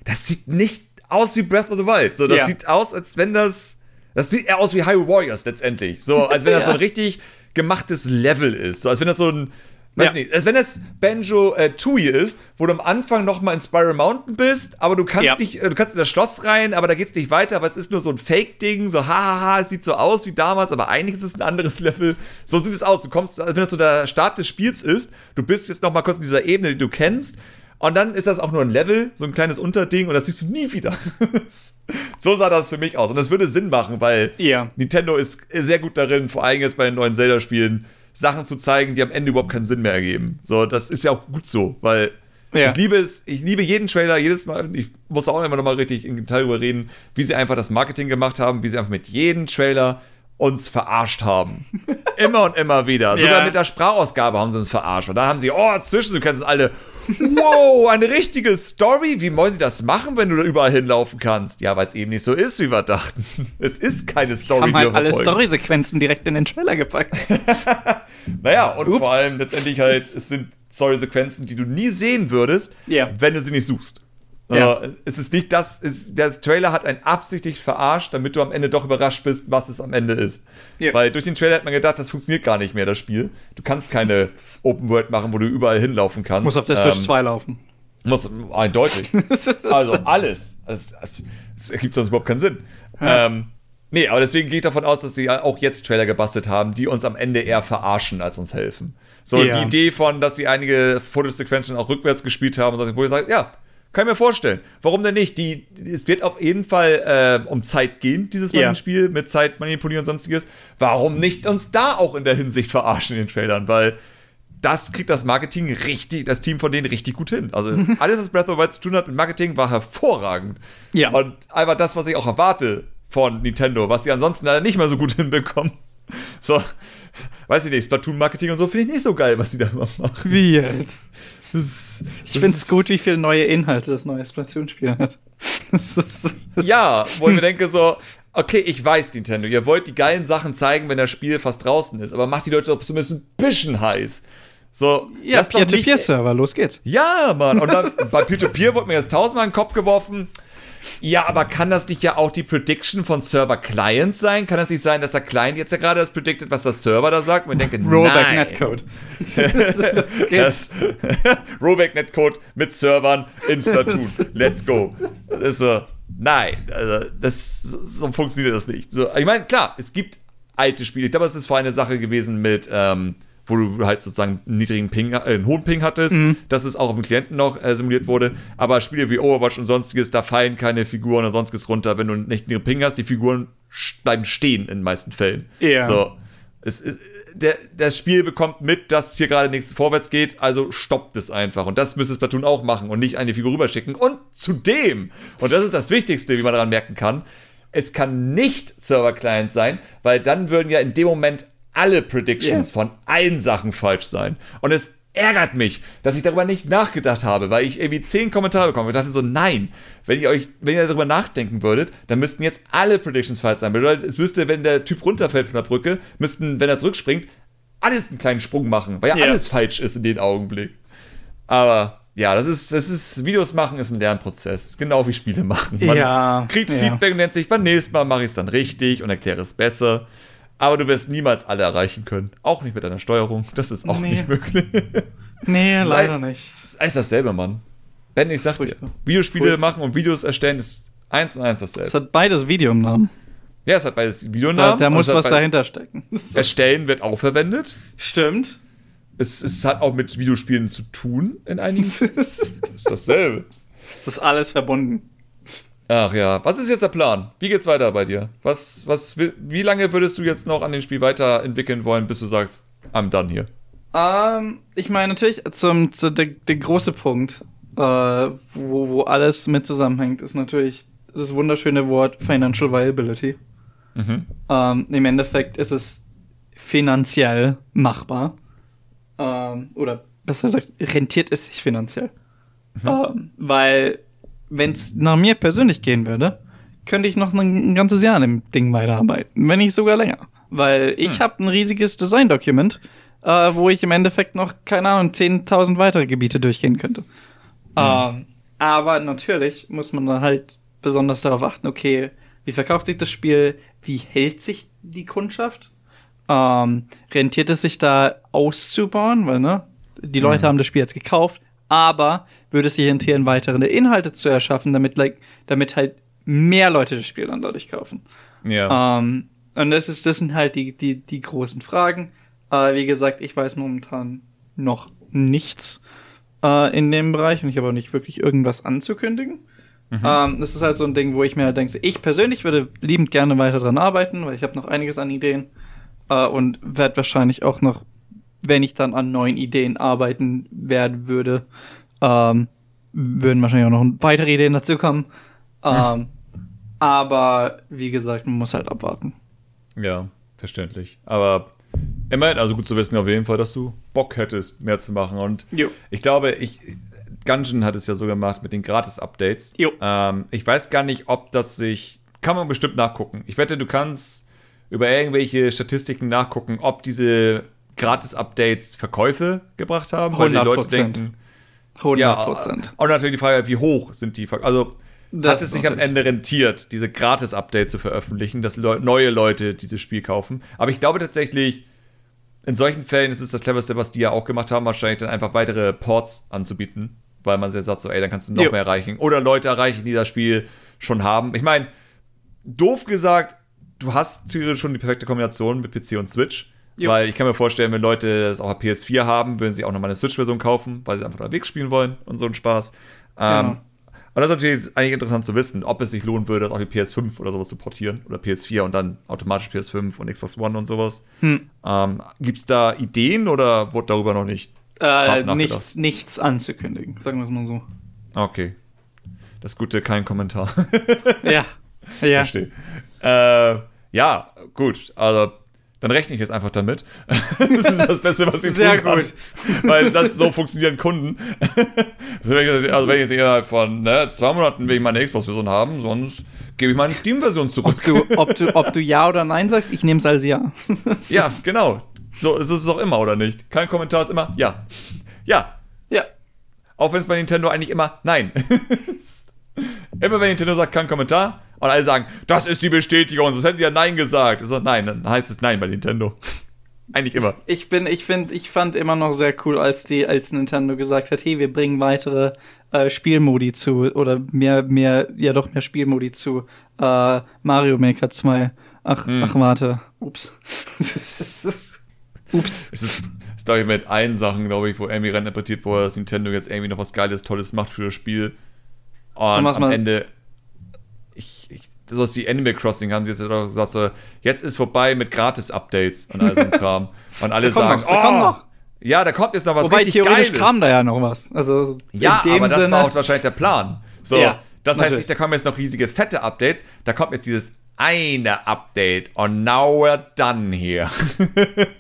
das sieht nicht aus wie Breath of the Wild. So, das Ja. sieht aus, als wenn das. Das sieht eher aus wie Hyrule Warriors letztendlich. So, als wenn das (laughs) so ein Ja. richtig gemachtes Level ist. So, als wenn das so ein. Weiß Ja. nicht, als wenn das Banjo äh, Tooie ist, wo du am Anfang noch mal in Spiral Mountain bist, aber du kannst Ja. nicht, äh, du kannst in das Schloss rein, aber da geht's nicht weiter, aber es ist nur so ein Fake-Ding, so hahaha, es sieht so aus wie damals, aber eigentlich ist es ein anderes (laughs) Level. So sieht es aus. Du kommst, als wenn das so der Start des Spiels ist, du bist jetzt noch mal kurz in dieser Ebene, die du kennst, und dann ist das auch nur ein Level, so ein kleines Unterding, und das siehst du nie wieder. (laughs) so sah das für mich aus. Und das würde Sinn machen, weil Ja. Nintendo ist sehr gut darin, vor allem jetzt bei den neuen Zelda-Spielen, Sachen zu zeigen, die am Ende überhaupt keinen Sinn mehr ergeben. So, das ist ja auch gut so, weil Ja. ich liebe es, ich liebe jeden Trailer, jedes Mal, ich muss auch immer noch mal richtig im Detail darüber reden, wie sie einfach das Marketing gemacht haben, wie sie einfach mit jedem Trailer uns verarscht haben. (laughs) immer und immer wieder. Sogar Ja. mit der Sprachausgabe haben sie uns verarscht. Und dann haben sie, oh, Zwischensequenzen alle, wow, eine richtige Story. Wie wollen sie das machen, wenn du da überall hinlaufen kannst? Ja, weil es eben nicht so ist, wie wir dachten. (laughs) Es ist keine Story, Haben halt wir alle. Story-Sequenzen direkt in den Trailer gepackt. (laughs) Naja, und Ups. vor allem letztendlich halt, es sind Story-Sequenzen, die du nie sehen würdest, Ja. wenn du sie nicht suchst. Ja. Äh, Es ist nicht das, es, der Trailer hat einen absichtlich verarscht, damit du am Ende doch überrascht bist, was es am Ende ist. Ja. Weil durch den Trailer hat man gedacht, das funktioniert gar nicht mehr, das Spiel. Du kannst keine (laughs) Open World machen, wo du überall hinlaufen kannst. Muss auf der Switch Ähm, 2 laufen. Muss, eindeutig. (laughs) Also alles. Es, es ergibt sonst überhaupt keinen Sinn. Ähm, nee, aber deswegen gehe ich davon aus, dass sie auch jetzt Trailer gebastelt haben, die uns am Ende eher verarschen, als uns helfen. So Ja. die Idee von, dass sie einige Fotosequenzen auch rückwärts gespielt haben, und so, wo ihr sagt, ja, kann ich mir vorstellen. Warum denn nicht? Die, es wird auf jeden Fall äh, um Zeit gehen, dieses Mal Ja. Spiel, mit Zeit manipulieren und sonstiges. Warum nicht uns da auch in der Hinsicht verarschen in den Trailern? Weil das kriegt das Marketing richtig, das Team von denen richtig gut hin. Also (laughs) alles, was Breath of the Wild zu tun hat mit Marketing, war hervorragend. Ja. Und einfach das, was ich auch erwarte von Nintendo, was sie ansonsten leider nicht mehr so gut (laughs) hinbekommen. So, weiß ich nicht, Splatoon-Marketing und so finde ich nicht so geil, was sie da immer machen. Wie jetzt? Ist- Ich finde es gut, wie viele neue Inhalte das neue Splatoon-Spiel hat. (laughs) Das ist, das ist, Ja, wo ich mir denke so, okay, ich weiß, Nintendo, ihr wollt die geilen Sachen zeigen, wenn das Spiel fast draußen ist, aber macht die Leute doch zumindest ein bisschen heiß. So, Ja, Peer-to-Peer-Server, los geht's. Ja, Mann. Und dann bei Peer-to-Peer wurde mir jetzt tausendmal in den Kopf geworfen. Ja, aber kann das nicht ja auch die Prediction von Server-Client sein? Kann das nicht sein, dass der Client jetzt ja gerade das predicted, was der Server da sagt? Und ich denke, Rollback nein. Netcode. (laughs) das geht. Das (laughs) Rollback Netcode mit Servern in Splatoon. (laughs) Let's go. Das ist so, nein, also das, so funktioniert das nicht. So, ich meine, klar, es gibt alte Spiele. Ich glaube, es ist vor eine Sache gewesen mit, ähm, wo du halt sozusagen einen niedrigen Ping, äh, einen hohen Ping hattest, dass es auch auf dem Klienten noch äh, simuliert wurde. Aber Spiele wie Overwatch und sonstiges, da fallen keine Figuren oder sonstiges runter, wenn du nicht einen Ping hast. Die Figuren bleiben stehen in den meisten Fällen. Ja. So. Es ist, der, das Spiel bekommt mit, dass hier gerade nichts vorwärts geht, also stoppt es einfach. Und das müsste Splatoon auch machen und nicht eine Figur rüberschicken. Und zudem, und das ist das Wichtigste, wie man daran merken kann, es kann nicht Server-Client sein, weil dann würden ja in dem Moment alle Predictions Ja. von allen Sachen falsch sein. Und es ärgert mich, dass ich darüber nicht nachgedacht habe, weil ich irgendwie zehn Kommentare bekomme und dachte so, nein, wenn ihr euch, wenn ihr darüber nachdenken würdet, dann müssten jetzt alle Predictions falsch sein. Bedeutet, es müsste, wenn der Typ runterfällt von der Brücke, müssten, wenn er zurückspringt, alles einen kleinen Sprung machen, weil ja, Ja. alles falsch ist in dem Augenblick. Aber ja, das ist, das ist, Videos machen ist ein Lernprozess, genau wie Spiele machen. Man Ja, kriegt ja. Feedback und nennt sich, beim nächsten Mal mache ich es dann richtig und erkläre es besser. Aber du wirst niemals alle erreichen können. Auch nicht mit deiner Steuerung. Das ist auch Nee. nicht möglich. (laughs) Nee, Sei- leider nicht. Das ist alles dasselbe, Mann. Ben, ich sag dir. Videospiele Furchtbar. machen und Videos erstellen ist eins und eins dasselbe. Es hat beides Video im Namen. ja, es hat beides Da, Videonamen. da und muss es was dahinter stecken. (laughs) Erstellen wird auch verwendet. Stimmt. Es, es hat auch mit Videospielen zu tun in einigen. (laughs) ist dasselbe. Es ist alles verbunden. Ach ja, was ist jetzt der Plan? Wie geht's weiter bei dir? Was, was, wi- wie lange würdest du jetzt noch an dem Spiel weiterentwickeln wollen, bis du sagst, I'm done hier? Ähm, ich meine natürlich, zum, zu, der, der große Punkt, äh, wo, wo alles mit zusammenhängt, ist natürlich das wunderschöne Wort Financial Viability. Mhm. Ähm, Im Endeffekt ist es finanziell machbar. Ähm, oder besser gesagt, rentiert es sich finanziell. Ähm, weil, wenn es nach mir persönlich gehen würde, könnte ich noch ein, ganzes Jahr an dem Ding weiterarbeiten. Wenn nicht sogar länger. Weil ich habe ein riesiges Design-Dokument, äh, wo ich im Endeffekt noch, keine Ahnung, 10.000 weitere Gebiete durchgehen könnte. Ähm, aber natürlich muss man da halt besonders darauf achten, okay, wie verkauft sich das Spiel, wie hält sich die Kundschaft, ähm, rentiert es sich da auszubauen, weil, ne, die Leute mhm. haben das Spiel jetzt gekauft, aber würde es sich rentieren, weitere Inhalte zu erschaffen, damit, like, damit halt mehr Leute das Spiel dann dadurch kaufen. Ja. Ähm, und das, ist, das sind halt die, die, die großen Fragen. Äh, wie gesagt, ich weiß momentan noch nichts äh, in dem Bereich und ich habe auch nicht wirklich irgendwas anzukündigen. Mhm. Ähm, das ist halt so ein Ding, wo ich mir halt denke, ich persönlich würde liebend gerne weiter dran arbeiten, weil ich habe noch einiges an Ideen äh, und werde wahrscheinlich auch noch, wenn ich dann an neuen Ideen arbeiten werden würde, ähm, würden wahrscheinlich auch noch weitere Ideen dazu kommen. Ähm, (laughs) aber wie gesagt, man muss halt abwarten. Ja, verständlich. Aber immerhin, also gut zu wissen auf jeden Fall, dass du Bock hättest, mehr zu machen. Und jo. ich glaube, ich. Gungeon hat es ja so gemacht mit den Gratis-Updates. Ähm, ich weiß gar nicht, ob das sich. Kann man bestimmt nachgucken. Ich wette, du kannst über irgendwelche Statistiken nachgucken, ob diese Gratis-Updates Verkäufe gebracht haben. 100%. Weil die Leute denken. 100%. Ja, und natürlich die Frage, wie hoch sind die Verkäufe. Also das hat es sich am Ende rentiert, diese Gratis-Updates zu veröffentlichen, dass Le neue Leute dieses Spiel kaufen. Aber ich glaube tatsächlich, in solchen Fällen ist es das cleverste, was die ja auch gemacht haben, wahrscheinlich dann einfach weitere Ports anzubieten, weil man sehr sagt, so, ey, dann kannst du noch jo. mehr erreichen. Oder Leute erreichen, die das Spiel schon haben. Ich meine, doof gesagt, du hast schon die perfekte Kombination mit PC und Switch. Jo. Weil ich kann mir vorstellen, wenn Leute das auch auf PS4 haben, würden sie auch nochmal eine Switch-Version kaufen, weil sie einfach unterwegs spielen wollen und so einen Spaß. Ähm, genau. Und das ist natürlich eigentlich interessant zu wissen, ob es sich lohnen würde, auch die PS5 oder sowas zu portieren oder PS4 und dann automatisch PS5 und Xbox One und sowas. Hm. Ähm, Gibt es da Ideen oder wurde darüber noch nicht? Äh, nichts, nichts anzukündigen, sagen wir es mal so. Okay. Das Gute, kein Kommentar. ja. (laughs) Ja. Verstehe. Äh, ja, gut. Also dann rechne ich jetzt einfach damit. (laughs) das ist das Beste, was ich Sehr tun kann. gut. (laughs) Weil das, so funktionieren Kunden. (laughs) also, wenn ich, also jetzt innerhalb von ne, zwei Monaten will ich meine Xbox-Version haben, sonst gebe ich meine Steam-Version zurück. Ob du, ob, du, ob du Ja oder Nein sagst, ich nehme es als Ja. ja, genau. So ist es auch immer, oder nicht? Kein Kommentar ist immer Ja. Ja. Ja. Auch wenn es bei Nintendo eigentlich immer Nein. Immer wenn Nintendo sagt, kein Kommentar, und alle sagen, das ist die Bestätigung, sonst hätten die ja Nein gesagt. So, nein, dann heißt es Nein bei Nintendo. (laughs) Eigentlich immer. Ich bin, ich finde, ich fand immer noch sehr cool, als die, als Nintendo gesagt hat, hey, wir bringen weitere äh, Spielmodi zu oder mehr, mehr, ja doch mehr Spielmodi zu äh, Mario Maker 2. Ach, hm. ach warte. Ups. (laughs) Ups. Es ist, glaube ich, mit allen Sachen, glaube ich, wo irgendwie interpretiert wurde, dass Nintendo jetzt irgendwie noch was Geiles, Tolles macht für das Spiel. Und am Ende sowas wie Animal Crossing haben sie jetzt auch gesagt, so, jetzt ist vorbei mit Gratis-Updates und all so ein (laughs) Kram. Und alle sagen, noch, oh, noch. ja, da kommt jetzt noch was Wobei, richtig theoretisch Geiles. kam da ja noch was. Also, ja, aber das Sinne, war auch wahrscheinlich der Plan. So, ja, das heißt nicht, da kommen jetzt noch riesige, fette Updates, da kommt jetzt dieses eine Update und now we're done here. (laughs)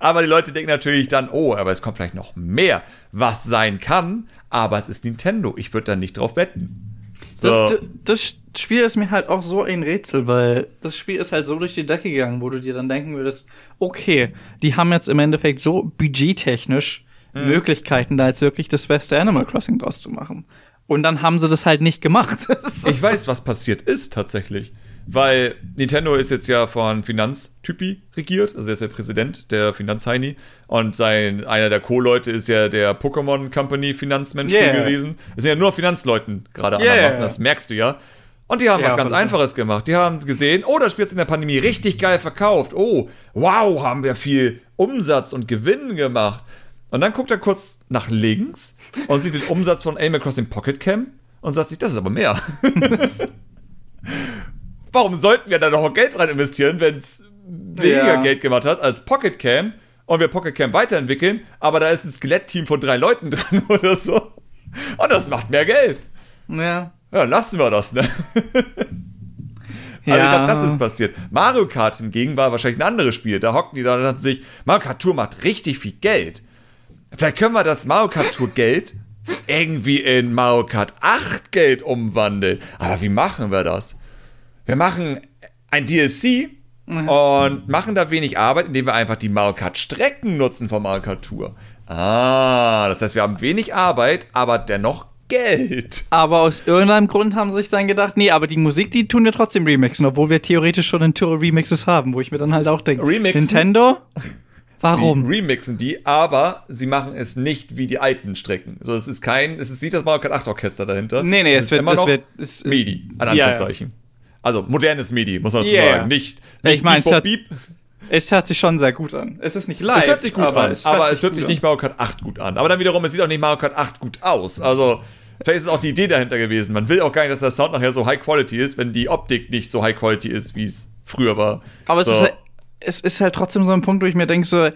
aber die Leute denken natürlich dann, oh, aber es kommt vielleicht noch mehr, was sein kann, aber es ist Nintendo, ich würde da nicht drauf wetten. So. Das, das Spiel ist mir halt auch so ein Rätsel, weil das Spiel ist halt so durch die Decke gegangen, wo du dir dann denken würdest, okay, die haben jetzt im Endeffekt so budgettechnisch mhm. Möglichkeiten, da jetzt wirklich das beste Animal Crossing draus zu machen. Und dann haben sie das halt nicht gemacht. (laughs) ich weiß, was passiert ist tatsächlich. Weil Nintendo ist jetzt ja von Finanztypi regiert, also der ist der Präsident der Finanzheini und sein, einer der Co-Leute ist ja der Pokémon Company Finanzmensch yeah. gewesen. Es sind ja nur Finanzleuten gerade yeah. an der Macht, das merkst du ja. Und die haben ja, was ganz Einfaches gemacht. Die haben gesehen, oh, das Spiel ist in der Pandemie richtig geil verkauft. Oh, wow, haben wir viel Umsatz und Gewinn gemacht. Und dann guckt er kurz nach links und sieht den Umsatz von Animal Crossing Pocket Cam und sagt sich, das ist aber mehr. (laughs) (laughs) Warum sollten wir da noch Geld rein investieren, wenn es weniger ja. Geld gemacht hat als Pocket Cam und wir Pocket Cam weiterentwickeln, aber da ist ein Skelettteam von drei Leuten (laughs) dran oder so. Und das macht mehr Geld. Ja. Ja, lassen wir das, ne? (laughs) Also ja. ich glaube, das ist passiert. Mario Kart hingegen war wahrscheinlich ein anderes Spiel. Da hockten die da und dachten sich, Mario Kart Tour macht richtig viel Geld. Vielleicht können wir das Mario Kart Tour Geld irgendwie in Mario Kart 8 Geld umwandeln. Aber wie machen wir das? Wir machen ein DLC mhm. und machen da wenig Arbeit, indem wir einfach die Mario Kart Strecken nutzen von Mario Kart Tour. Ah, das heißt, wir haben wenig Arbeit, aber dennoch Geld. Aber aus irgendeinem Grund haben sie sich dann gedacht, nee, aber die Musik, die tun wir trotzdem remixen, obwohl wir theoretisch schon in Tour Remixes haben, wo ich mir dann halt auch denke? Nintendo? Warum? Die remixen die, aber sie machen es nicht wie die alten Strecken. So, es ist kein, es ist nicht das Mario Kart 8 Orchester dahinter. Nee, nee, es, ist wird, immer es noch wird, es, es, MIDI, an Ja, ja. Also modernes MIDI, muss man dazu Yeah. sagen. Nicht, nicht Ich meine, es hört, es hört sich schon sehr gut an. Es ist nicht live. Es hört sich gut an, aber es hört sich nicht Mario Kart 8 gut an. Aber dann wiederum, es sieht auch nicht Mario Kart 8 gut aus. Also, vielleicht ist es auch die Idee dahinter gewesen. Man will auch gar nicht, dass der Sound nachher so High Quality ist, wenn die Optik nicht so High Quality ist, wie es früher war. Aber es, so. ist, halt- es ist halt trotzdem so ein Punkt, wo ich mir denke, so,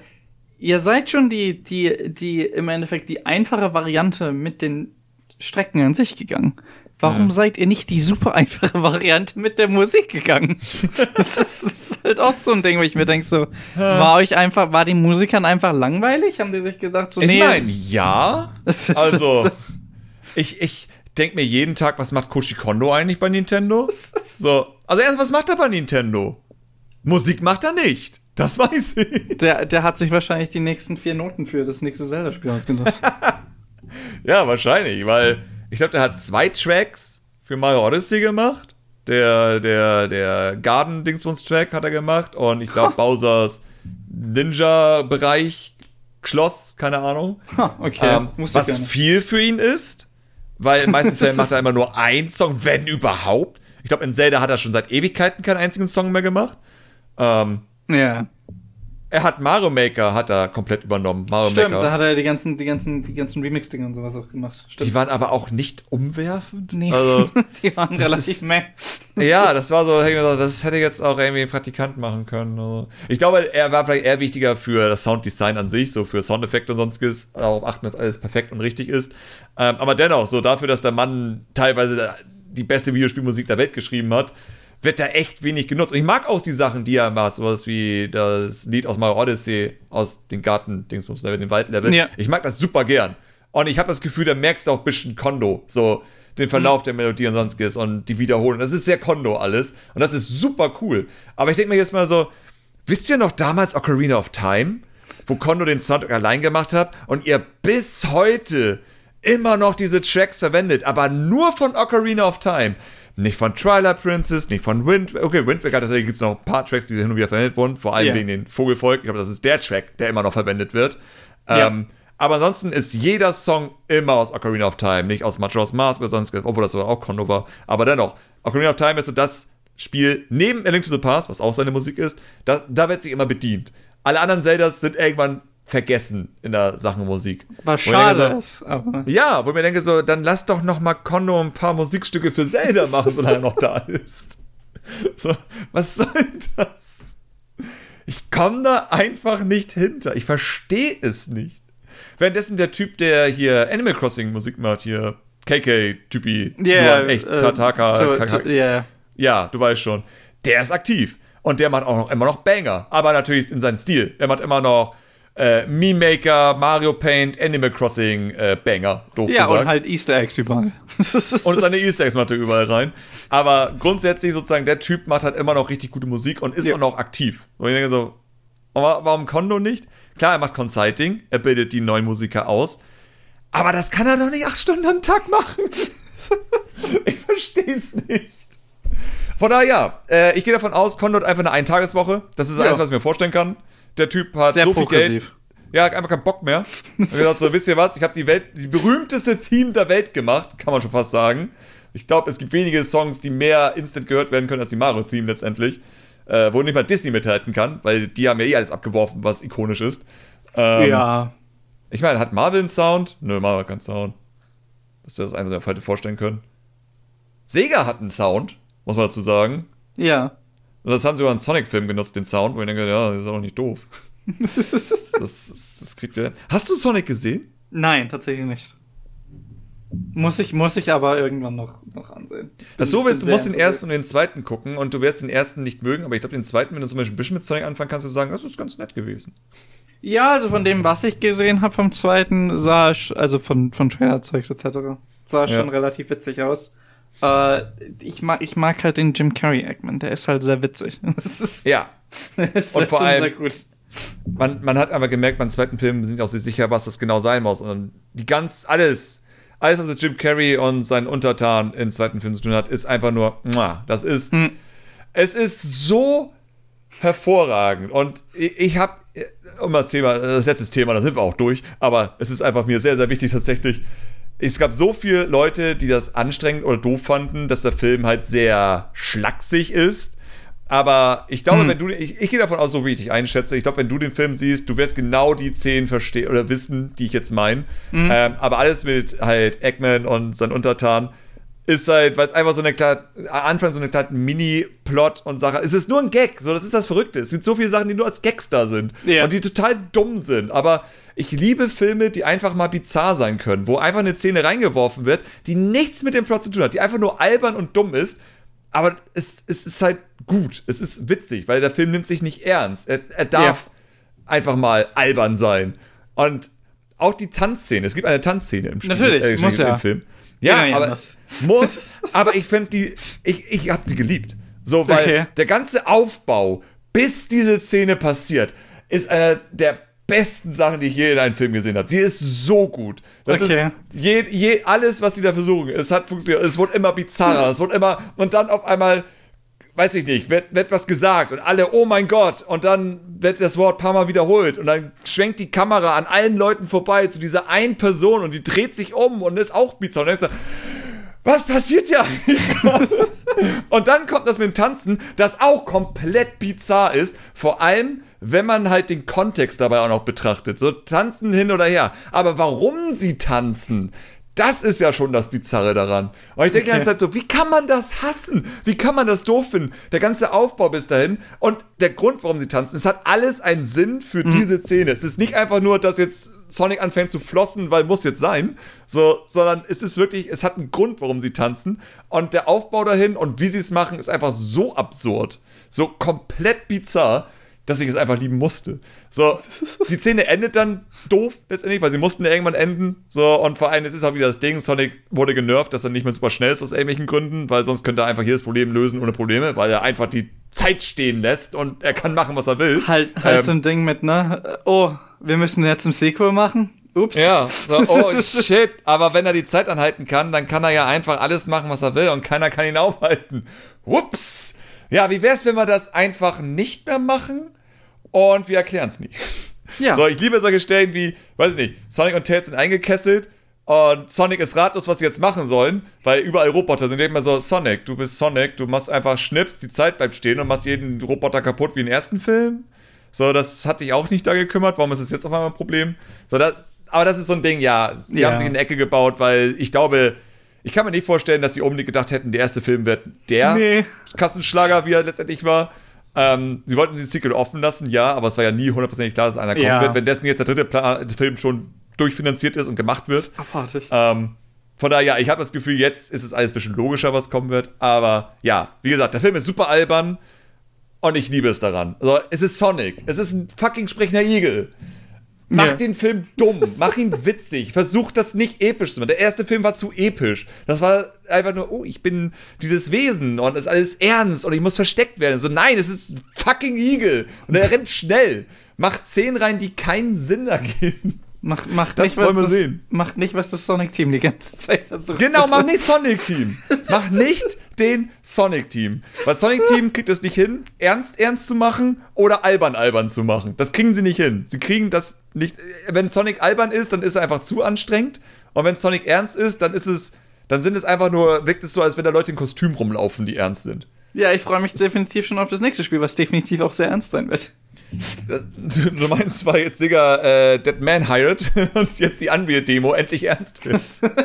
ihr seid schon die, die, die im Endeffekt die einfache Variante mit den Strecken an sich gegangen. Warum Ja. seid ihr nicht die super einfache Variante mit der Musik gegangen? (laughs) das, ist, das ist halt auch so ein Ding, wo ich mir denke, so, war euch einfach, war den Musikern einfach langweilig? Haben die sich gedacht, so, Ich nee. meine, ja. Also, ich, ich denke mir jeden Tag, was macht Koshi Kondo eigentlich bei Nintendo? So, also erst, was macht er bei Nintendo? Musik macht er nicht. Das weiß ich. Der, der hat sich wahrscheinlich die nächsten vier Noten für das nächste Zelda-Spiel ausgedacht. (laughs) Ja, wahrscheinlich, weil ich glaube, der hat zwei Tracks für Mario Odyssey gemacht. Der, der, der Garden-Dingsbums-Track hat er gemacht und ich glaube, Bowsers Ninja-Bereich, Schloss, keine Ahnung. ha, okay. Ähm, was viel für ihn ist, weil in meisten Fällen macht er immer nur einen Song, wenn überhaupt. Ich glaube, in Zelda hat er schon seit Ewigkeiten keinen einzigen Song mehr gemacht. Ähm, Ja. Er hat Mario Maker hat er komplett übernommen. Mario Stimmt, Maker. da hat er die ganzen, die ganzen, die ganzen Remix-Dinger und sowas auch gemacht. Stimmt. die waren aber auch nicht umwerfend. nee, Also, (laughs) die waren relativ ist- meh. ja, (laughs) das war so, das hätte jetzt auch irgendwie ein Praktikant machen können. Also. Ich glaube, er war vielleicht eher wichtiger für das Sounddesign an sich, so für Soundeffekte und sonstiges, darauf achten, dass alles perfekt und richtig ist. Ähm, aber dennoch, so dafür, dass der Mann teilweise die beste Videospielmusik der Welt geschrieben hat, wird da echt wenig genutzt. Und ich mag auch die Sachen, die er macht, sowas wie das Lied aus Mario Odyssey, aus den Garten-Dingsbums-Level, den Waldlevel. Ja. Ich mag das super gern. Und ich habe das Gefühl, da merkst du auch ein bisschen Kondo. So den Verlauf der Melodie und sonstiges und die Wiederholung. Das ist sehr Kondo alles. Und das ist super cool. Aber ich denke mir jetzt mal so, wisst ihr noch damals Ocarina of Time, wo Kondo den Soundtrack allein gemacht hat und ihr bis heute immer noch diese Tracks verwendet, aber nur von Ocarina of Time. Nicht von Twilight Princess, nicht von Wind Okay, Wind Waker, tatsächlich gibt es noch ein paar Tracks, die hin und wieder verwendet wurden, vor allem Ja. wegen den Vogelvolk. Ich glaube, das ist der Track, der immer noch verwendet wird. Ja. Ähm, aber ansonsten ist jeder Song immer aus Ocarina of Time, nicht aus Majora's Mask oder sonst, obwohl das auch Kondo war. Aber dennoch, Ocarina of Time ist so das Spiel neben A Link to the Past, was auch seine Musik ist, da, da wird sich immer bedient. Alle anderen Zeldas sind irgendwann vergessen in der Sachen Musik. War schade, so, ist, aber. ja, wo ich mir denke so, dann lass doch noch mal Kondo ein paar Musikstücke für Zelda machen, solange er noch da ist. (laughs) So, was soll das? Ich komme da einfach nicht hinter. Ich verstehe es nicht. Währenddessen der Typ, der hier Animal Crossing Musik macht, hier KK-Typi, Ja, nur echt äh, Tataka, to- Kaka- to- Ja. ja, du weißt schon. Der ist aktiv. Und der macht auch noch, immer noch Banger. Aber natürlich in seinem Stil. Er macht immer noch äh, Meme Maker, Mario Paint, Animal Crossing äh, Banger. Doof Ja, gesagt. und halt Easter Eggs überall. (laughs) Und seine Easter Eggs macht er überall rein. Aber grundsätzlich sozusagen, der Typ macht halt immer noch richtig gute Musik und ist Ja. auch noch aktiv. Und ich denke so, warum Kondo nicht? Klar, er macht Consulting, er bildet die neuen Musiker aus. Aber das kann er doch nicht acht Stunden am Tag machen. (laughs) ich verstehe es nicht. Von daher, ja, äh, ich gehe davon aus, Kondo hat einfach eine Eintageswoche. Das ist Ja. alles, was ich mir vorstellen kann. Der Typ hat Sehr so viel Geld. progressiv. Ja, hat einfach keinen Bock mehr. Und gesagt so, wisst ihr was? Ich habe die Welt, die berühmteste Theme der Welt gemacht, kann man schon fast sagen. Ich glaube, es gibt wenige Songs, die mehr instant gehört werden können als die Mario-Theme letztendlich. Äh, wo nicht mal Disney mithalten kann, weil die haben ja eh alles abgeworfen, was ikonisch ist. Ähm, ja. Ich meine, hat Marvel einen Sound? Nö, Marvel hat keinen Sound. Das wäre das wir heute vorstellen können. Sega hat einen Sound, muss man dazu sagen. Ja. Und das haben sie sogar in Sonic-Film genutzt, den Sound, wo ich denke, ja, das ist auch nicht doof. Das, (laughs) das, das, das kriegt ihr. Hast du Sonic gesehen? Nein, tatsächlich nicht. Muss ich, muss ich aber irgendwann noch, noch ansehen. Ist so, Bin ist, du musst den ersten und den zweiten gucken und du wirst den ersten nicht mögen, aber ich glaube, den zweiten, wenn du zum Beispiel ein bisschen mit Sonic anfangen kannst, du sagen, das ist ganz nett gewesen. Ja, also von dem, was ich gesehen habe vom zweiten, sah sch- also von, von Trailer-Zeugs etc., sah schon relativ witzig aus. Äh, ich, mag, ich mag halt den Jim Carrey Eggman, der ist halt sehr witzig. (laughs) Ist, Ja, (laughs) Und vor schon allem- sehr gut. man, man hat aber gemerkt, beim zweiten Film sind auch sich sicher, was das genau sein muss. Und die ganz, alles, alles, was mit Jim Carrey und seinen Untertanen im zweiten Film zu tun hat, ist einfach nur, das ist, hm. es ist so hervorragend. Und ich, ich habe, um das Thema, das letzte Thema, da sind wir auch durch, aber es ist einfach mir sehr, sehr wichtig tatsächlich. Es gab so viele Leute, die das anstrengend oder doof fanden, dass der Film halt sehr schlaksig ist aber ich glaube, hm. wenn du, ich, ich gehe davon aus, so wie ich dich einschätze, ich glaube, wenn du den Film siehst, du wirst genau die Szenen verstehen oder wissen, die ich jetzt meine. Mhm. Ähm, aber alles mit halt Eggman und seinen Untertan ist halt, weil es einfach so eine kleine, Anfang so eine kleine Mini-Plot und Sache. Es ist nur ein Gag, so das ist das Verrückte. Es sind so viele Sachen, die nur als Gags da sind ja. und die total dumm sind. Aber ich liebe Filme, die einfach mal bizarr sein können, wo einfach eine Szene reingeworfen wird, die nichts mit dem Plot zu tun hat, die einfach nur albern und dumm ist aber es, es ist halt gut. Es ist witzig, weil der Film nimmt sich nicht ernst. Er, er darf ja. einfach mal albern sein. Und auch die Tanzszene. Es gibt eine Tanzszene im, Natürlich, äh, muss ja. im Film. Ja, ja aber muss. (laughs) Aber ich finde die, ich, ich habe sie geliebt. So, weil okay. der ganze Aufbau, bis diese Szene passiert, ist einer der besten Sachen, die ich je in einem Film gesehen habe. Die ist so gut. Das okay. ist je, je, alles, was sie da versuchen. Es hat funktioniert. Es wurde immer bizarrer. es wurde immer, und dann auf einmal, weiß ich nicht, wird, wird was gesagt und alle, oh mein Gott. Und dann wird das Wort ein paar Mal wiederholt. Und dann schwenkt die Kamera an allen Leuten vorbei zu dieser einen Person und die dreht sich um und ist auch bizarr. Und dann ist da, was passiert ja (laughs) und dann kommt das mit dem Tanzen, das auch komplett bizarr ist. Vor allem, wenn man halt den Kontext dabei auch noch betrachtet. So tanzen hin oder her. Aber warum sie tanzen, das ist ja schon das Bizarre daran. Und ich denke okay. die ganze Zeit so, wie kann man das hassen? Wie kann man das doof finden? Der ganze Aufbau bis dahin und der Grund, warum sie tanzen, es hat alles einen Sinn für mhm. diese Szene. Es ist nicht einfach nur, dass jetzt Sonic anfängt zu flossen, weil muss jetzt sein, so, sondern es ist wirklich, es hat einen Grund, warum sie tanzen. Und der Aufbau dahin und wie sie es machen, ist einfach so absurd, so komplett bizarr dass ich es einfach lieben musste. So, die Szene endet dann doof letztendlich, weil sie mussten ja irgendwann enden. So, und vor allem, es ist auch wieder das Ding, Sonic wurde genervt, dass er nicht mehr super schnell ist aus irgendwelchen Gründen, weil sonst könnte er einfach jedes Problem lösen ohne Probleme, weil er einfach die Zeit stehen lässt und er kann machen, was er will. Halt, halt ähm, so ein Ding mit, ne? Oh, wir müssen jetzt ein Sequel machen. Ups. Ja, so, (laughs) oh shit. Aber wenn er die Zeit anhalten kann, dann kann er ja einfach alles machen, was er will und keiner kann ihn aufhalten. Ups. Ja, wie wär's, wenn wir das einfach nicht mehr machen? Und wir erklären es nie. Ja. So, ich liebe solche Stellen wie, weiß ich nicht, Sonic und Tails sind eingekesselt und Sonic ist ratlos, was sie jetzt machen sollen, weil überall Roboter sind. Immer so, Sonic, du bist Sonic, du machst einfach Schnips, die Zeit bleibt stehen und machst jeden Roboter kaputt wie im ersten Film. So, das hat dich auch nicht da gekümmert. Warum ist das jetzt auf einmal ein Problem? So, das, aber das ist so ein Ding, ja, sie ja. haben sich in die Ecke gebaut, weil ich glaube, ich kann mir nicht vorstellen, dass sie unbedingt gedacht hätten, der erste Film wird der nee. Kassenschlager, wie er letztendlich war. Ähm, sie wollten den Sequel offen lassen, ja, aber es war ja nie hundertprozentig klar, dass einer kommen ja. wird. Wenn dessen jetzt der dritte Pla Film schon durchfinanziert ist und gemacht wird. Abartig. Ähm, von daher, ja, ich habe das Gefühl, jetzt ist es alles ein bisschen logischer, was kommen wird. Aber ja, wie gesagt, der Film ist super albern und ich liebe es daran. Also, es ist Sonic. Es ist ein fucking sprechender Igel. Mach ja. den Film dumm, mach ihn witzig, versuch das nicht episch zu machen. Der erste Film war zu episch. Das war einfach nur, oh, ich bin dieses Wesen und es ist alles ernst und ich muss versteckt werden. So, nein, es ist fucking Igel und er rennt schnell. Mach Szenen rein, die keinen Sinn ergeben. Mach, mach das nicht, wollen wir das, sehen. Macht nicht, was das Sonic Team die ganze Zeit versucht. Genau, mach nicht (laughs) Sonic Team. mach nicht den Sonic Team. Weil Sonic Team kriegt es nicht hin, ernst ernst zu machen oder albern albern zu machen. Das kriegen sie nicht hin. Sie kriegen das nicht. Wenn Sonic albern ist, dann ist er einfach zu anstrengend. Und wenn Sonic ernst ist, dann ist es, dann sind es einfach nur, wirkt es so, als wenn da Leute in Kostüm rumlaufen, die ernst sind. Ja, ich freue mich definitiv schon auf das nächste Spiel, was definitiv auch sehr ernst sein wird. Du meinst zwar jetzt Digga äh, Dead Man Hired (laughs) und jetzt die Unreal-Demo endlich ernst wird. (laughs)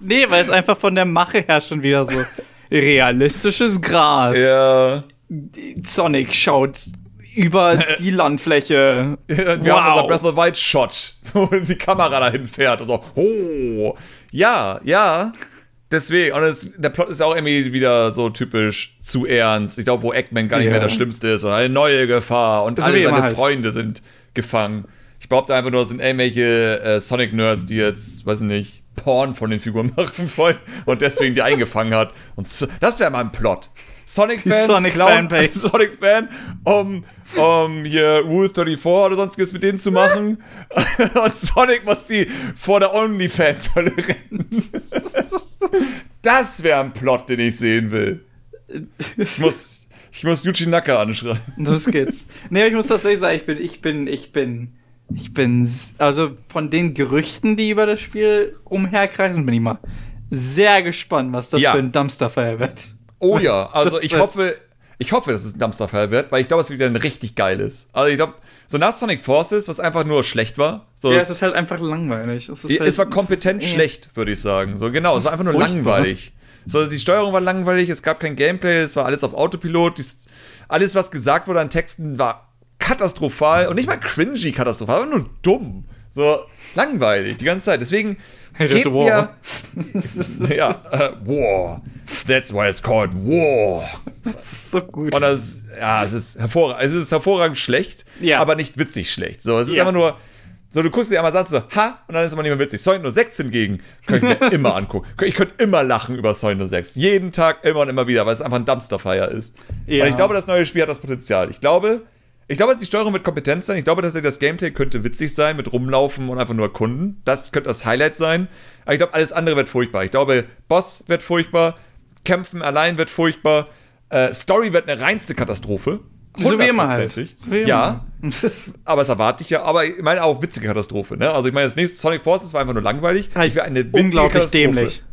nee, weil es einfach von der Mache her schon wieder so realistisches Gras. Ja. Sonic schaut über die Landfläche. Wir wow. haben unser Breath of the Wild Shot, (laughs) wo die Kamera dahin fährt und so, oh. Ja, ja. Deswegen, und es, der Plot ist auch irgendwie wieder so typisch zu ernst. Ich glaube, wo Eggman gar nicht mehr das Schlimmste ist, sondern eine neue Gefahr und alle seine halt. Freunde sind gefangen. Ich behaupte einfach nur, es sind irgendwelche äh, Sonic-Nerds, die jetzt, weiß ich nicht, Porn von den Figuren (laughs) machen wollen und deswegen die eingefangen hat. Und so, das wäre mal ein Plot. Sonic-Fans Sonic klauen Fanbase. (laughs) Sonic-Fan, um, um hier Rule 34 oder sonstiges mit denen zu machen. (laughs) Und Sonic muss die vor der OnlyFans-Hölle rennen. (laughs) das wäre ein Plot, den ich sehen will. Ich muss, ich muss Yuji Naka anschreiben. Los geht's. Nee, ich muss tatsächlich sagen, ich bin, ich bin, ich bin, ich bin, also von den Gerüchten, die über das Spiel umherkreisen, bin ich mal sehr gespannt, was das Ja. für ein Dumpsterfire wird. Oh ja, also Das- ich hoffe, ich hoffe, dass es ein Dumpsterfire wird, weil ich glaube, es wieder ein richtig geiles. Also ich glaube, so nach Sonic Forces, was einfach nur schlecht war, so Ja, es ist halt einfach langweilig. Es, ist es, halt, war kompetent es ist- schlecht, würde ich sagen. So genau, es war einfach nur Furchtbar. langweilig. So die Steuerung war langweilig, es gab kein Gameplay, es war alles auf Autopilot, dies, alles was gesagt wurde an Texten war katastrophal und nicht mal cringy katastrophal, aber nur dumm. So langweilig die ganze Zeit. Deswegen Das ist gebt War. mir (laughs) ja, äh, War. That's why it's called War. Das ist so gut. Und das, ja, es ist hervorragend, es ist hervorragend schlecht, Ja. aber nicht witzig schlecht. So, es ist Ja. einfach nur, so du guckst dir einmal sagst so, ha, und dann ist immer nicht mehr witzig. Sonic 06 hingegen, könnte ich mir (laughs) immer angucken. Ich könnte immer lachen über Sonic 06. Jeden Tag, immer und immer wieder, weil es einfach ein Dumpsterfire ist. Ja. Und ich glaube, das neue Spiel hat das Potenzial. Ich glaube, ich glaube, die Steuerung wird kompetent sein. Ich glaube, dass das Gameplay könnte witzig sein, mit rumlaufen und einfach nur erkunden. Das könnte das Highlight sein. Aber ich glaube, alles andere wird furchtbar. Ich glaube, Boss wird furchtbar, Kämpfen allein wird furchtbar, äh, Story wird eine reinste Katastrophe. so wie immer halt. So wie Ja, immer. (laughs) aber es erwarte ich ja. Aber ich meine auch witzige Katastrophe. Ne? Also ich meine, das nächste Sonic Forces war einfach nur langweilig. Ich will eine Unglaublich dämlich.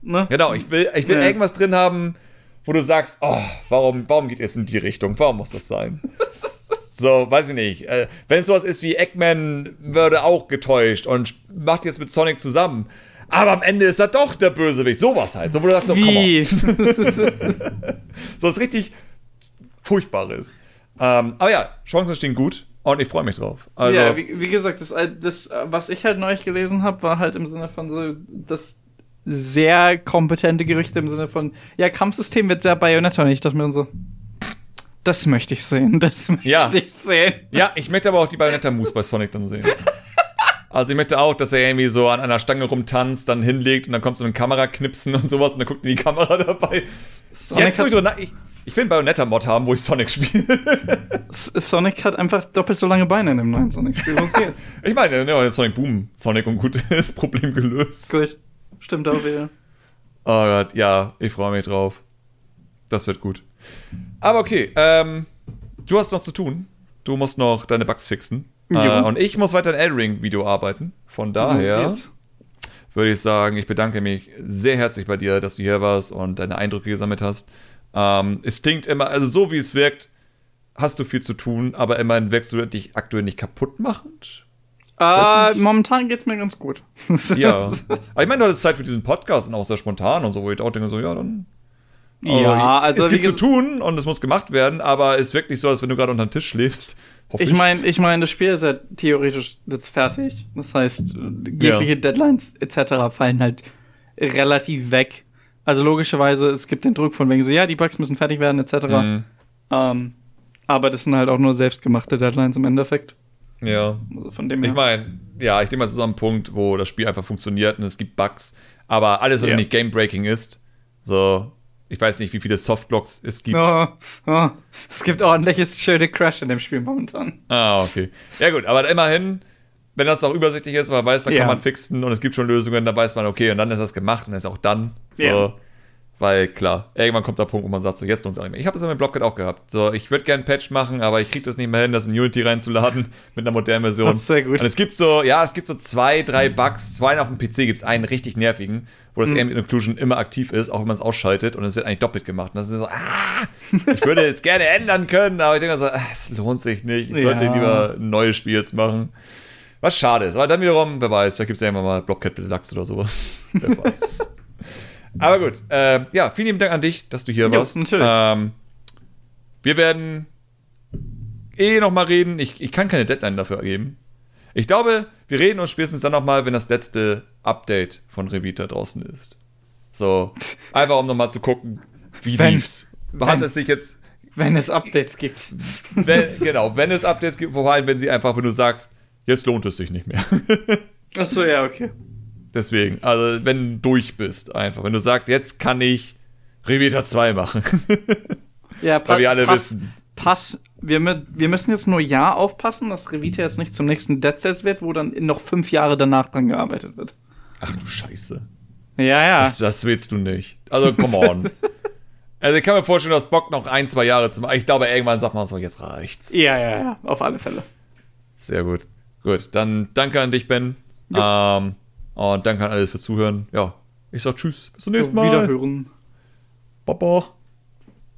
Ne? Genau, ich will, ich will Ja. irgendwas drin haben, wo du sagst, oh, warum, warum geht es in die Richtung? Warum muss das sein? (laughs) so, weiß ich nicht. Äh, Wenn es sowas ist wie Eggman würde auch getäuscht und macht jetzt mit Sonic zusammen. Aber am Ende ist er doch der Bösewicht. Sowas halt. So, wo du sagst, so. Wie? (laughs) So was richtig Furchtbares. Ähm, aber ja, Chancen stehen gut und ich freue mich drauf. Also, ja, wie, wie gesagt, das, das, was ich halt neulich gelesen habe, war halt im Sinne von so, das sehr kompetente Gerüchte im Sinne von, ja, Kampfsystem wird sehr Bayonetta. Und ich dachte mir dann so, das möchte ich sehen, (laughs) das möchte Ja. ich sehen. Ja, ich möchte aber auch die Bayonetta-Moves bei Sonic dann sehen. (laughs) Also ich möchte auch, dass er irgendwie so an einer Stange rumtanzt, dann hinlegt und dann kommt so ein Kameraknipsen und sowas und dann guckt in die Kamera dabei. Sonic Jetzt, hat, ich, ich will einen Bayonetta-Mod haben, wo ich Sonic spiele. Sonic hat einfach doppelt so lange Beine in dem neuen Sonic-Spiel. Was geht? (laughs) ich meine, ja, Sonic Boom, Sonic und gut ist Problem gelöst. Gut. Stimmt auch wieder. Oh Gott, ja, ich freue mich drauf. Das wird gut. Aber okay, ähm, du hast noch zu tun. Du musst noch deine Bugs fixen. Äh, und ich muss weiter an Eldring-Video arbeiten. Von daher würde ich sagen, ich bedanke mich sehr herzlich bei dir, dass du hier warst und deine Eindrücke gesammelt hast. Ähm, es klingt immer, also so wie es wirkt, hast du viel zu tun, aber immerhin wirkst du dich aktuell nicht kaputt machend. Äh, momentan geht's mir ganz gut. (laughs) Ja. aber ich meine, du hattest Zeit für diesen Podcast und auch sehr spontan und so, wo ich auch denke, so, ja, dann ja, also es gibt zu tun und es muss gemacht werden, aber es wirkt nicht so, als wenn du gerade unter den Tisch schläfst. Ich meine, ich mein, das Spiel ist ja theoretisch jetzt fertig. Das heißt, jegliche Deadlines etc. fallen halt relativ weg. Also logischerweise, es gibt den Druck von wegen so, ja, die Bugs müssen fertig werden etc. Mhm. Ähm, aber das sind halt auch nur selbstgemachte Deadlines im Endeffekt. Ja. Also von dem her. Ich meine, ja, ich denke mal, es ist so ein Punkt, wo das Spiel einfach funktioniert und es gibt Bugs, aber alles, was Ja. nicht Game-Breaking ist, so, ich weiß nicht, wie viele Softlocks es gibt. oh, oh, es gibt ordentliches schöne Crash in dem Spiel momentan. Ah, okay. Ja, gut, aber immerhin, wenn das auch übersichtlich ist, man weiß, da Ja. kann man fixen und es gibt schon Lösungen, da weiß man, okay, und dann ist das gemacht und ist auch dann. So. Ja. Weil klar, irgendwann kommt der Punkt, wo man sagt, so jetzt lohnt es auch nicht mehr. Ich habe ja mit Blockhead auch gehabt. So, ich würde gerne einen Patch machen, aber ich kriege das nicht mehr hin, das in Unity reinzuladen (laughs) mit einer modernen Version. Das ist sehr gut. Und es gibt so, ja, es gibt so zwei, drei Bugs. Zwei auf dem PC gibt es einen richtig nervigen, wo das Mhm. Ambient Inclusion immer aktiv ist, auch wenn man es ausschaltet und es wird eigentlich doppelt gemacht. Und das ist so, ah, ich würde jetzt gerne ändern können, aber ich denke so, ah, es lohnt sich nicht. Ich sollte Ja. lieber ein neues Spiel jetzt machen. Was schade ist. Aber dann wiederum, wer weiß, vielleicht gibt es ja immer mal Blockhead Deluxe oder sowas. (laughs) wer weiß. Aber gut, äh, ja, vielen lieben Dank an dich, dass du hier Jo, warst. natürlich. Ähm, wir werden eh noch mal reden. Ich, ich kann keine Deadline dafür geben. Ich glaube, wir reden uns spätestens dann noch mal, wenn das letzte Update von Revita draußen ist. So, (laughs) einfach um noch mal zu gucken, wie Wenn- lief's. Hat es sich jetzt, Wenn es Updates gibt. (laughs) wenn, genau, wenn es Updates gibt, vor allem wenn sie einfach, wenn du sagst, jetzt lohnt es sich nicht mehr. (laughs) Achso, ja, okay. Deswegen, also wenn du durch bist, einfach. Wenn du sagst, jetzt kann ich Revita 2 machen. ja, (laughs) Weil wir alle pass, wissen. Pass, wir, wir müssen jetzt nur ja aufpassen, dass Revita jetzt nicht zum nächsten Dead Cells wird, wo dann noch fünf Jahre danach dran gearbeitet wird. Ach du Scheiße. Ja, ja. Das, das willst du nicht. Also, come on. (laughs) also, ich kann mir vorstellen, dass Bock noch ein, zwei Jahre zu machen. Ich glaube, irgendwann sagt man so, jetzt reicht's. Ja, ja, ja, auf alle Fälle. Sehr gut. Gut, dann danke an dich, Ben. Ähm, und danke an alle fürs Zuhören. Ja, ich sag Tschüss. Bis zum nächsten Mal. Wiederhören. Baba.